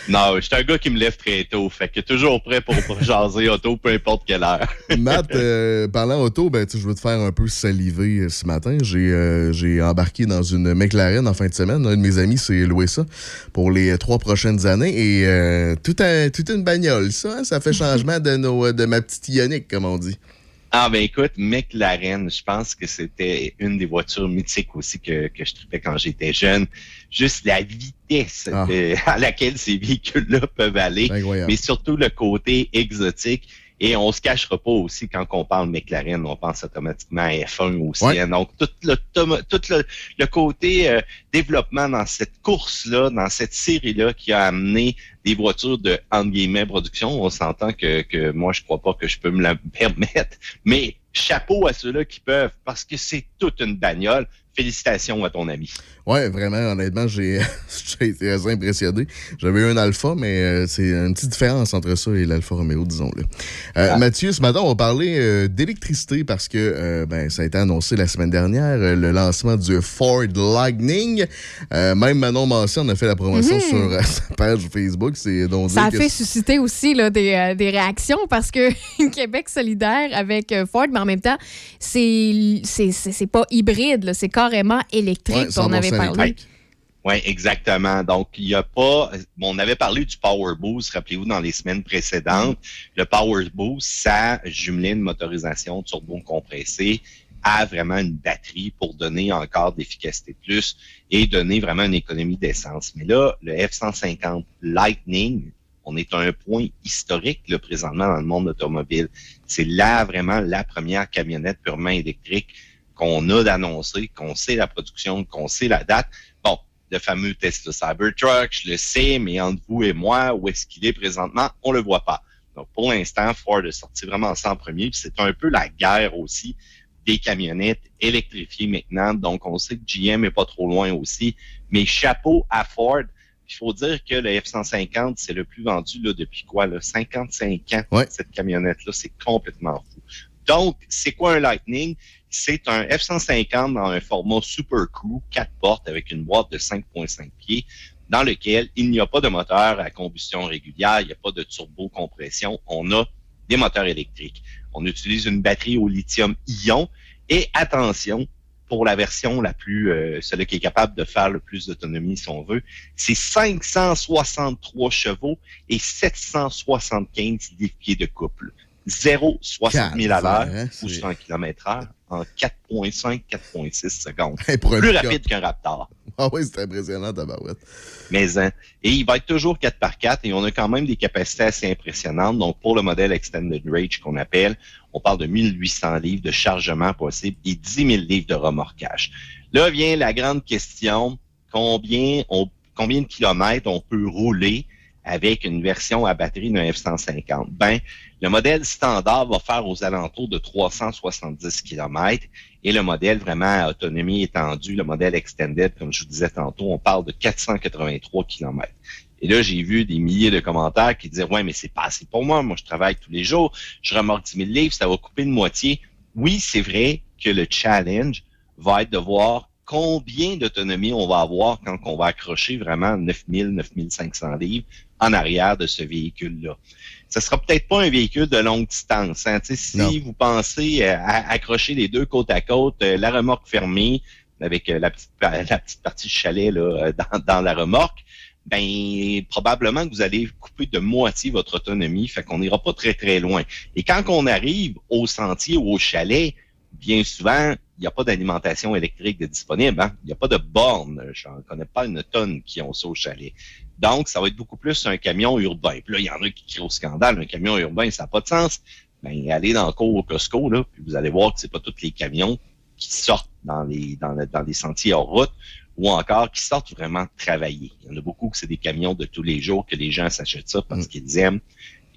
non, je suis un gars qui me lève très tôt, fait que toujours prêt pour, (laughs) jaser auto, peu importe quelle heure. (laughs) Matt, euh, parlant auto, ben, je veux te faire un peu saliver euh, ce matin. J'ai euh, j'ai embarqué dans une McLaren en fin de semaine. Un de mes amis s'est loué ça pour les trois prochaines années. Et euh, tout, un, toute une bagnole, ça. hein, ça fait changement de, nos, de ma petite ionique, comme on dit. Ah ben écoute, McLaren, je pense que c'était une des voitures mythiques aussi que, que je tripais quand j'étais jeune. Juste la vitesse Ah. (laughs) à laquelle ces véhicules-là peuvent aller, mais surtout le côté exotique. Et on se cachera pas aussi quand on parle McLaren, on pense automatiquement à F1 aussi. Ouais. hein. Donc tout le tout le, le côté euh, développement dans cette course-là, dans cette série-là, qui a amené des voitures de entre guillemets production. On s'entend que, que moi je crois pas que je peux me la (laughs) permettre, mais chapeau à ceux-là qui peuvent parce que c'est toute une bagnole. Félicitations à ton ami. Ouais, vraiment, honnêtement, (laughs) j'ai été assez impressionné. J'avais eu un Alpha, mais euh, c'est une petite différence entre ça et l'Alfa Romeo, disons-le. Euh, Mathieu, ce matin, on va parler euh, d'électricité parce que euh, ben, ça a été annoncé la semaine dernière, le lancement du Ford Lightning. Même Manon Massé en a fait la promotion Mhm. sur (laughs) sa page Facebook. Donc Ça a fait susciter aussi là, des, des réactions parce que (laughs) Québec solidaire avec Ford, mais en même temps, c'est pas hybride, c'est carrément électrique. Ouais, on avait 100% parlé. Oui, exactement. Donc, il n'y a pas. bon, on avait parlé du Power Boost, rappelez-vous, dans les semaines précédentes. Le Power Boost, ça jumelait une motorisation turbo compressée à vraiment une batterie pour donner encore d'efficacité plus et donner vraiment une économie d'essence. Mais là, le F-150 Lightning, on est à un point historique là, présentement dans le monde automobile. C'est là vraiment la première camionnette purement électrique qu'on a d'annoncer, qu'on sait la production, qu'on sait la date. Bon, le fameux Tesla Cybertruck, je le sais, mais entre vous et moi, où est-ce qu'il est présentement, on le voit pas. Donc, pour l'instant, Ford est sorti vraiment ça en premier. puis C'est un peu la guerre aussi des camionnettes électrifiées maintenant. Donc, on sait que GM est pas trop loin aussi. Mais chapeau à Ford. Il faut dire que le F-150, c'est le plus vendu là, depuis quoi? Là, 55 ans, cette camionnette-là. C'est complètement fou. Donc, c'est quoi un Lightning? C'est un F-150 dans un format Super Crew, 4 portes avec une boîte de 5.5 pieds, dans lequel il n'y a pas de moteur à combustion régulière, il n'y a pas de turbo-compression. On a des moteurs électriques. On utilise une batterie au lithium-ion. Et attention, pour la version la plus, euh, celle qui est capable de faire le plus d'autonomie, si on veut, c'est 563 chevaux et 775 livres-pieds de couple. 0, 60 000 à l'heure ou c'est- 100 km heure en 4.5, 4.6 secondes. Un Plus rapide qu'un Raptor. Ah oui, c'est impressionnant, tabarouette. Mais hein, et il va être toujours 4 par 4 et on a quand même des capacités assez impressionnantes. Donc pour le modèle Extended Range qu'on appelle, on parle de 1800 livres de chargement possible et 10 000 livres de remorquage. Là vient la grande question, combien on combien de kilomètres on peut rouler avec une version à batterie d'un F-150? Ben, le modèle standard va faire aux alentours de 370 km et le modèle vraiment à autonomie étendue, le modèle extended, comme je vous disais tantôt, on parle de 483 km. Et là, j'ai vu des milliers de commentaires qui disaient, ouais, mais c'est pas assez pour moi. Moi, je travaille tous les jours. Je remorque 10 000 livres, ça va couper de moitié. Oui, c'est vrai que le challenge va être de voir combien d'autonomie on va avoir quand on va accrocher vraiment 9000, 9500 livres en arrière de ce véhicule-là. Ce sera peut-être pas un véhicule de longue distance. Hein. Si Non. vous pensez euh, à accrocher les deux côte à côte, euh, la remorque fermée avec euh, la, petite, pa- la petite partie du chalet là, (laughs) dans, dans la remorque, ben probablement que vous allez couper de moitié votre autonomie, fait qu'on n'ira pas très très loin. Et quand on arrive au sentier ou au chalet, bien souvent, il n'y a pas d'alimentation électrique de disponible. hein. Il n'y a pas de borne. Je n'en connais pas une tonne qui ont ça au chalet. Donc, ça va être beaucoup plus un camion urbain. Puis là, il y en a qui crient au scandale. Un camion urbain, ça n'a pas de sens. Ben, allez dans le cours au Costco, là, puis vous allez voir que c'est pas tous les camions qui sortent dans les, dans, le- dans les sentiers hors route ou encore qui sortent vraiment travailler. Il y en a beaucoup que c'est des camions de tous les jours que les gens s'achètent ça parce qu'ils aiment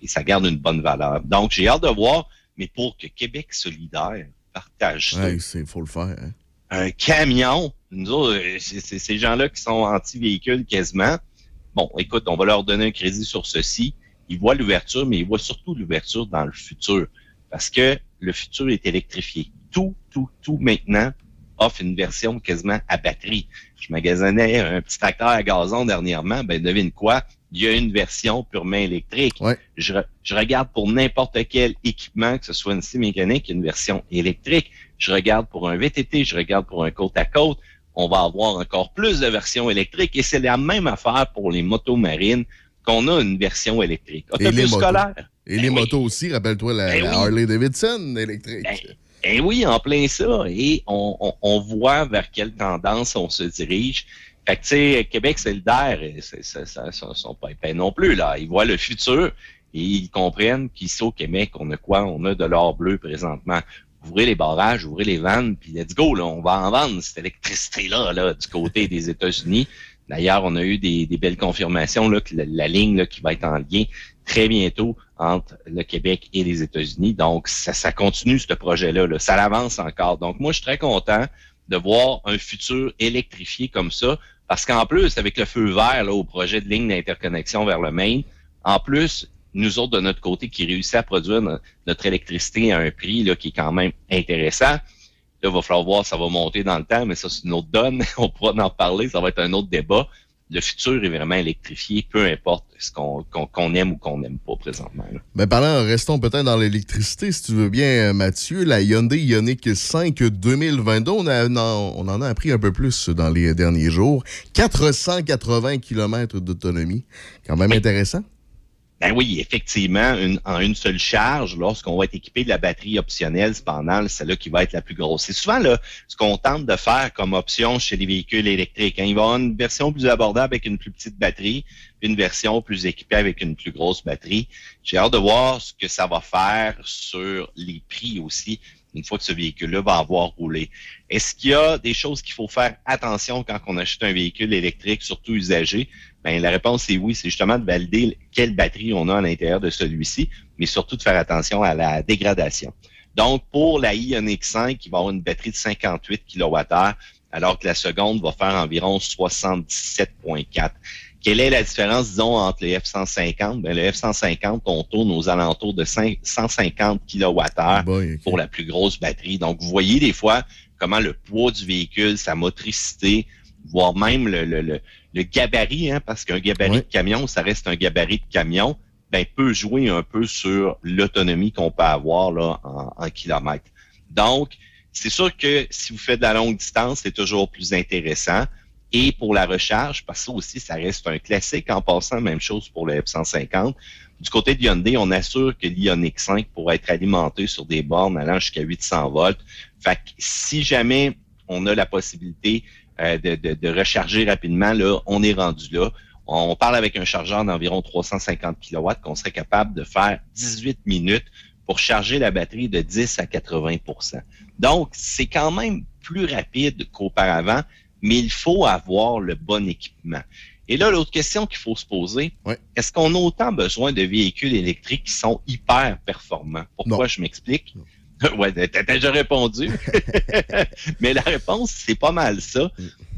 et ça garde une bonne valeur. Donc, j'ai hâte de voir, mais pour que Québec solidaire partage ça, Ouais, c'est faut le faire. hein. un camion, nous autres, euh, c'est c'est ces gens-là qui sont anti-véhicules quasiment. Bon, écoute, on va leur donner un crédit sur ceci. Ils voient l'ouverture, mais ils voient surtout l'ouverture dans le futur. Parce que le futur est électrifié. Tout, tout, tout maintenant offre une version quasiment à batterie. Je magasinais un petit tracteur à gazon dernièrement, ben devine quoi? Il y a une version purement électrique. Je, je regarde pour n'importe quel équipement, que ce soit une scie mécanique, une version électrique. Je regarde pour un VTT, je regarde pour un côte à côte. On va avoir encore plus de versions électriques et c'est la même affaire pour les motos marines qu'on a une version électrique. Et les Autobus motos. scolaire. Et les motos aussi, rappelle-toi la, Ben la oui. Harley Davidson électrique. Eh oui, en plein ça. Et on, on, on voit vers quelle tendance on se dirige. Fait que, tu sais, Québec solidaire, ça, ça, sont pas épais non plus, là. Ils voient le futur et ils comprennent qu'ici au Québec, on a quoi? On a de l'or bleu présentement. Ouvrez les barrages, ouvrez les vannes, puis let's go, là. On va en vendre cette électricité-là, là, du côté des États-Unis. D'ailleurs, on a eu des, belles confirmations, là, que la, la ligne, là, qui va être en lien très bientôt entre le Québec et les États-Unis. Donc, ça, ça continue, ce projet-là. là. Ça avance encore. Donc, moi, je suis très content de voir un futur électrifié comme ça. Parce qu'en plus, avec le feu vert là, au projet de ligne d'interconnexion vers le Maine, en plus, nous autres, de notre côté, qui réussit à produire no- notre électricité à un prix là, qui est quand même intéressant, là, il va falloir voir, ça va monter dans le temps, mais ça, c'est une autre donne. (laughs) On pourra en parler, ça va être un autre débat. Le futur est vraiment électrifié, peu importe ce qu'on aime ou qu'on n'aime pas présentement. là. Ben parlant, restons peut-être dans l'électricité, si tu veux bien, euh, Mathieu. La Hyundai Ioniq 5 2022, on, a- non, on en a appris un peu plus dans les derniers jours. 480 km d'autonomie. Quand même intéressant. Ben oui, effectivement, une- en une seule charge, lorsqu'on va être équipé de la batterie optionnelle, cependant, c'est là qui va être la plus grosse. C'est souvent là, ce qu'on tente de faire comme option chez les véhicules électriques. hein. Il va y avoir une version plus abordable avec une plus petite batterie, puis une version plus équipée avec une plus grosse batterie. J'ai hâte de voir ce que ça va faire sur les prix aussi, une fois que ce véhicule-là va avoir roulé. Est-ce qu'il y a des choses qu'il faut faire attention quand on achète un véhicule électrique, surtout usagé? Ben, la réponse est oui, c'est justement de valider quelle batterie on a à l'intérieur de celui-ci, mais surtout de faire attention à la dégradation. Donc, pour la Ioniq 5, il va avoir une batterie de 58 kWh, alors que la seconde va faire environ 77,4. Quelle est la différence, disons, entre le F-150? Ben, le F-150, on tourne aux alentours de 5 150 kWh pour la plus grosse batterie. Donc, vous voyez des fois comment le poids du véhicule, sa motricité, voire même le, le, le, le gabarit, hein, parce qu'un gabarit de camion, ça reste un gabarit de camion, ben, peut jouer un peu sur l'autonomie qu'on peut avoir là, en, en kilomètres. Donc, c'est sûr que si vous faites de la longue distance, c'est toujours plus intéressant. Et pour la recharge, parce que ça aussi, ça reste un classique en passant, même chose pour le F-150. Du côté de Hyundai, on assure que l'Ioniq 5 pourra être alimenté sur des bornes allant jusqu'à 800 volts. Fait que si jamais on a la possibilité euh, de, de- de recharger rapidement, là, on est rendu là. On parle avec un chargeur d'environ 350 kW qu'on serait capable de faire 18 minutes pour charger la batterie de 10 à 80% Donc, c'est quand même plus rapide qu'auparavant, mais il faut avoir le bon équipement. Et là, l'autre question qu'il faut se poser, est-ce qu'on a autant besoin de véhicules électriques qui sont hyper performants? Pourquoi je m'explique? (laughs) ouais, t'as déjà répondu. (laughs) Mais la réponse, c'est pas mal ça.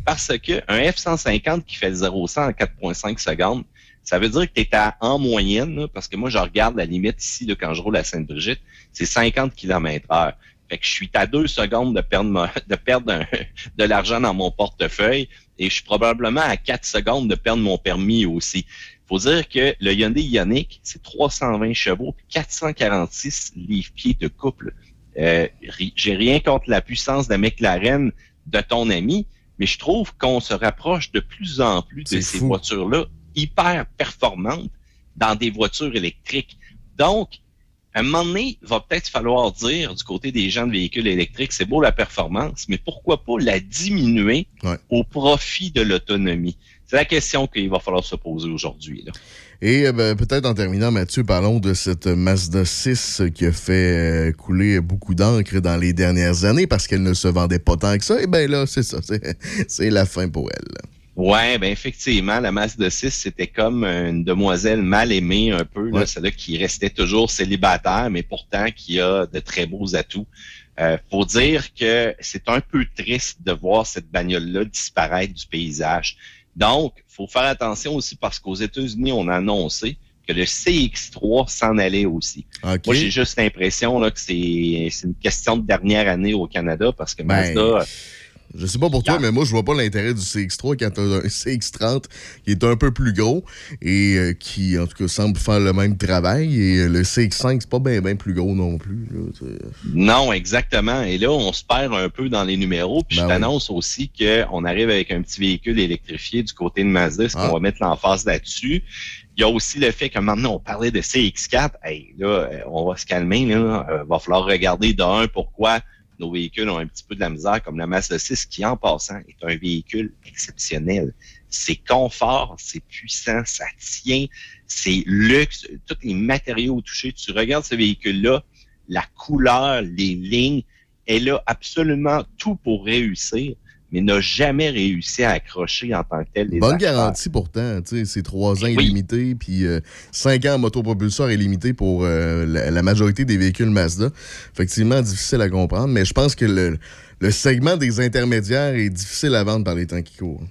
Parce que un F-150 qui fait le 0-100 en 4.5 secondes, ça veut dire que tu es à, en moyenne, là, parce que moi, je regarde la limite ici, là, quand je roule à Sainte-Brigitte, c'est 50 km heure. Fait que je suis à deux secondes de perdre, ma- (laughs) de, perdre un- de l'argent dans mon portefeuille et je suis probablement à quatre secondes de perdre mon permis aussi. faut dire que le Hyundai Ioniq, c'est 320 chevaux puis 446 livres-pieds de couple. Euh, J'ai rien contre la puissance de McLaren de ton ami, mais je trouve qu'on se rapproche de plus en plus de ces voitures-là hyper performantes dans des voitures électriques. Donc, à un moment donné, il va peut-être falloir dire du côté des gens de véhicules électriques, c'est beau la performance, mais pourquoi pas la diminuer au profit de l'autonomie? C'est la question qu'il va falloir se poser aujourd'hui. Et euh, ben, peut-être en terminant, Mathieu, parlons de cette Mazda 6 qui a fait euh, couler beaucoup d'encre dans les dernières années parce qu'elle ne se vendait pas tant que ça. Et bien là, c'est ça. (laughs) c'est- la fin pour elle. Ouais, ben effectivement, la Mazda 6, c'était comme une demoiselle mal aimée un peu, là, celle-là qui restait toujours célibataire, mais pourtant qui a de très beaux atouts. Euh, faut dire que c'est un peu triste de voir cette bagnole-là disparaître du paysage. Donc, faut faire attention aussi parce qu'aux États-Unis, on a annoncé que le CX3 s'en allait aussi. OK. Moi, j'ai juste l'impression là, que c'est c'est une question de dernière année au Canada parce que Ben, Mazda... Je sais pas pour toi, mais moi, je vois pas l'intérêt du CX3 quand t'as un CX30 qui est un peu plus gros et euh, qui, en tout cas, semble faire le même travail. Et euh, le CX5, c'est pas bien ben plus gros non plus. là, Non, exactement. Et là, on se perd un peu dans les numéros. Puis Ben je oui. t'annonce aussi qu'on arrive avec un petit véhicule électrifié du côté de Mazda. Ah. qu'on va mettre l'emphase là-dessus? Il y a aussi le fait que maintenant, on parlait de CX4. Hey, là, euh, on va se calmer. Là. Euh, va falloir regarder d'un pourquoi nos véhicules ont un petit peu de la misère, comme la Mazda 6, qui, en passant, est un véhicule exceptionnel. C'est confort, c'est puissant, ça tient, c'est luxe, tous les matériaux touchés. Tu regardes ce véhicule-là, la couleur, les lignes, elle a absolument tout pour réussir, mais n'a jamais réussi à accrocher en tant que tel des Bonne garantie pourtant, c'est 3 ans Oui. illimité, puis 5 ans en motopropulseur illimité pour euh, la, la majorité des véhicules Mazda. Effectivement, difficile à comprendre, mais je pense que le, le segment des intermédiaires est difficile à vendre par les temps qui courent.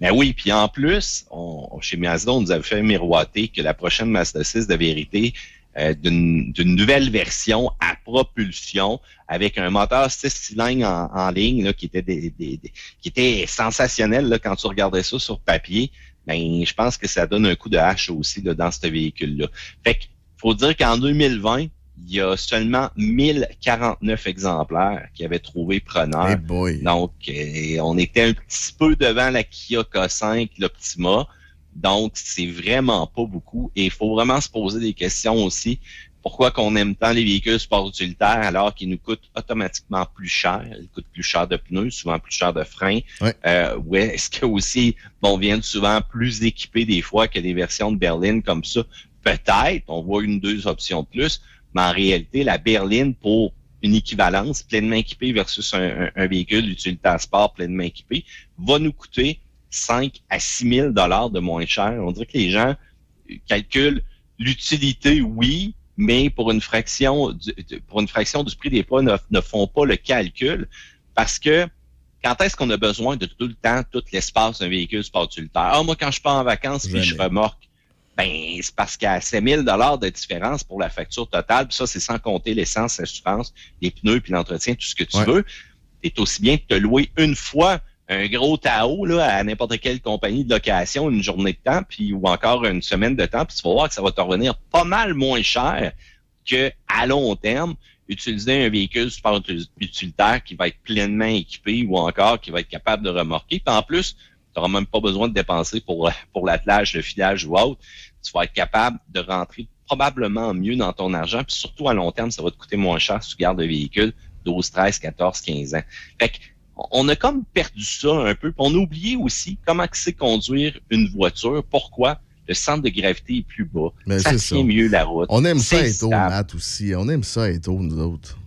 Ben oui, puis en plus, on, chez Mazda, on nous avait fait miroiter que la prochaine Mazda 6 de vérité euh, d'une nouvelle version à propulsion avec un moteur 6 cylindres en, en ligne là, qui était des, des- des- qui était sensationnel là, quand tu regardais ça sur papier. Ben, je pense que ça donne un coup de hache aussi là, dans ce véhicule-là. Fait que faut dire qu'en 2020, il y a seulement 1049 exemplaires qui avaient trouvé preneur. Donc, euh, on était un petit peu devant la Kia K5, l'Optima. Donc, c'est vraiment pas beaucoup. Et il faut vraiment se poser des questions aussi. Pourquoi qu'on aime tant les véhicules sport utilitaires alors qu'ils nous coûtent automatiquement plus cher? Ils coûtent plus cher de pneus, souvent plus cher de freins. Euh, ouais, est-ce que aussi, bon, on vient souvent plus équipés des fois que des versions de berline comme ça? Peut-être, on voit une deux options de plus, mais en réalité, la berline pour une équivalence pleinement équipée versus un, un- un véhicule utilitaire sport pleinement équipé va nous coûter 5 à 6 000 dollars de moins cher. On dirait que les gens calculent l'utilité, oui, mais pour une fraction du, pour une fraction du prix des poids ne, ne font pas le calcul parce que quand est-ce qu'on a besoin de tout le temps tout l'espace d'un véhicule sport utilitaire? Ah, moi, quand je pars en vacances, puis je remorque, ben, c'est parce qu'il y a 7 000 de différence pour la facture totale. Puis ça, c'est sans compter l'essence, l'assurance, les pneus, puis l'entretien, tout ce que tu veux. C'est aussi bien de te louer une fois un gros Tao là, à n'importe quelle compagnie de location, une journée de temps, puis ou encore une semaine de temps, puis tu vas voir que ça va te revenir pas mal moins cher que à long terme utiliser un véhicule sport utilitaire qui va être pleinement équipé ou encore qui va être capable de remorquer. Puis en plus, tu n'auras même pas besoin de dépenser pour, pour l'attelage, le filage ou autre. Tu vas être capable de rentrer probablement mieux dans ton argent. Puis surtout à long terme, ça va te coûter moins cher si tu gardes le véhicule 12, 13, 14, 15 ans. Fait que, on a comme perdu ça un peu. Puis on a oublié aussi comment c'est conduire une voiture. Pourquoi? Le centre de gravité est plus bas. Mais ça tient ça. mieux la route. On aime ça être au. Matt aussi. On aime ça être au nous autres.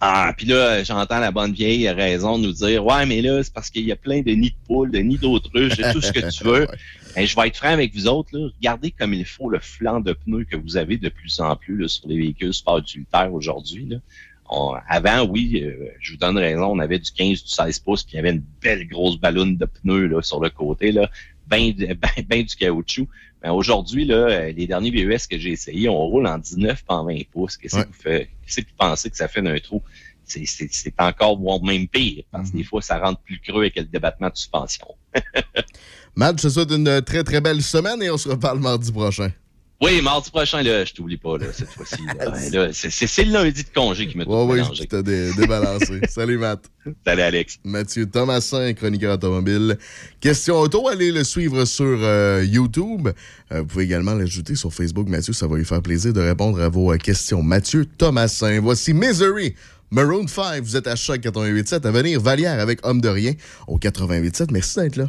Ah, puis là, j'entends la bonne vieille raison de nous dire Ouais, mais là, c'est parce qu'il y a plein de nids de poules, de nids d'autruches, de tout ce que tu (laughs) veux. Ben, je vais être franc avec vous autres, là. regardez comme il faut le flanc de pneus que vous avez de plus en plus là, sur les véhicules sport utilitaires aujourd'hui. On- avant, oui, euh, je vous donne raison, on avait du 15, du 16 pouces, puis il y avait une belle grosse ballonne de pneus là, sur le côté, là, ben, ben, ben du caoutchouc. Mais aujourd'hui, là, euh, les derniers VES que j'ai essayés, on roule en 19 pas en 20 pouces. Qu'est-ce que vous faites? Qu'est-ce que vous pensez que ça fait d'un trou? C'est- encore voire même pire, parce que des fois, ça rentre plus creux avec le débattement de suspension. (laughs) Matt, je te souhaite une très très belle semaine et on se reparle mardi prochain. Oui, mardi prochain, là, je t'oublie pas, là, cette fois-ci. là. (laughs) Là, c'est- le lundi de congé qui m'a tout Ouais, oui, mélangé. je t'ai dé- débalancé. (laughs) Salut, Matt. Salut, Alex. Mathieu Thomasin, chroniqueur automobile. Question auto, allez le suivre sur euh, YouTube. Euh, vous pouvez également l'ajouter sur Facebook. Mathieu, ça va lui faire plaisir de répondre à vos euh, questions. Mathieu Thomasin. Voici Misery. Maroon 5, vous êtes à Choc 88.7. À venir, Valière avec Homme de Rien au 88.7. Merci d'être là.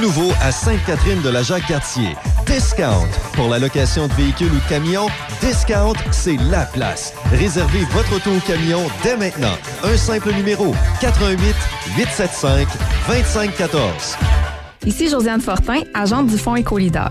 Nouveau à Sainte-Catherine de la Jacques-Cartier. Discount. Pour la location de véhicules ou de camions, Discount, c'est la place. Réservez votre auto ou camion dès maintenant. Un simple numéro 88 875 2514. Ici Josiane Fortin, agente du Fonds Écolideur.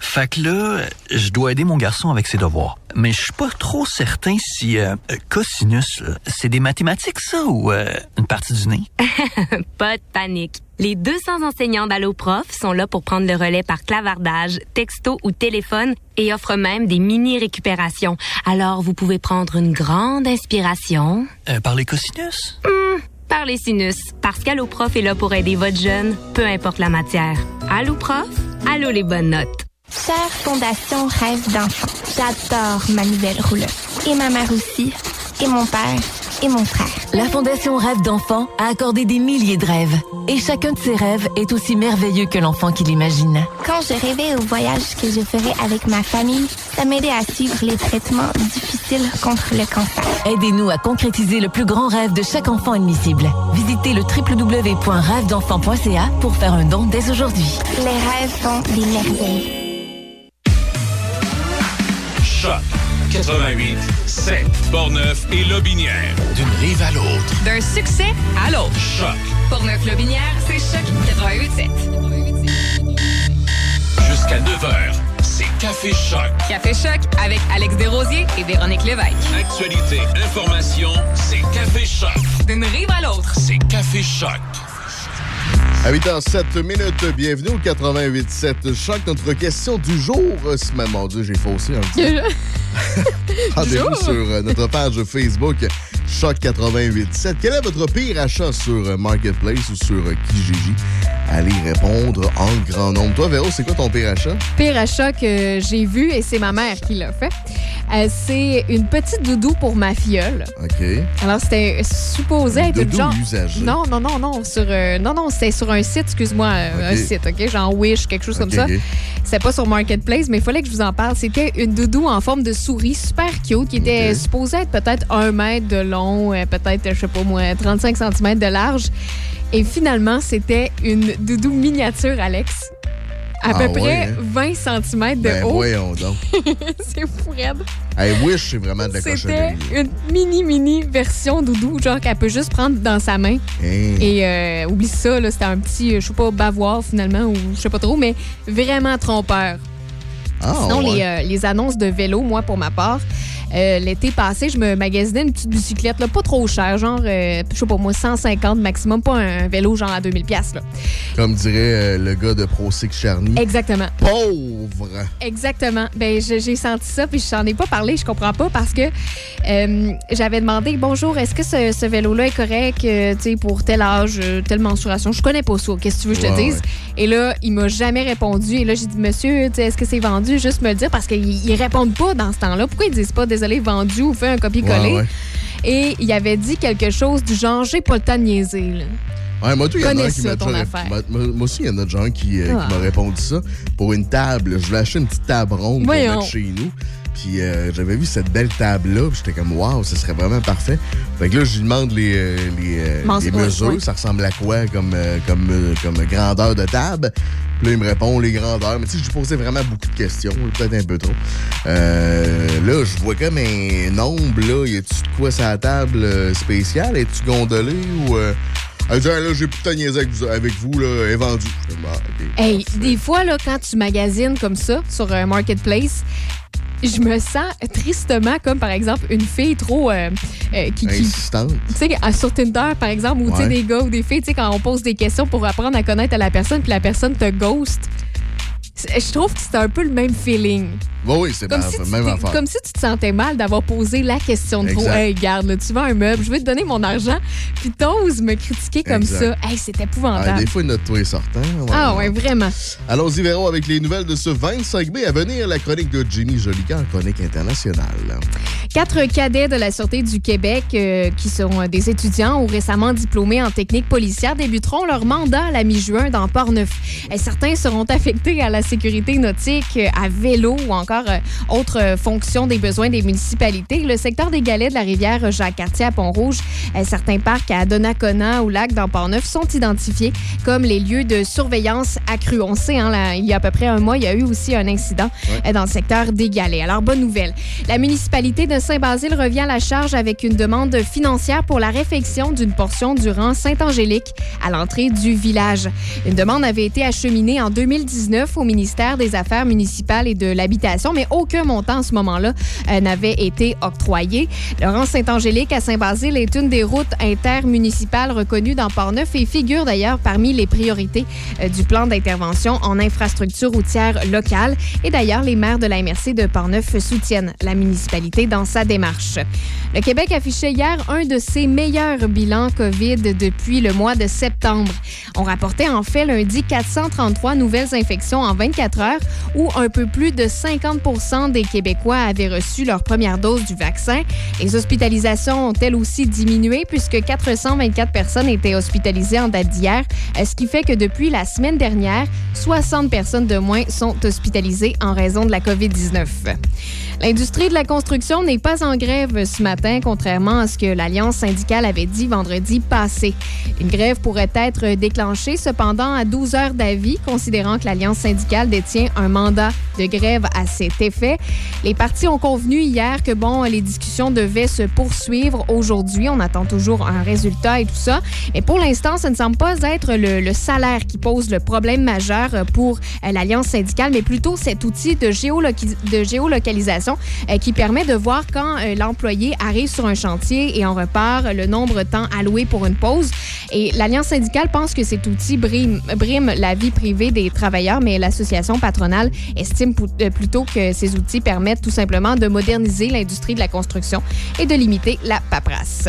Fait que là, je dois aider mon garçon avec ses devoirs. Mais je suis pas trop certain si euh, cosinus, c'est des mathématiques ça ou euh, une partie du nez? (laughs) Pas de panique. Les 200 enseignants d'AlloProf sont là pour prendre le relais par clavardage, texto ou téléphone et offrent même des mini-récupérations. Alors, vous pouvez prendre une grande inspiration. Euh, par les cosinus? Hmm, par les sinus. Parce qu'AlloProf est là pour aider votre jeune, peu importe la matière. AlloProf, allo les bonnes notes. Chère Fondation Rêve d'enfant, j'adore ma nouvelle rouleuse. Et ma mère aussi. Et mon père. Et mon frère. La Fondation Rêve d'enfant a accordé des milliers de rêves. Et chacun de ces rêves est aussi merveilleux que l'enfant qui l'imagine. Quand je rêvais au voyage que je ferais avec ma famille, ça m'aidait à suivre les traitements difficiles contre le cancer. Aidez-nous à concrétiser le plus grand rêve de chaque enfant admissible. Visitez le www.rêvedenfant.ca pour faire un don dès aujourd'hui. Les rêves font des merveilles. Choc 88 7 Portneuf et Lobinière. D'une rive à l'autre. D'un succès à l'autre. Choc. Portneuf-Lobinière, c'est Choc 88.7. Jusqu'à 9h, c'est Café Choc. Café Choc avec Alex Desrosiers et Véronique Lévesque. Actualité, information, c'est Café Choc. D'une rive à l'autre. C'est Café Choc. À 8h07 minutes, bienvenue au 88.7 Choc. Notre question du jour, euh, ce même mon Dieu, j'ai faussé un petit peu. (laughs) Rendez-vous sur euh, notre page Facebook Choc 88.7. Quel est votre pire achat sur euh, Marketplace ou sur euh, Kijiji? Allez répondre en grand nombre. Toi, Véro, c'est quoi ton pire achat? Pire achat que j'ai vu, et c'est ma mère qui l'a fait, euh, c'est une petite doudou pour ma filleule. OK. Alors, c'était supposé être une genre. usagé. Non, non, non, non. Sur, euh, non, non, c'était sur un site, excuse-moi, un site, OK? Genre Wish, quelque chose comme ça. ok. C'était pas sur Marketplace, mais il fallait que je vous en parle. C'était une doudou en forme de souris super cute qui était supposée être peut-être un mètre de long, euh, peut-être, je sais pas moi, 35 cm de large. Et finalement, c'était une doudou miniature, Alex. À Ah peu ouais, près hein? 20 cm de Ben haut. voyons donc. (laughs) C'est fou, raide. Hey, Wish, c'est vraiment de la C'était cochonnerie. une mini, mini version doudou, genre qu'elle peut juste prendre dans sa main. Hein? Et euh, oublie ça, là, c'était un petit, euh, je sais pas, bavoir finalement, ou je sais pas trop, mais vraiment trompeur. Ah, Sinon, ouais. les, euh, les annonces de vélo, moi, pour ma part, euh, l'été passé, je me magasinais une petite bicyclette, là, pas trop chère, genre, euh, je sais pas moi, 150 maximum, pas un vélo genre à 2000 pièces là. Comme dirait euh, le gars de Pro Six Charny. Exactement. Pauvre! Exactement. Ben, j'ai senti ça, puis je n'en ai pas parlé, je comprends pas, parce que j'avais demandé bonjour, est-ce que ce, ce vélo-là est correct, tu sais, pour tel âge, telle mensuration? Je connais pas ça. Qu'est-ce que tu veux que je te Ouais, dise? ouais. Et là, il m'a jamais répondu. Et là, j'ai dit monsieur, est-ce que c'est vendu? Juste me le dire, parce qu'ils ils répondent pas dans ce temps-là. Pourquoi ils disent pas désolé vendu ou fait un copier-coller Ouais, ouais. Et il avait dit quelque chose du genre j'ai pas le temps de niaiser. là. Ouais, moi, tout, il y en a Connais un qui ça, m'a ton affaire. moi- aussi, il y en a déjà un qui, euh, Ah. qui m'a répondu ça. Pour une table, je voulais acheter une petite table ronde pour mettre chez nous. Puis euh, j'avais vu cette belle table-là, puis j'étais comme, waouh, ce serait vraiment parfait. Fait que là, je lui demande les, euh, les, euh, les mesures, ça ressemble à quoi comme, comme, comme grandeur de table? Puis là, il me répond les grandeurs. Mais tu sais, je lui posais vraiment beaucoup de questions, peut-être un peu trop. Euh, là, je vois comme un nombre, là. Y a-tu de quoi la table spéciale? Es-tu gondolé ou. Euh... Elle dit, Ah, là, j'ai plus de niaiser avec vous, là, elle est vendue. Bah. Hey, des fois, là, quand tu magasines comme ça sur un marketplace, je me sens tristement comme, par exemple, une fille trop... euh, euh, qui, tu sais, à- sur Tinder, par exemple, ou Ouais. des gars ou des filles, tu sais, quand on pose des questions pour apprendre à connaître la personne, puis la personne te ghost, je trouve que c'est un peu le même feeling. Oui, oui, c'est Comme si, tu comme si tu te sentais mal d'avoir posé la question de trop. Hey, là, tu vends un meuble, je vais te donner mon argent, puis t'oses me critiquer comme Exact. ça. Hey, c'est Ah, épouvantable. des fois, notre toit est sortant. Ah ouais, vraiment. Allons-y, Véro, avec les nouvelles de ce 25 mai à venir, la chronique de Jimmy Jolicoeur, chronique internationale. Quatre cadets de la Sûreté du Québec euh, qui seront euh, des étudiants ou récemment diplômés en technique policière débuteront leur mandat à la mi-juin dans Port-Neuf. Certains seront affectés à la sécurité nautique, à vélo ou encore encore euh, autres euh, fonctions des besoins des municipalités. Le secteur des galets de la rivière Jacques-Cartier à Pont-Rouge, euh, certains parcs à Donnacona ou Lac dans Port-Neuf sont identifiés comme les lieux de surveillance accrue. On sait, hein, là, il y a à peu près un mois, il y a eu aussi un incident dans le secteur des galets. Alors, bonne nouvelle. La municipalité de Saint-Basile revient à la charge avec une demande financière pour la réfection d'une portion du rang Saint-Angélique à l'entrée du village. Une demande avait été acheminée en 2019 au ministère des Affaires municipales et de l'Habitation, mais aucun montant à ce moment-là euh, n'avait été octroyé. Rang Saint-Angélique à Saint-Basile est une des routes intermunicipales reconnues dans Port-Neuf et figure d'ailleurs parmi les priorités euh, du plan d'intervention en infrastructure routière locale. Et d'ailleurs, les maires de la MRC de Port-Neuf soutiennent la municipalité dans sa démarche. Le Québec affichait hier un de ses meilleurs bilans COVID depuis le mois de septembre. On rapportait en fait lundi 433 nouvelles infections en 24 heures, où un peu plus de 50 des Québécois avaient reçu leur première dose du vaccin. Les hospitalisations ont elles aussi diminué puisque 424 personnes étaient hospitalisées en date d'hier, euh, ce qui fait que depuis la semaine dernière, 60 personnes de moins sont hospitalisées en raison de la COVID-19. L'industrie de la construction n'est pas en grève ce matin, contrairement à ce que l'Alliance syndicale avait dit vendredi passé. Une grève pourrait être déclenchée cependant à 12 heures d'avis, considérant que l'Alliance syndicale détient un mandat de grève à cet effet. Les partis ont convenu hier que bon, les discussions devaient se poursuivre aujourd'hui. On attend toujours un résultat et tout ça. Mais pour l'instant, ce ne semble pas être le, salaire qui pose le problème majeur pour l'Alliance syndicale, mais plutôt cet outil de géolocalisation euh, qui permet de voir quand euh, l'employé arrive sur un chantier et on repart le nombre de temps alloué pour une pause. Et l'Alliance syndicale pense que cet outil brime, la vie privée des travailleurs, mais l'association patronale estime euh, plutôt que ces outils permettent tout simplement de moderniser l'industrie de la construction et de limiter la paperasse.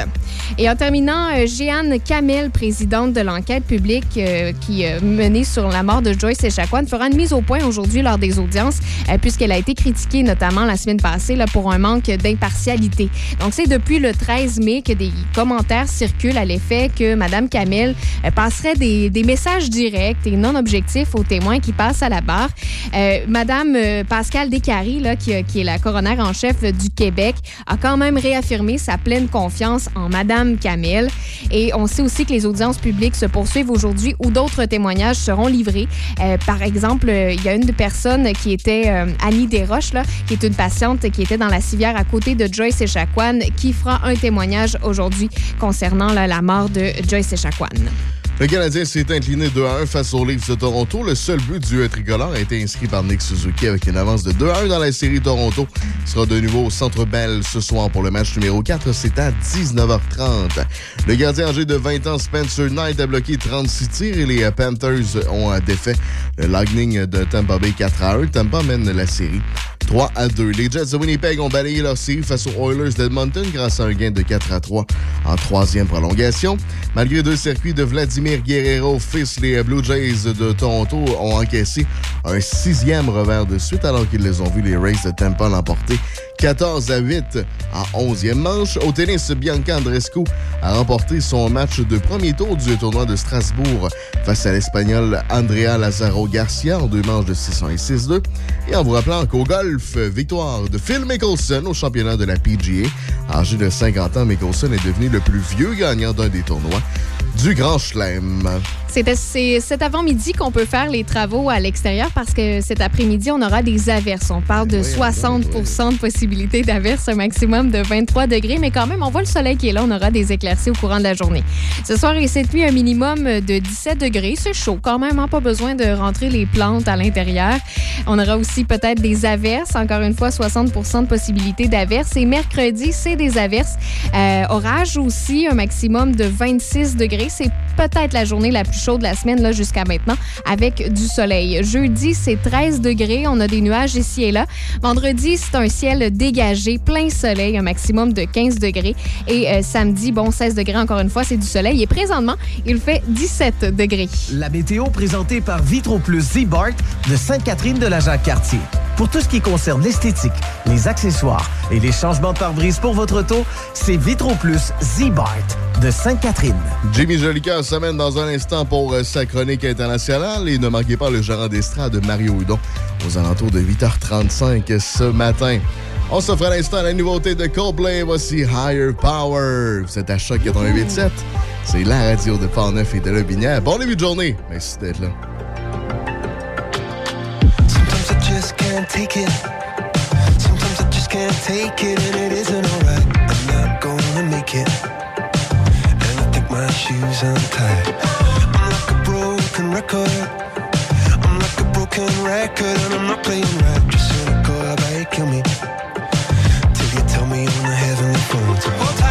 Et en terminant, Jeanne Kamel, présidente de l'enquête publique qui euh, menée sur la mort de Joyce Echaquan, fera une mise au point aujourd'hui lors des audiences, puisqu'elle a été critiquée notamment la semaine passée là, pour un manque d'impartialité. Donc, c'est depuis le 13 mai que des commentaires circulent à l'effet que Mme Kamel euh, passerait des, des messages directs et non objectifs aux témoins qui passent à la barre. Euh, Madame euh, Pascale Descaries, là, qui, qui est la coroner en chef du Québec, a quand même réaffirmé sa pleine confiance en Madame Kamel. Et on sait aussi que les audiences publiques se poursuivent aujourd'hui où d'autres témoignages seront livrés. Euh, par exemple, euh, il y a une personne qui était euh, Annie Desroches, qui est une patiente qui était dans la civière à côté de Joyce Echaquan, qui fera un témoignage aujourd'hui concernant la mort de Joyce Echaquan. Le Canadien s'est incliné 2 à 1 face aux Leafs de Toronto. Le seul but du tricolore a été inscrit par Nick Suzuki avec une avance de 2 à 1 dans la série Toronto. Il sera de nouveau au Centre Bell ce soir pour le match numéro 4. C'est à 19h30. Le gardien âgé de 20 ans, Spencer Knight, a bloqué 36 tirs et les Panthers ont euh, défait le Lightning de Tampa Bay 4 à 1. Tampa mène la série 3 à 2. Les Jets de Winnipeg ont balayé leur série face aux Oilers d'Edmonton grâce à un gain de 4 à 3 en troisième prolongation. Malgré deux circuits de Vladimir Guerrero, fils, les Blue Jays de Toronto ont encaissé un sixième revers de suite alors qu'ils les ont vus les Rays de Tampa l'emporter 14 à 8 en 11e manche. Au tennis, Bianca Andrescu a remporté son match de premier tour du tournoi de Strasbourg face à l'Espagnol Andrea Lazaro Garcia en deux manches de 6-1 et 6-2. Et en vous rappelant qu'au golf, victoire de Phil Mickelson au championnat de la PGA. Âgé de 50 ans, Mickelson est devenu le plus vieux gagnant d'un des tournois du Grand Chelem. C'est cet avant-midi qu'on peut faire les travaux à l'extérieur parce que cet après-midi, on aura des averses. On parle de 60% de possibilité d'averses, un maximum de 23 degrés, mais quand même, on voit le soleil qui est là. On aura des éclaircies au courant de la journée. Ce soir et cette nuit, un minimum de 17 degrés. C'est chaud quand même, hein? pas besoin de rentrer les plantes à l'intérieur. On aura aussi peut-être des averses. Encore une fois, 60 de possibilité d'averses. Et mercredi, c'est des averses. Euh, orage aussi, un maximum de 26 degrés. C'est peut-être la journée la plus chaude de la semaine là jusqu'à maintenant avec du soleil. Jeudi, c'est 13 degrés. On a des nuages ici et là. Vendredi, c'est un ciel dégagé, plein soleil, un maximum de 15 degrés. Et euh, samedi, bon, 16 degrés encore une fois, c'est du soleil. Et présentement, il fait 17 degrés. La météo présentée par Vitro Plus Z-Bart de Sainte-Catherine de la Jacques-Cartier. Pour tout ce qui concerne l'esthétique, les accessoires et les changements de pare-brise pour votre auto, c'est Vitro Plus Z-Bart de Sainte-Catherine. Jimmy Jolicoeur s'amène dans un instant pour euh, sa chronique internationale et ne manquez pas le gérant d'estrade Mario Houdon aux alentours de 8h35 ce matin. On s'offre à l'instant la nouveauté de Coldplay. Voici Higher Power. Êtes à Choc 88.7. C'est la radio de Port-Neuf et de Lobinière. Bon début de journée. Merci d'être là. Take it. Sometimes I just can't take it, and it isn't alright. I'm not gonna make it. And I think my shoes untied. I'm like a broken record. I'm like a broken record, and I'm not playing right. Just cynical, about you kill me? Till you tell me on the heavenly phone.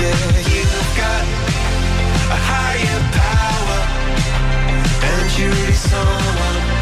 Yeah, you've got a higher power, and you really someone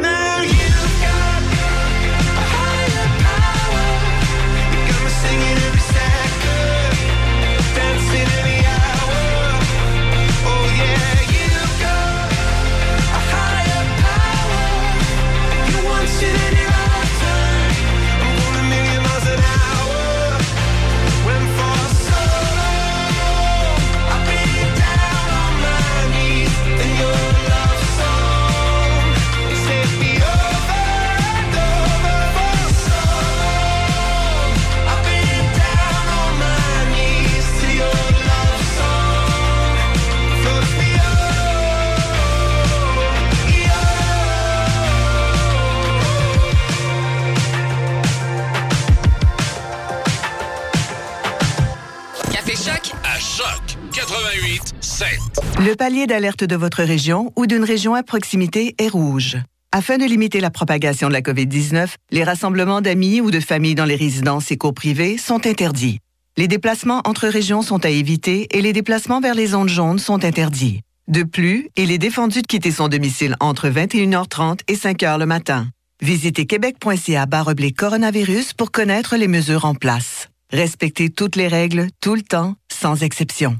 Le palier d'alerte de votre région ou d'une région à proximité est rouge. Afin de limiter la propagation de la COVID-19, les rassemblements d'amis ou de familles dans les résidences et cours sont interdits. Les déplacements entre régions sont à éviter et les déplacements vers les zones jaunes sont interdits. De plus, il est défendu de quitter son domicile entre 21h30 et 5h le matin. Visitez québec.ca baroblique coronavirus pour connaître les mesures en place. Respectez toutes les règles, tout le temps, sans exception.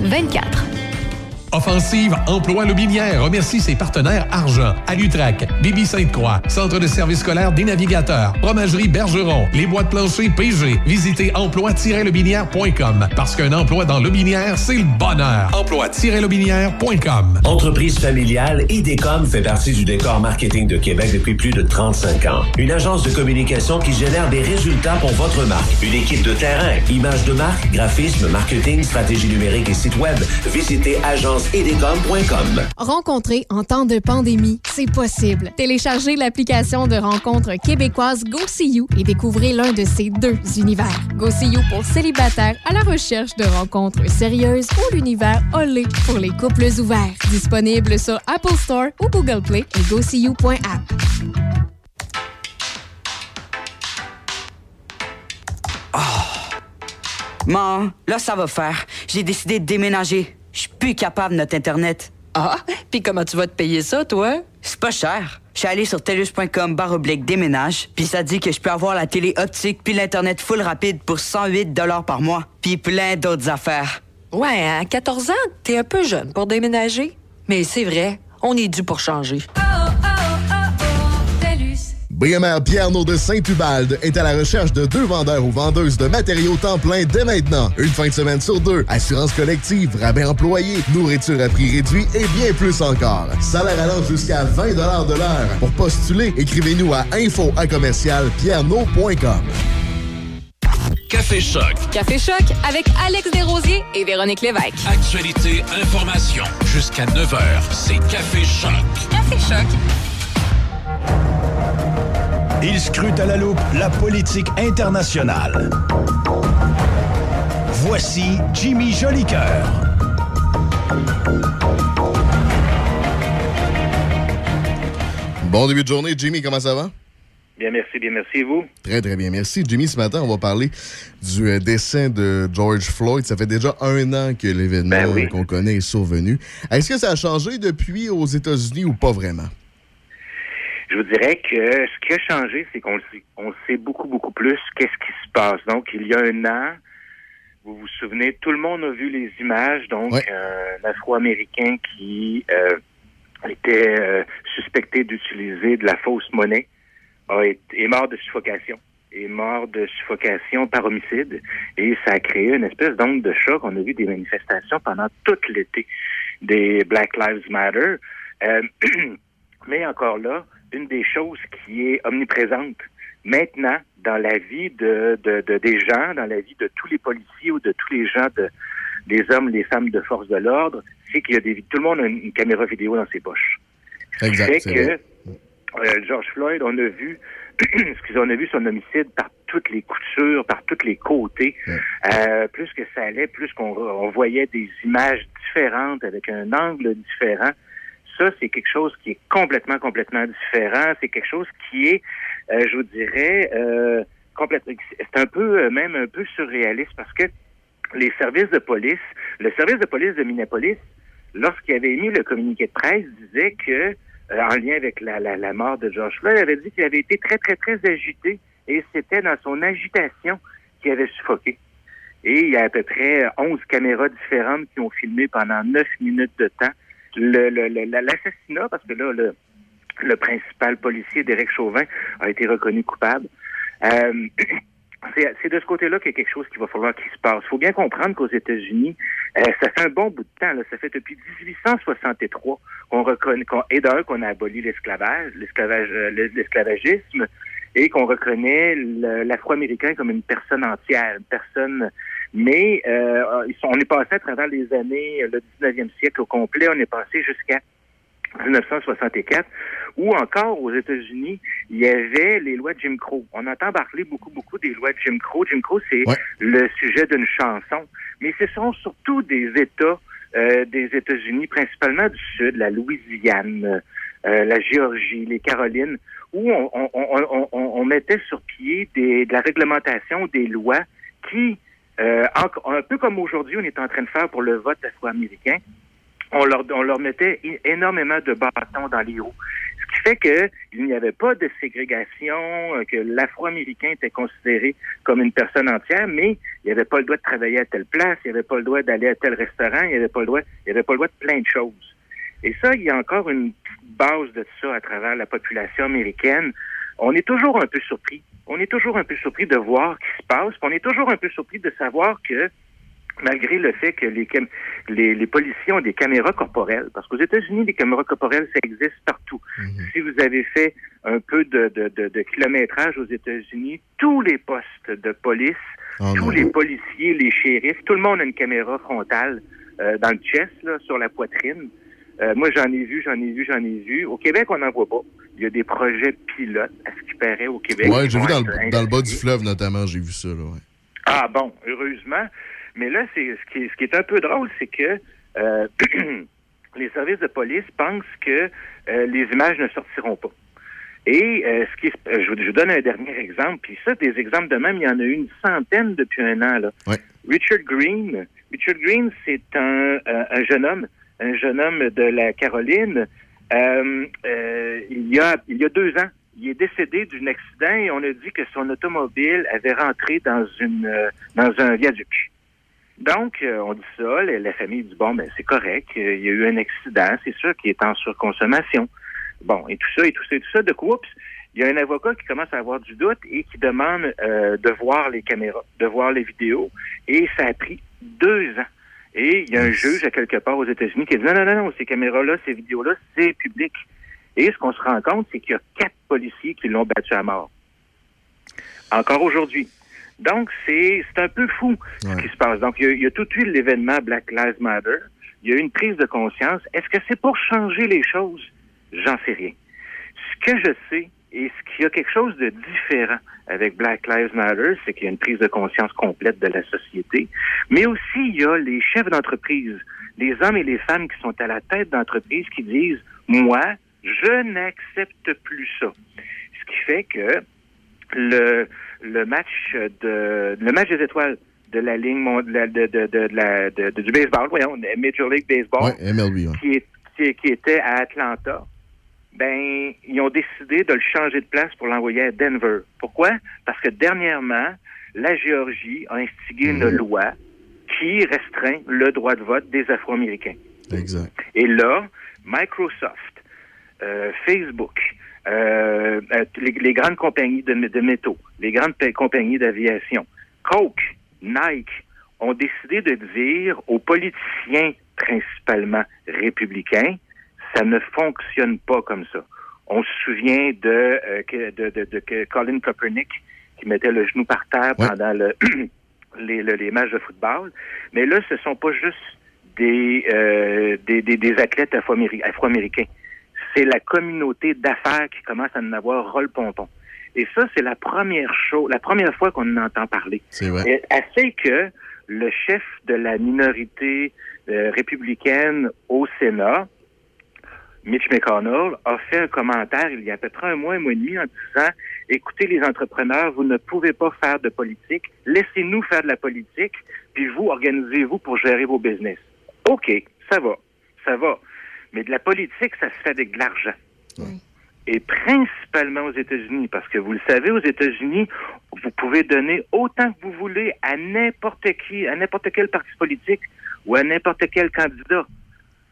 24. Offensive Emploi Lobinière remercie ses partenaires Argent, Alutrac, Bibi Sainte-Croix, Centre de services scolaires des navigateurs, Fromagerie Bergeron, les boîtes planchers PG. Visitez emploi-lobinière.com parce qu'un emploi dans Lobinière, c'est le bonheur. Emploi-lobinière.com. Entreprise familiale, IDECOM fait partie du décor marketing de Québec depuis plus de 35 ans. Une agence de communication qui génère des résultats pour votre marque. Une équipe de terrain, images de marque, graphisme, marketing, stratégie numérique et site web. Visitez Rencontrer en temps de pandémie, c'est possible. Téléchargez l'application de rencontre québécoise GoSeeYou et découvrez l'un de ces deux univers. GoSeeYou pour célibataires à la recherche de rencontres sérieuses ou l'univers Olé pour les couples ouverts. Disponible sur Apple Store ou Google Play et GoSeeYou.app. Maman, là, ça va faire. J'ai décidé de déménager. Je suis plus capable de notre Internet. Ah, puis comment tu vas te payer ça, toi? C'est pas cher. Je suis allé sur telus.com barre oblique déménage, puis ça dit que je peux avoir la télé optique puis l'Internet full rapide pour 108 par mois, puis plein d'autres affaires. Ouais, à 14 ans, t'es un peu jeune pour déménager. Mais c'est vrai, on est dû pour changer. BMR Pierre de Saint-Ubalde est à la recherche de deux vendeurs ou vendeuses de matériaux temps plein dès maintenant. Une fin de semaine sur deux. Assurance collective, rabais employé, nourriture à prix réduit et bien plus encore. Salaire allant jusqu'à 20 de l'heure. Pour postuler, écrivez-nous à info à commercial. Café Choc. Café Choc avec Alex Desrosiers et Véronique Lévesque. Actualité, information. Jusqu'à 9h, c'est Café Choc. Café Choc. Il scrute à la loupe la politique internationale. Voici Jimmy Jolicoeur. Bon début de journée, Jimmy, comment ça va? Bien, merci, bien, merci. Et vous? Très, très bien. Merci. Jimmy, ce matin, on va parler du euh, décès de George Floyd. Ça fait déjà un an que l'événement Ben oui. qu'on connaît est survenu. Est-ce que ça a changé depuis aux États-Unis ou pas vraiment? Je vous dirais que ce qui a changé, c'est qu'on le sait, on sait beaucoup, beaucoup plus qu'est-ce qui se passe. Donc, il y a un an, vous vous souvenez, tout le monde a vu les images. Donc, un Afro-Américain qui euh, était euh, suspecté d'utiliser de la fausse monnaie a été, est mort de suffocation. Est mort de suffocation par homicide. Et ça a créé une espèce d'onde de choc. On a vu des manifestations pendant tout l'été des Black Lives Matter. Euh, (clears throat) mais encore là, une des choses qui est omniprésente maintenant dans la vie de, de, de- des gens, dans la vie de tous les policiers ou de tous les gens, de, les hommes, les femmes de force de l'ordre, c'est qu'il y a des tout le monde a une, une caméra vidéo dans ses poches. Exact, fait c'est que euh, George Floyd, on a vu, (clears throat) excusez, on a vu son homicide par toutes les coutures, par tous les côtés. Euh, plus que ça allait, plus qu'on on voyait des images différentes avec un angle différent. Ça, c'est quelque chose qui est complètement, complètement différent. C'est quelque chose qui est, euh, je vous dirais, euh, complètement. C'est un peu, euh, même un peu surréaliste parce que les services de police, le service de police de Minneapolis, lorsqu'il avait émis le communiqué de presse, disait que, en lien avec la, mort de George Floyd, il avait dit qu'il avait été très, très, très agité et c'était dans son agitation qu'il avait suffoqué. Et il y a à peu près 11 caméras différentes qui ont filmé pendant 9 minutes de temps l'assassinat, parce que là, le, le principal policier, Derek Chauvin, a été reconnu coupable. Euh, (clears throat) c'est de ce côté-là qu'il y a quelque chose qu'il va falloir qu'il se passe. Il faut bien comprendre qu'aux États-Unis, euh, ça fait un bon bout de temps. Là, ça fait depuis 1863 qu'on reconnaît, qu'on, et d'un qu'on a aboli l'esclavage, l'esclavage, euh, l'esclavagisme, et qu'on reconnaît l'Afro-Américain comme une personne entière, une personne. Mais euh, on est passé à travers les années, le 19e siècle au complet, on est passé jusqu'à 1964, où encore aux États-Unis, il y avait les lois de Jim Crow. On entend parler beaucoup, beaucoup des lois de Jim Crow. Jim Crow, c'est le sujet d'une chanson, mais ce sont surtout des États euh, des États-Unis, principalement du Sud, la Louisiane, euh, la Géorgie, les Carolines, où on, on, on, on, on mettait sur pied des, de la réglementation, des lois qui, euh, un peu comme aujourd'hui, on est en train de faire pour le vote afro-américain, on leur, mettait énormément de bâtons dans les roues. Ce qui fait qu'il n'y avait pas de ségrégation, euh, que l'Afro-Américain était considéré comme une personne entière, mais il n'avait pas le droit de travailler à telle place, il n'avait pas le droit d'aller à tel restaurant, il n'avait pas le droit, avait pas le droit de plein de choses. Et ça, il y a encore une base de ça à travers la population américaine. On est toujours un peu surpris. On est toujours un peu surpris de voir ce qui se passe. On est toujours un peu surpris de savoir que malgré le fait que les, cam- les, les policiers ont des caméras corporelles, parce qu'aux États-Unis, les caméras corporelles, ça existe partout. Si vous avez fait un peu de, de, de, de kilométrage aux États-Unis, tous les postes de police, tous les policiers, les shérifs, tout le monde a une caméra frontale euh, dans le chest, là, sur la poitrine. Euh, moi, j'en ai vu, j'en ai vu, j'en ai vu. Au Québec, on n'en voit pas. Il y a des projets pilotes, à ce qui paraît, au Québec. Qui j'ai vu dans le, dans le bas du fleuve, notamment, j'ai vu ça, là, ouais. Ah bon, heureusement. Mais là, c'est ce qui est, ce qui est un peu drôle, c'est que euh, (clears throat) les services de police pensent que euh, les images ne sortiront pas. Et euh, ce qui euh, je, vous- je vous donne un dernier exemple, puis ça, des exemples de même, il y en a eu une centaine depuis un an. Là. Richard Green, Richard Green, c'est un, euh, un jeune homme, un jeune homme de la Caroline. Euh, euh, il y a deux ans, il est décédé d'un accident et on a dit que son automobile avait rentré dans une euh, dans un viaduc. Donc, on dit ça, la, famille dit bon, ben c'est correct, il y a eu un accident, c'est sûr qu'il est en surconsommation. Bon, et tout ça, et tout ça, et tout ça, de quoi, il y a un avocat qui commence à avoir du doute et qui demande de voir les caméras, de voir les vidéos, et ça a pris deux ans. Et il y a un juge à quelque part aux États-Unis qui dit non, non, non, non, ces caméras-là, ces vidéos-là, c'est public. Et ce qu'on se rend compte, c'est qu'il y a quatre policiers qui l'ont battu à mort. Encore aujourd'hui. Donc, c'est c'est un peu fou ce qui se passe. Donc, il y a, il y a tout de suite l'événement Black Lives Matter. Il y a eu une prise de conscience. Est-ce que c'est pour changer les choses? J'en sais rien. Ce que je sais, et ce qu'il y a quelque chose de différent avec Black Lives Matter, c'est qu'il y a une prise de conscience complète de la société, mais aussi il y a les chefs d'entreprise, les hommes et les femmes qui sont à la tête d'entreprise qui disent, moi, je n'accepte plus ça. Ce qui fait que le, le match de le match des étoiles de la ligne mon- de, de, de, de, la- du baseball, voyons, Major League Baseball, Ouais, MLB, ouais. qui, est, qui, qui était à Atlanta, ben ils ont décidé de le changer de place pour l'envoyer à Denver. Pourquoi? Parce que dernièrement, la Géorgie a instigé une loi qui restreint le droit de vote des Afro-Américains. Exact. Et là, Microsoft, euh, Facebook, euh, euh, les, les grandes compagnies de, de métaux, les grandes pa- compagnies d'aviation, Coke, Nike, ont décidé de dire aux politiciens, principalement républicains, ça ne fonctionne pas comme ça. On se souvient de, euh, de, de- de- Colin Kaepernick qui mettait le genou par terre pendant le, (clears throat) les, le- les matchs de football. Mais là, ce sont pas juste des, euh, des, des, des athlètes afro-améri- afro-américains. C'est la communauté d'affaires qui commence à en avoir rôle pompon. Et ça, c'est la première chose, la première fois qu'on en entend parler. C'est vrai. Assez que le chef de la minorité euh, républicaine au Sénat, Mitch McConnell, a fait un commentaire il y a à peu près un mois, un mois et demi en disant Écoutez, les entrepreneurs, vous ne pouvez pas faire de politique. Laissez-nous faire de la politique, puis vous, organisez-vous pour gérer vos business. OK, ça va, ça va. Mais de la politique, ça se fait avec de l'argent. Et principalement aux États-Unis, parce que vous le savez, aux États-Unis, vous pouvez donner autant que vous voulez à n'importe qui, à n'importe quel parti politique ou à n'importe quel candidat.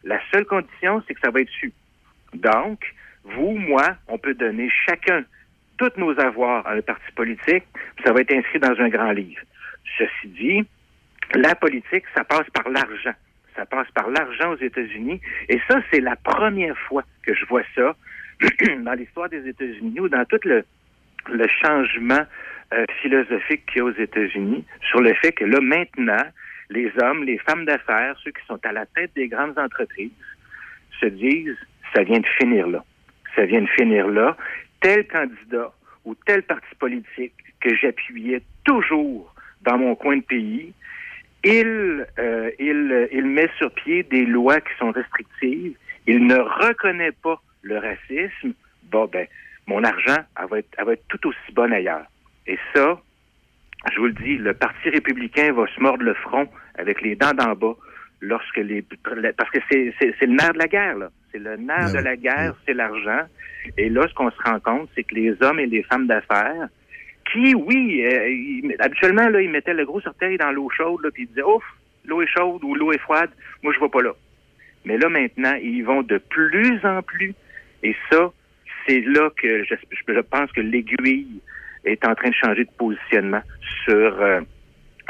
La seule condition, c'est que ça va être su. Donc, vous, moi, on peut donner chacun tous nos avoirs à un parti politique, ça va être inscrit dans un grand livre. Ceci dit, la politique, ça passe par l'argent. Ça passe par l'argent aux États-Unis. Et ça, c'est la première fois que je vois ça (clears throat) dans l'histoire des États-Unis ou dans tout le, le changement euh, philosophique qu'il y a aux États-Unis sur le fait que là, maintenant, les hommes, les femmes d'affaires, ceux qui sont à la tête des grandes entreprises, se disent, ça vient de finir là. Ça vient de finir là. Tel candidat ou tel parti politique que j'appuyais toujours dans mon coin de pays, il, euh, il, il met sur pied des lois qui sont restrictives. Il ne reconnaît pas le racisme. Bon, ben, mon argent, elle va être, va être tout aussi bonne ailleurs. Et ça, je vous le dis, le Parti républicain va se mordre le front avec les dents d'en bas lorsque les... Parce que c'est le nerf de la guerre, là. C'est le nerf Ben de la oui, guerre, c'est l'argent. Et là, ce qu'on se rend compte, c'est que les hommes et les femmes d'affaires, qui, oui, euh, ils- habituellement, là, ils mettaient le gros orteil dans l'eau chaude, là, puis ils disaient, ouf, l'eau est chaude ou l'eau est froide, moi, je vais pas là. Mais là, maintenant, ils vont de plus en plus. Et ça, c'est là que je pense que l'aiguille est en train de changer de positionnement sur euh,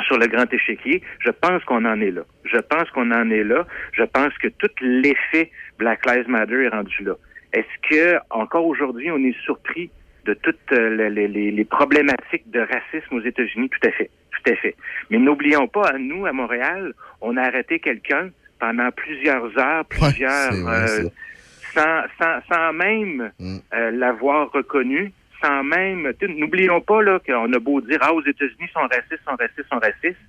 sur le grand échiquier. Je pense qu'on en est là. Je pense qu'on en est là. Je pense que tout l'effet Black Lives Matter est rendu là. Est-ce que encore aujourd'hui on est surpris de toutes euh, les, les- les problématiques de racisme aux États-Unis? Tout à fait, tout à fait. Mais n'oublions pas, à nous à Montréal, on a arrêté quelqu'un pendant plusieurs heures, plusieurs vrai, euh, sans, sans, sans même euh, l'avoir reconnu, sans même. N'oublions pas là qu'on a beau dire ah aux États-Unis ils sont racistes, sont racistes, sont racistes.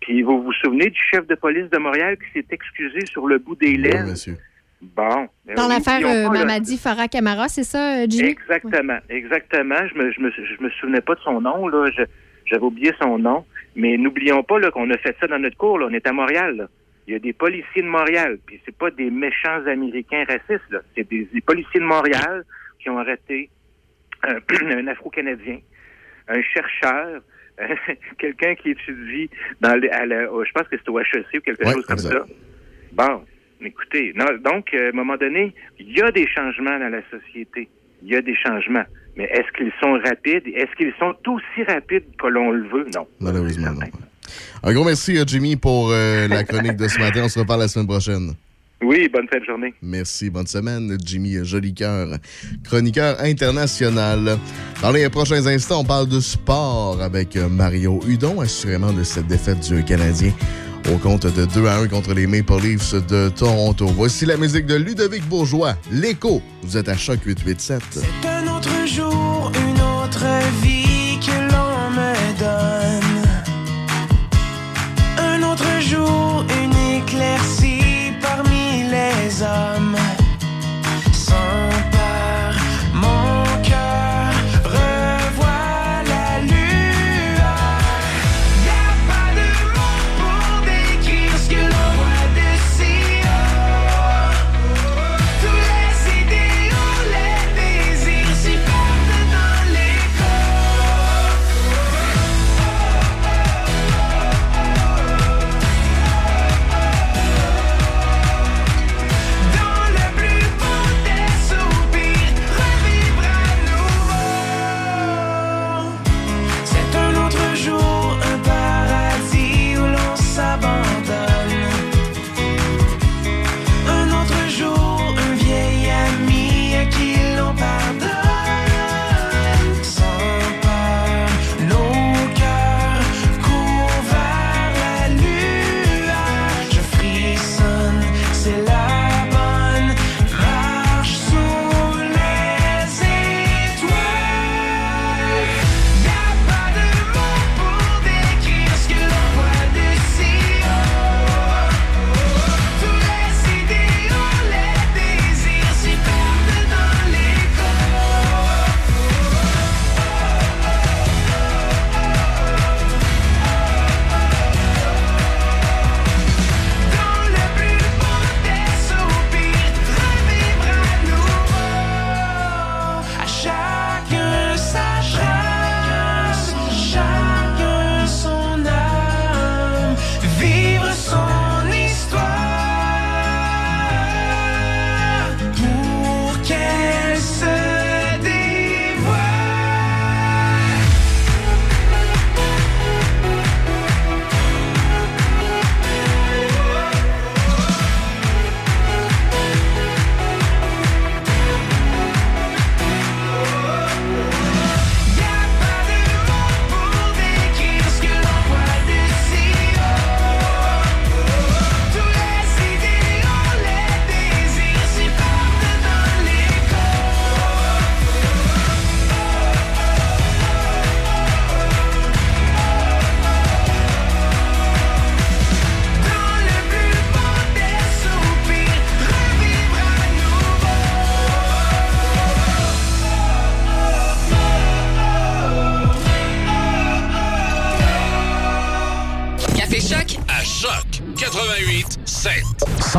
Puis vous vous souvenez du chef de police de Montréal qui s'est excusé sur le bout des lèvres? monsieur. Bon. Dans oui, l'affaire euh, Mamadi Farah Camara, c'est ça, euh, Jimmy? Exactement, exactement. Je me, je me, je me souvenais pas de son nom là. Je- J'avais oublié son nom. Mais n'oublions pas là qu'on a fait ça dans notre cours. Là. On est à Montréal. là. Il y a des policiers de Montréal. Puis c'est pas des méchants Américains racistes. là. C'est des, des policiers de Montréal qui ont arrêté un, (clears throat) un Afro-Canadien, un chercheur, (laughs) quelqu'un qui étudie dans le, à la, je pense que c'est au HEC ou quelque Ouais, chose comme exact. ça. Bon, écoutez, non, donc, euh, à un moment donné, il y a des changements dans la société. Il y a des changements. Mais est-ce qu'ils sont rapides? Est-ce qu'ils sont aussi rapides que l'on le veut? Non. Malheureusement, non. Un gros merci, euh, Jimmy, pour euh, la chronique de ce matin. On se reparle la semaine prochaine. Oui, bonne fin de journée. Merci, bonne semaine, Jimmy Jolicoeur, chroniqueur international. Dans les prochains instants, on parle de sport avec Mario Hudon, assurément de cette défaite du Canadien au compte de 2 à 1 contre les Maple Leafs de Toronto. Voici la musique de Ludovic Bourgeois, L'écho. Vous êtes à Choc 887.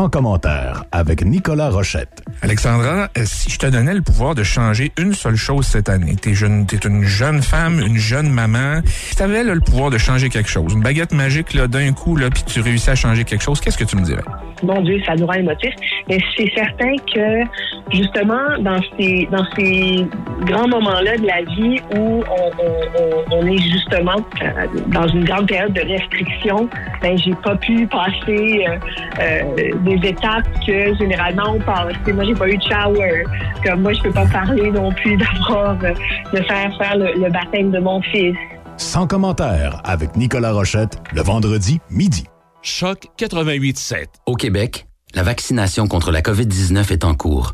Sans commentaire avec Nicolas Rochette. Alexandra, euh, si je te donnais le pouvoir de changer une seule chose cette année, t'es jeune, t'es une jeune femme, une jeune maman, si t'avais là, le pouvoir de changer quelque chose, une baguette magique là d'un coup là, puis tu réussis à changer quelque chose, qu'est-ce que tu me dirais? Mon Dieu, ça nous rend émotif. Mais c'est certain que, justement, dans ces, dans ces grands moments-là de la vie où on, on- on- on est justement euh, dans une grande période de restriction, ben, j'ai pas pu passer euh, euh, des étapes que généralement on passe. Moi, j'ai pas eu de shower. Comme moi, je peux pas parler non plus (laughs) d'avoir, de faire faire le, le baptême de mon fils. Sans commentaire avec Nicolas Rochette le vendredi midi. Choc 88.7. Au Québec, la vaccination contre la COVID-19 est en cours,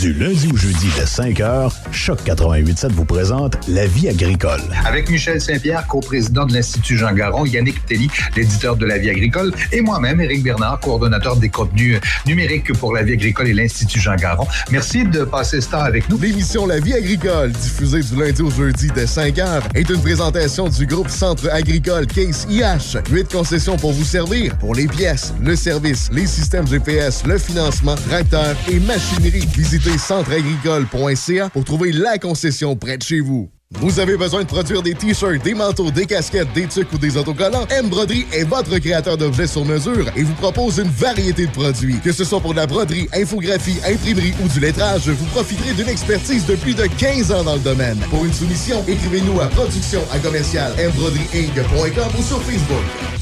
Du lundi au jeudi de 5h, Choc 88.7 vous présente La vie agricole. Avec Michel Saint-Pierre, coprésident de l'Institut Jean Garon, Yannick Telly, l'éditeur de La vie agricole, et moi-même, Éric Bernard, coordonnateur des contenus numériques pour La vie agricole et l'Institut Jean Garon. Merci de passer ce temps avec nous. L'émission La vie agricole, diffusée du lundi au jeudi de 5h, est une présentation du groupe Centre agricole Case IH. Huit concessions pour vous servir pour les pièces, le service, les systèmes GPS, le financement, tracteurs et machinerie. Visitez centreagricole.ca pour trouver la concession près de chez vous. Vous avez besoin de produire des t-shirts, des manteaux, des casquettes, des tucs ou des autocollants? M Broderie est votre créateur d'objets sur mesure et vous propose une variété de produits. Que ce soit pour de la broderie, infographie, imprimerie ou du lettrage, vous profiterez d'une expertise de plus de 15 ans dans le domaine. Pour une soumission, écrivez-nous à production à commercial ou sur Facebook.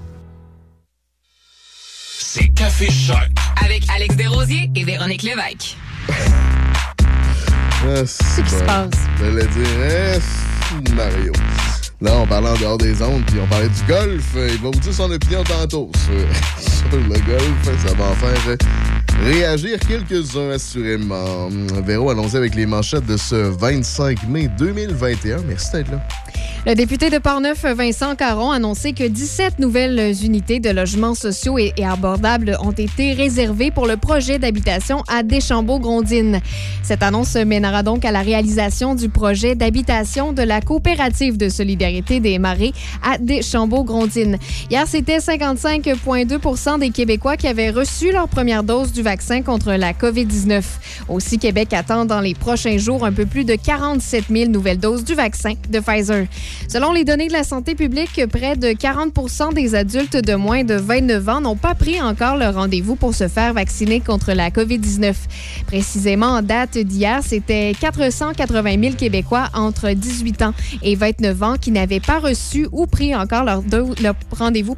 C'est Café Choc. Avec Alex Desrosiers et Véronique Lévesque. Qu'est-ce qui se passe? J'allais dire, eh, c'est Mario. Là, on parlait en dehors des ondes, puis on parlait du golf. Euh, Il va vous dire son opinion tantôt sur, (laughs) sur le golf. Ça va en faire euh, réagir quelques-uns, assurément. Véro, allons-y avec les manchettes de ce 25 mai 2021. Merci d'être là. Le député de Portneuf, Vincent Caron, a annoncé que 17 nouvelles unités de logements sociaux et, et abordables ont été réservées pour le projet d'habitation à Deschambault-Grondines. Cette annonce mènera donc à la réalisation du projet d'habitation de la coopérative de solidarité des Marais à Deschambault-Grondines. Hier, c'était 55,2% des Québécois qui avaient reçu leur première dose du vaccin contre la COVID-19. Aussi, Québec attend dans les prochains jours un peu plus de 47 000 nouvelles doses du vaccin de Pfizer. Selon les données de la santé publique, près de 40 des adultes de moins de 29 ans n'ont pas pris encore leur rendez-vous pour se faire vacciner contre la COVID-19. Précisément, en date d'hier, c'était 480 000 Québécois entre 18 ans et 29 ans qui n'avaient pas reçu ou pris encore leur, leur rendez-vous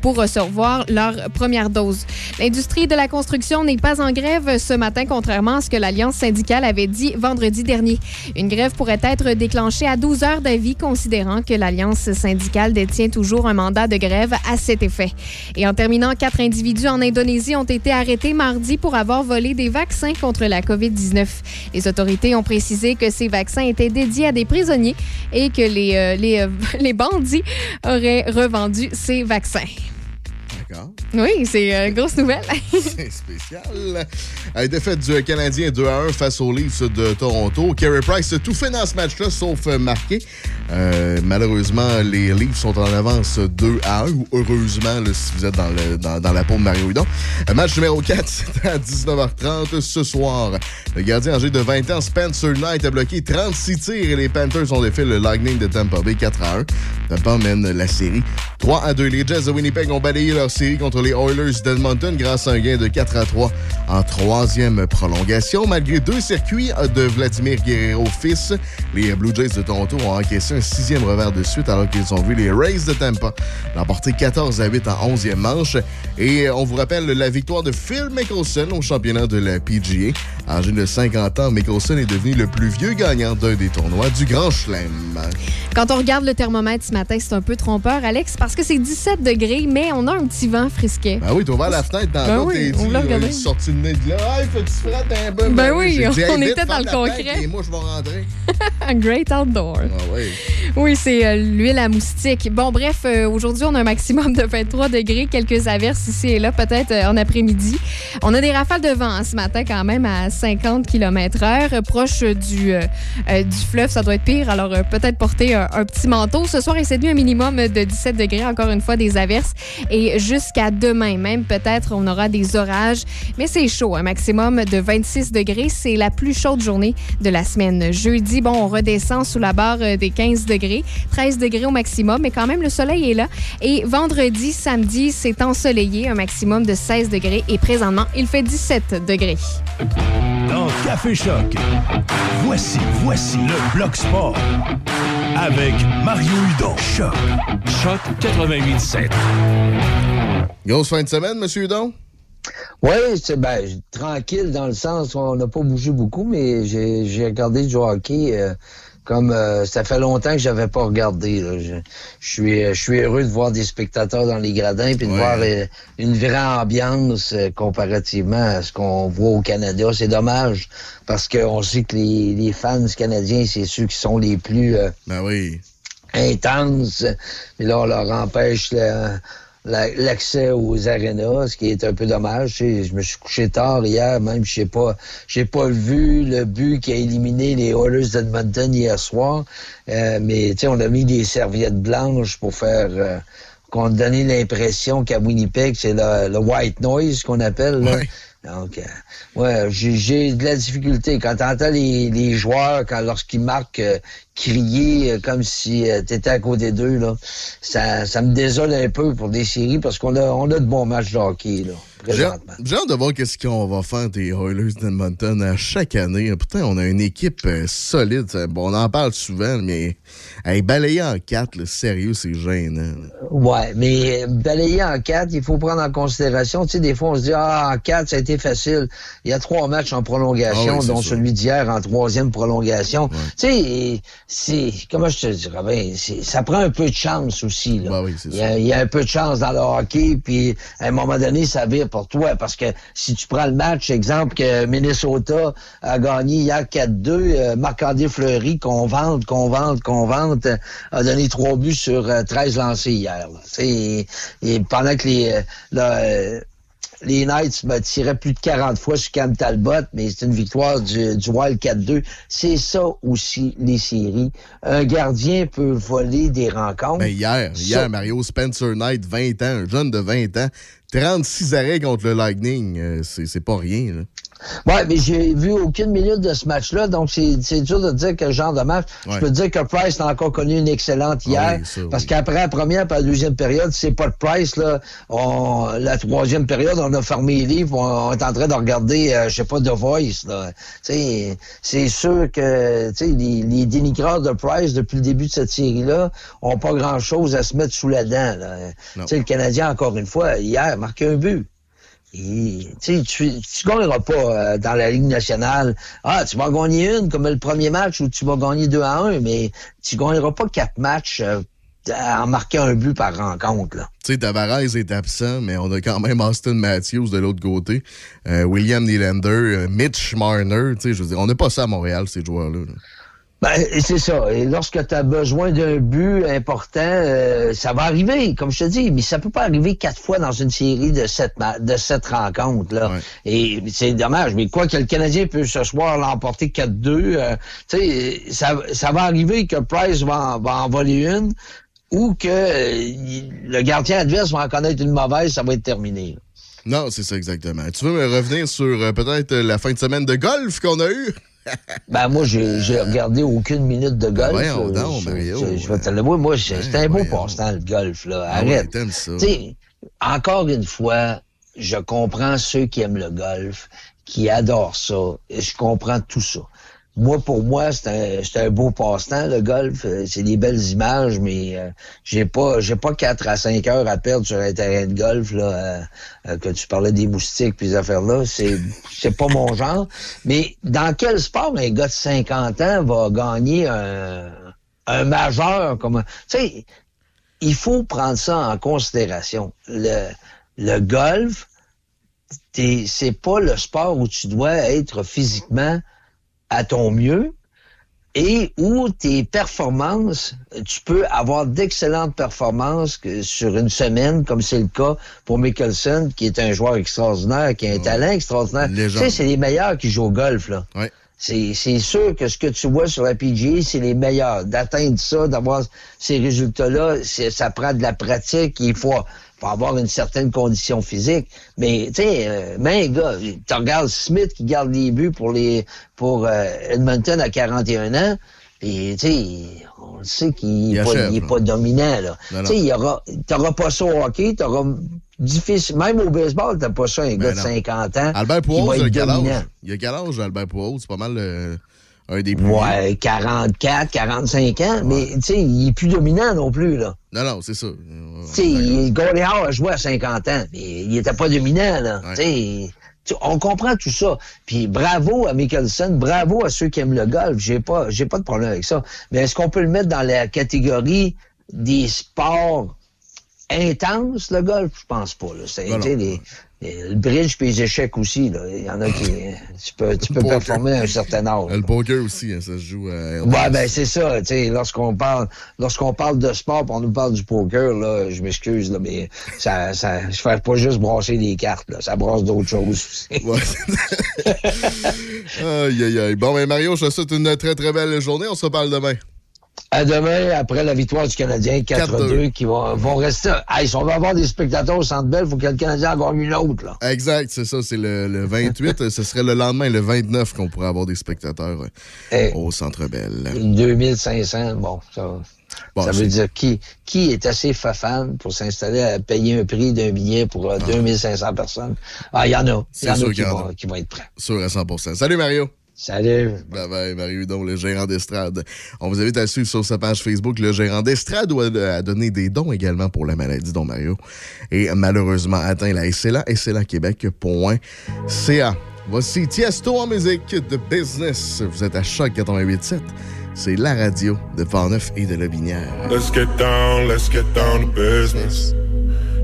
pour recevoir leur première dose. L'industrie de la construction n'est pas en grève ce matin, contrairement à ce que l'Alliance syndicale avait dit vendredi dernier. Une grève pourrait être déclenchée à 12 heures d'avis, considérant que l'Alliance syndicale détient toujours un mandat de grève à cet effet. Et en terminant, quatre individus en Indonésie ont été arrêtés mardi pour avoir volé des vaccins contre la COVID-19. Les autorités ont précisé que ces vaccins étaient dédiés à des prisonniers et que les, euh, les, euh, (laughs) les bandits auraient revendu ces vaccins. Oui, c'est euh, grosse nouvelle. (laughs) C'est spécial. Euh, défaite du Canadien 2 à 1 face aux Leafs de Toronto. Carey Price a tout fait dans ce match-là, sauf euh, marqué. Euh, malheureusement, les Leafs sont en avance 2 à 1, ou heureusement, là, si vous êtes dans, le- dans- dans la peau de Mario Hudon. Match numéro 4, (laughs) c'est à 19h30 ce soir. Le gardien âgé de 20 ans, Spencer Knight, a bloqué 36 tirs et les Panthers ont défait le Lightning de Tampa Bay 4 à 1. Tampa mène la série 3 à 2. Les Jets de Winnipeg ont balayé leur contre les Oilers d'Edmonton grâce à un gain de 4 à 3 en troisième prolongation. Malgré deux circuits de Vladimir Guerrero fils, les Blue Jays de Toronto ont encaissé un sixième revers de suite alors qu'ils ont vu les Rays de Tampa l'emporter 14 à 8 en 11e manche. Et on vous rappelle la victoire de Phil Mickelson au championnat de la PGA. Âgé de 50 ans, Mickelson est devenu le plus vieux gagnant d'un des tournois du Grand Chelem. Quand on regarde le thermomètre ce matin, c'est un peu trompeur, Alex, parce que c'est 17 degrés, mais on a un petit vent frisquet. Ben oui, t'as ouvert la fenêtre dans Ben oui, on l'a regardé. sorti le nez de là. Que tu frattes un peu. Ben oui, J'ai dit, on vite, était dans le concret. Et moi, je vais rentrer. (laughs) Great Outdoor. Ah oui. Oui, c'est euh, l'huile à moustique. Bon, bref, euh, aujourd'hui, on a un maximum de 23 degrés, quelques averses ici et là, peut-être euh, en après-midi. On a des rafales de vent hein, ce matin quand même à 50 km/h, proche du, euh, du fleuve. Ça doit être pire, alors peut-être porter un, un petit manteau. Ce soir et cette nuit, un minimum de 17 degrés, encore une fois, des averses. Et jusqu'à demain, même peut-être, on aura des orages. Mais c'est chaud, un maximum de 26 degrés. C'est la plus chaude journée de la semaine. Jeudi, bon, on redescend sous la barre euh, des 15 degrés, 13 degrés au maximum, mais quand même, le soleil est là. Et vendredi, samedi, c'est ensoleillé, un maximum de 16 degrés. Et présentement, il fait 17 degrés. Dans Café Choc, voici, voici le Bloc Sport avec Mario Hudon. Choc. Choc 88.7. Grosse fin de semaine, Monsieur Hudon? Oui, c'est ben, tranquille dans le sens où on n'a pas bougé beaucoup, mais j'ai regardé du hockey euh, comme euh, ça fait longtemps que j'avais pas regardé. là. Je, je suis je suis heureux de voir des spectateurs dans les gradins puis de Ouais. voir euh, une vraie ambiance euh, comparativement à ce qu'on voit au Canada. C'est dommage parce qu'on sait que les, les fans canadiens, c'est ceux qui sont les plus euh, Ben oui. intenses. Mais là, on leur empêche la- la- l'accès aux arénas, ce qui est un peu dommage. Sais, je me suis couché tard hier, même je sais pas, j'ai pas vu le but qui a éliminé les Oilers d'Edmonton hier soir. Euh, mais tu on a mis des serviettes blanches pour faire euh, qu'on l'impression qu'à Winnipeg, c'est le white noise qu'on appelle. Là. Donc, euh, ouais, j'ai- j'ai de la difficulté. Quand tu entends les, les joueurs, quand lorsqu'ils marquent, euh, crier euh, comme si tu étais à côté d'eux, là, ça, ça me désole un peu pour des séries parce qu'on a, on a de bons matchs de hockey. Là, J'ai hâte de voir qu'est-ce qu'on va faire des Oilers d'Edmonton à chaque année. Pourtant, on a une équipe euh, solide. Bon, on en parle souvent, mais hey, balayer en quatre, là, sérieux, c'est gênant. Ouais, mais balayer en quatre, il faut prendre en considération. Tu sais, des fois, on se dit, ah, en quatre, ça a été facile. Il y a trois matchs en prolongation, Ah oui, dont ça. celui d'hier en troisième prolongation. Tu sais, c'est, comment je te dirais, ben, ça prend un peu de chance aussi, là. Bah il, y a, il y a un peu de chance dans le hockey, puis à un moment donné, ça vire pour toi, parce que si tu prends le match, exemple, que Minnesota a gagné hier 4-2, euh, Marc-André Fleury, qu'on vante, qu'on vante, qu'on vante, euh, a donné trois buts sur euh, 13 lancés hier. là. Et, et pendant que les, euh, là, euh, les Knights me tiraient plus de 40 fois sur Cam Talbot, mais c'est une victoire du, du Wild 4-2. C'est ça aussi, les séries. Un gardien peut voler des rencontres. Ben hier, Ça- hier, Mario Spencer Knight, 20 ans, un jeune de 20 ans, 36 arrêts contre le Lightning, euh, c'est c'est pas rien. là. Ouais, mais j'ai vu aucune minute de ce match-là, donc c'est dur de dire quel genre de match. Ouais. Je peux dire que Price a encore connu une excellente hier, Ah oui, ça, parce oui. qu'après la première et la deuxième période, c'est pas de Price, là, on, la troisième période, on a fermé les livres, on, est en train de regarder, euh, je sais pas, The Voice, là. C'est sûr que, les, les dénigreurs de Price, depuis le début de cette série-là, ont pas grand-chose à se mettre sous la dent, là. Le Canadien, encore une fois, hier, a marqué un but. Tu tu gagneras pas euh, dans la Ligue nationale. Ah, tu vas gagner une comme le premier match où tu vas gagner 2 à 1, mais tu gagneras pas quatre matchs euh, en marquant un but par rencontre. Tu sais, Tavares est absent, mais on a quand même Austin Matthews de l'autre côté, euh, William Nylander, Mitch Marner. Je veux dire, on n'a pas ça à Montréal, ces joueurs-là. là. Ben, c'est ça. Et lorsque tu as besoin d'un but important, euh, ça va arriver, comme je te dis, mais ça peut pas arriver quatre fois dans une série de sept, ma- de sept rencontres. Là. Et c'est dommage, mais quoi que le Canadien peut ce soir l'emporter 4-2, euh, tu sais, ça, ça va arriver que Price va en, va en voler une ou que euh, le gardien adverse va en connaître une mauvaise, ça va être terminé. là. Non, c'est ça exactement. Tu veux me revenir sur euh, peut-être euh, la fin de semaine de golf qu'on a eue? Ben moi, j'ai regardé aucune minute de golf. voyons Euh, donc, je, Mario. je- je vais te l'avouer, moi, c'est c'est un beau passe-temps, le golf. Là. Ah ouais, Arrête. ça. Tu sais, encore une fois, je comprends ceux qui aiment le golf, qui adorent ça, et je comprends tout ça. Moi, pour moi, c'est un, un beau passe-temps, le golf. Euh, C'est des belles images, mais euh, j'ai pas j'ai pas 4 à 5 heures à perdre sur un terrain de golf, là, euh, euh, que tu parlais des moustiques puis ces affaires-là. C'est (laughs) c'est pas mon genre. Mais dans quel sport un gars de 50 ans va gagner un, un majeur comme... Tu sais, il faut prendre ça en considération. Le, le golf, t'es- c'est pas le sport où tu dois être physiquement à ton mieux et où tes performances, tu peux avoir d'excellentes performances sur une semaine, comme c'est le cas pour Mickelson, qui est un joueur extraordinaire, qui a un talent extraordinaire. Tu sais, c'est les meilleurs qui jouent au golf, là. C'est, c'est sûr que ce que tu vois sur la PGA, c'est les meilleurs. D'atteindre ça, d'avoir ces résultats-là, ça prend de la pratique. Il faut, faut avoir une certaine condition physique. Mais, tu sais, euh, mais gars, tu regardes Smith qui garde les buts pour les pour euh, Edmonton à 41 ans. Puis, tu sais, on le sait qu'il Il n'est pas, dominant, là. Tu sais, il y aura, t'auras pas ça au hockey, t'auras difficile, même au baseball, t'as pas ça un gars Ben de non. 50 ans. Albert Pujols, il a quel âge? Il a quel âge, Albert Pujols? C'est pas mal euh, un des plus Ouais, 44, 45 ans, mais tu sais, il est plus dominant non plus, là. Non, non, c'est ça. Tu sais, Howe a joué à 50 ans, mais il était pas dominant, là. Tu sais, on comprend tout ça. Puis bravo à Mickelson, bravo à ceux qui aiment le golf. J'ai pas, j'ai pas de problème avec ça. Mais est-ce qu'on peut le mettre dans la catégorie des sports intenses, le golf? Je pense pas, là. C'est, Ben les- le bridge puis les échecs aussi, là. Il y en a qui, tu peux, tu peux performer à un certain âge. Le poker aussi, hein, ça se joue à Ouais, ben c'est ça, tu sais, lorsqu'on parle lorsqu'on parle de sport, pis on nous parle du poker, là, je m'excuse, là, mais ça, ça, je fais pas juste brasser des cartes, là, ça brasse d'autres choses aussi. (laughs) Aïe, aïe, aïe. Bon, ben Mario, je te souhaite une très, très belle journée. On se reparle demain. À demain, après la victoire du Canadien, 4-2, 4-2. qui vont, vont rester. Hey, si on veut avoir des spectateurs au Centre Bell, faut que le Canadien en gagne une autre, là. Exact, c'est ça. C'est le, le 28. (laughs) ce serait le lendemain, le 29, qu'on pourrait avoir des spectateurs euh, au Centre Bell. 2500, bon, ça, Bon, ça veut dire qui, qui est assez fafane pour s'installer à payer un prix d'un billet pour euh, 2500 personnes? Ah, il y en a. Il y en qui vont, a. qui vont être prêts. Sûr à 100% Salut Mario. Salut. Bye bye, Mario Hudon, le gérant d'estrade. On vous invite à suivre sur sa page Facebook le gérant d'estrade à donner des dons également pour la maladie dont Mario est malheureusement atteint la SLA, SLAquebec.ca. Voici Tiesto en musique de business. Vous êtes à Choc 88.7. C'est la radio de Portneuf et de Lobinière. Let's get down, let's get down to business.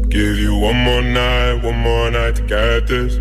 Give you one more night, one more night to get this.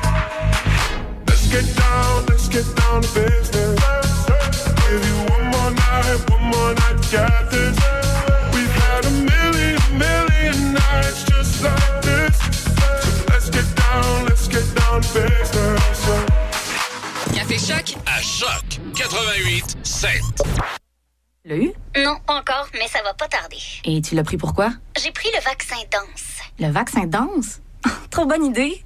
Café Choc À Choc 88 7. L'as eu? Non, pas encore, mais ça va pas tarder. Et tu l'as pris pourquoi? J'ai pris le vaccin danse. Le vaccin danse? (laughs) Trop bonne idée!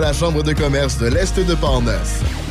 la Chambre de commerce de l'Est de Portneuf.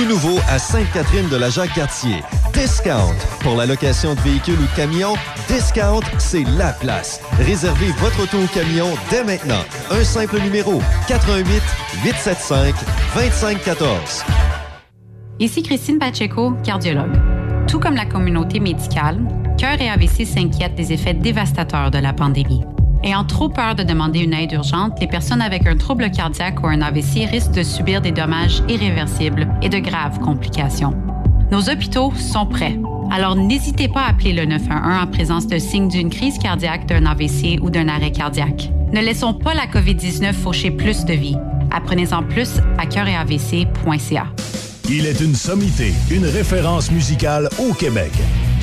Tout nouveau à Sainte-Catherine de la Jacques-Cartier. Discount. Pour la location de véhicules ou camions, Discount, c'est la place. Réservez votre auto ou camion dès maintenant. Un simple numéro 88 875 2514. Ici Christine Pacheco, cardiologue. Tout comme la communauté médicale, Cœur et AVC s'inquiètent des effets dévastateurs de la pandémie. Ayant trop peur de demander une aide urgente, les personnes avec un trouble cardiaque ou un AVC risquent de subir des dommages irréversibles et de graves complications. Nos hôpitaux sont prêts. Alors n'hésitez pas à appeler le 911 en présence de signes d'une crise cardiaque, d'un AVC ou d'un arrêt cardiaque. Ne laissons pas la COVID-19 faucher plus de vies. Apprenez-en plus à cœuretavc.ca. Il est une sommité, une référence musicale au Québec.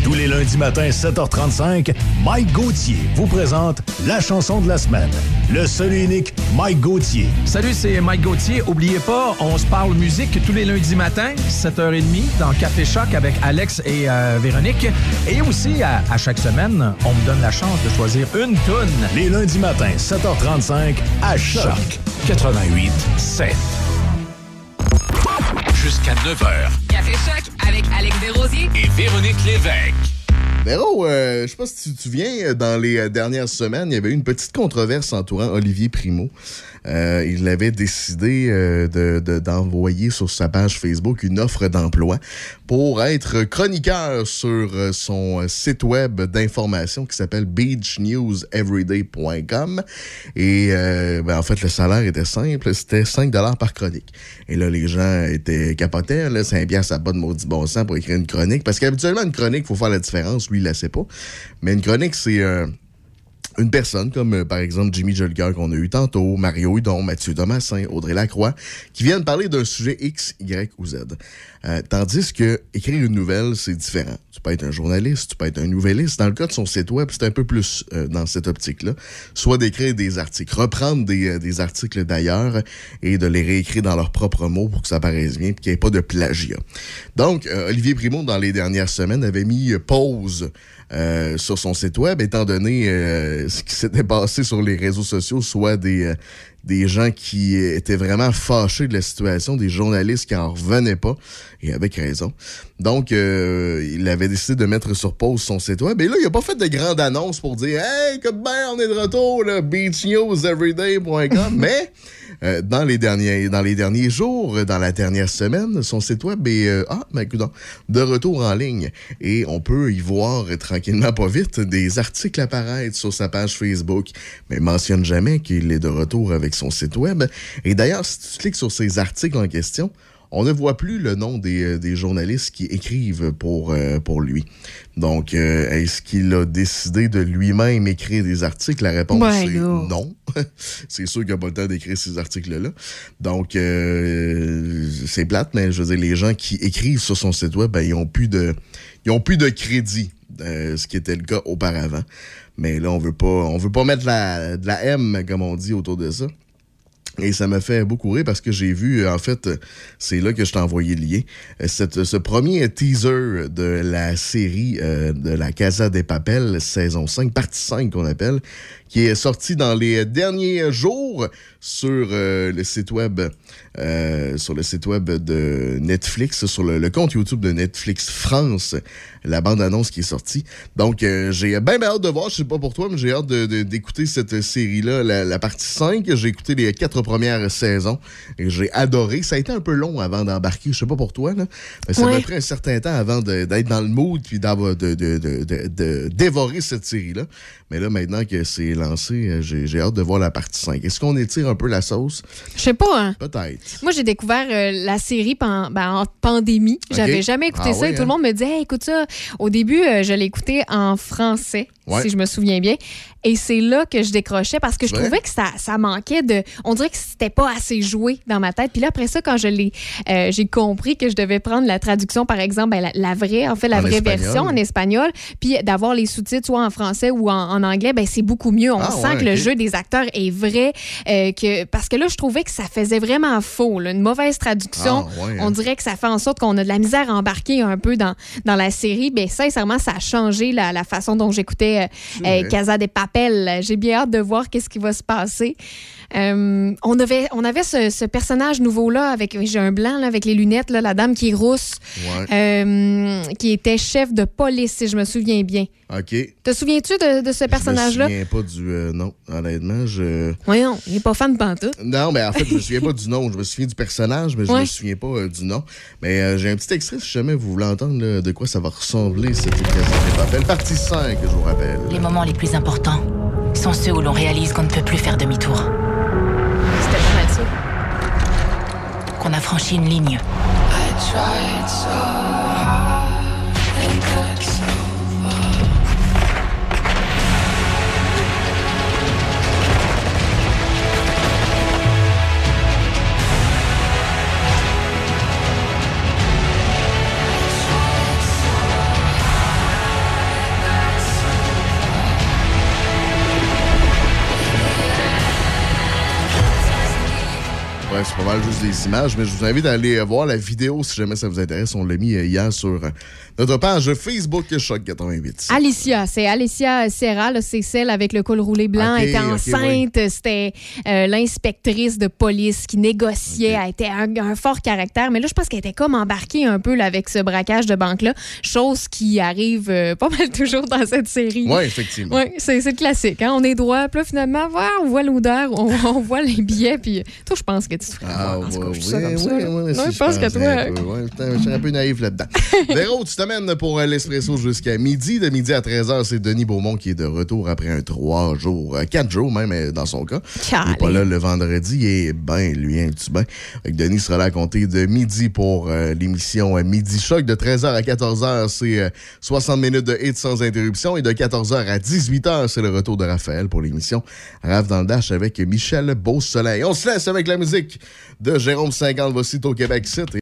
Tous les lundis matins, 7h35, Mike Gauthier vous présente la chanson de la semaine. Le seul et unique Mike Gauthier. Salut, c'est Mike Gauthier. Oubliez pas, on se parle musique tous les lundis matins, 7h30, dans Café Choc avec Alex et euh, Véronique. Et aussi, à, à chaque semaine, on me donne la chance de choisir une toune. Les lundis matins, 7h35, à Choc. Choc 88 7. Jusqu'à 9h. Café Choc avec Alex Desrosiers Et Véronique Lévesque. Véro, euh, je sais pas si tu te souviens, dans les euh, dernières semaines, il y avait eu une petite controverse entourant Olivier Primo. Euh, il avait décidé euh, de- de- d'envoyer sur sa page Facebook une offre d'emploi pour être chroniqueur sur euh, son site web d'information qui s'appelle beachnewseveryday.com. Et ben, en fait, le salaire était simple, c'était 5 par chronique. Et là, les gens étaient capotés. Là, 5 piastres, ça pas de maudit bon sens pour écrire une chronique. Parce qu'habituellement, une chronique, il faut faire la différence. Lui, il la sait pas. Mais une chronique, c'est... une personne comme euh, par exemple Jimmy Jolker qu'on a eu tantôt, Mario Hudon, Mathieu Thomasin, Audrey Lacroix, qui viennent parler d'un sujet X, Y ou Z. Euh, tandis que écrire une nouvelle, c'est différent. Tu peux être un journaliste, tu peux être un nouvelliste. Dans le cas de son site web, c'est un peu plus euh, dans cette optique-là. Soit d'écrire des articles, reprendre des, articles d'ailleurs et de les réécrire dans leurs propres mots pour que ça paraisse bien et qu'il n'y ait pas de plagiat. Donc, Olivier Primo, dans les dernières semaines, avait mis pause euh, sur son site web, étant donné euh, ce qui s'était passé sur les réseaux sociaux, soit des, euh, des gens qui étaient vraiment fâchés de la situation, des journalistes qui en revenaient pas, et avec raison. Donc, euh, il avait décidé de mettre sur pause son site web. Et là, il a pas fait de grande annonce pour dire Hey, que ben, on est de retour, là, beachnewseveryday.com. (laughs) Mais euh, dans les derniers dans les derniers jours, dans la dernière semaine, son site web est euh, ah, ben, de retour en ligne. Et on peut y voir euh, tranquillement, pas vite, des articles apparaître sur sa page Facebook. Mais mentionne jamais qu'il est de retour avec son site web. Et d'ailleurs, si tu cliques sur ces articles en question, on ne voit plus le nom des, euh, des journalistes qui écrivent pour, euh, pour lui. Donc, euh, est-ce qu'il a décidé de lui-même écrire des articles? La réponse Ouais, est non. (laughs) c'est sûr qu'il n'a pas le temps d'écrire ces articles-là. Donc, euh, c'est plate, mais je veux dire, les gens qui écrivent sur son site web, ben, ils ont plus de, ils ont plus de crédit, euh, ce qui était le cas auparavant. Mais là, on veut pas, on veut pas mettre la, de la M, comme on dit, autour de ça. Et ça me fait beaucoup rire parce que j'ai vu, euh, en fait, euh, c'est là que je t'ai envoyé le lien, euh, cette- ce premier teaser de la série euh, de la Casa des Papel, saison 5, partie 5 qu'on appelle, qui est sorti dans les derniers jours sur euh, le site web euh, sur le site web de Netflix, sur le compte YouTube de Netflix France, la bande-annonce qui est sortie. Donc, euh, j'ai bien hâte de voir, je sais pas pour toi, mais j'ai hâte d'écouter cette série-là, la, la partie 5. J'ai écouté les quatre premières saisons et j'ai adoré. Ça a été un peu long avant d'embarquer, je sais pas pour toi, là, mais ça m'a pris un certain temps avant d'être dans le mood puis d'avoir de, de, de, de- de dévorer cette série-là. Mais là, maintenant que c'est lancé, j'ai hâte de voir la partie 5. Est-ce qu'on étire un peu la sauce? Je sais pas, hein. Peut-être. Moi, j'ai découvert euh, la série pen- ben, en pandémie. J'avais jamais écouté Ah ça ouais, et tout le hein? monde me disait Hey, écoute ça. Au début, euh, je écouté en français, Ouais. si je me souviens bien. Et c'est là que je décrochais parce que je Ouais. trouvais que ça, ça manquait de. On dirait que c'était pas assez joué dans ma tête. Puis là, après ça, quand je l'ai, euh, j'ai compris que je devais prendre la traduction, par exemple, ben, la, la vraie, en fait, la En vraie espagnol. version en espagnol, puis d'avoir les sous-titres soit en français ou en, en anglais, ben, c'est beaucoup mieux. On Ah, sent ouais, que le jeu des acteurs est vrai. euh, que, parce que là, je trouvais que ça faisait vraiment faux. là. Une mauvaise traduction. Ah, hein. On dirait que ça fait en sorte qu'on a de la misère à embarquer un peu dans, dans la série. Ben, sincèrement, ça a changé la, la façon dont j'écoutais euh, euh, Casa de Papel. J'ai bien hâte de voir qu'est-ce qui va se passer. Euh, on avait, on avait ce, ce personnage nouveau-là, avec j'ai un blanc là, avec les lunettes, là, la dame qui est rousse, Ouais. euh, qui était chef de police, si je me souviens bien. OK. Te souviens-tu de, de ce personnage-là? Je me souviens pas du euh, nom, honnêtement. Je... Voyons, il n'est pas fan de pantoute. Non, mais en fait, je me (laughs) souviens pas du nom. Je me souviens du personnage, mais je Ouais. me souviens pas euh, du nom. Mais euh, j'ai un petit extrait, si jamais vous voulez entendre là, de quoi ça va ressembler, cette papels. Partie 5, je vous rappelle. Les moments les plus importants sont ceux où l'on réalise qu'on ne peut plus faire demi-tour. Qu'on a franchi une ligne. C'est pas mal juste des images, mais je vous invite à aller voir la vidéo si jamais ça vous intéresse. On l'a mis euh, hier sur euh, notre page Facebook Choc 88. Alicia, c'est Alicia Serra, là, c'est celle avec le col roulé blanc, Ok, elle était enceinte, c'était euh, l'inspectrice de police qui négociait, elle était un, un fort caractère, mais là je pense qu'elle était comme embarquée un peu là, avec ce braquage de banque-là, chose qui arrive euh, pas mal (laughs) toujours dans cette série. Ouais, effectivement. Oui, c'est le classique. Hein? On est droit, puis là, finalement, voilà, on voit l'odeur, on, (laughs) on voit les billets, puis toi, je pense que tu te ferais Ah, ouais, ça comme là. si, je pense que toi. je suis un peu naïf là-dedans. (laughs) Véro, tu t'amènes pour euh, l'espresso jusqu'à midi. De midi à 13h, c'est Denis Beaumont qui est de retour après un 3 jours, euh, 4 jours même euh, dans son cas. Il n'est pas là le vendredi et ben, lui, un petit bain. Denis sera là à compter de midi pour euh, l'émission euh, Midi Choc. De 13h à 14h, c'est euh, 60 minutes de hit sans interruption. Et de 14h à 18h, c'est le retour de Raphaël pour l'émission Rave dans le Dash avec Michel Beausoleil. On se laisse avec la musique de Jérôme 50. Voici au Québec City.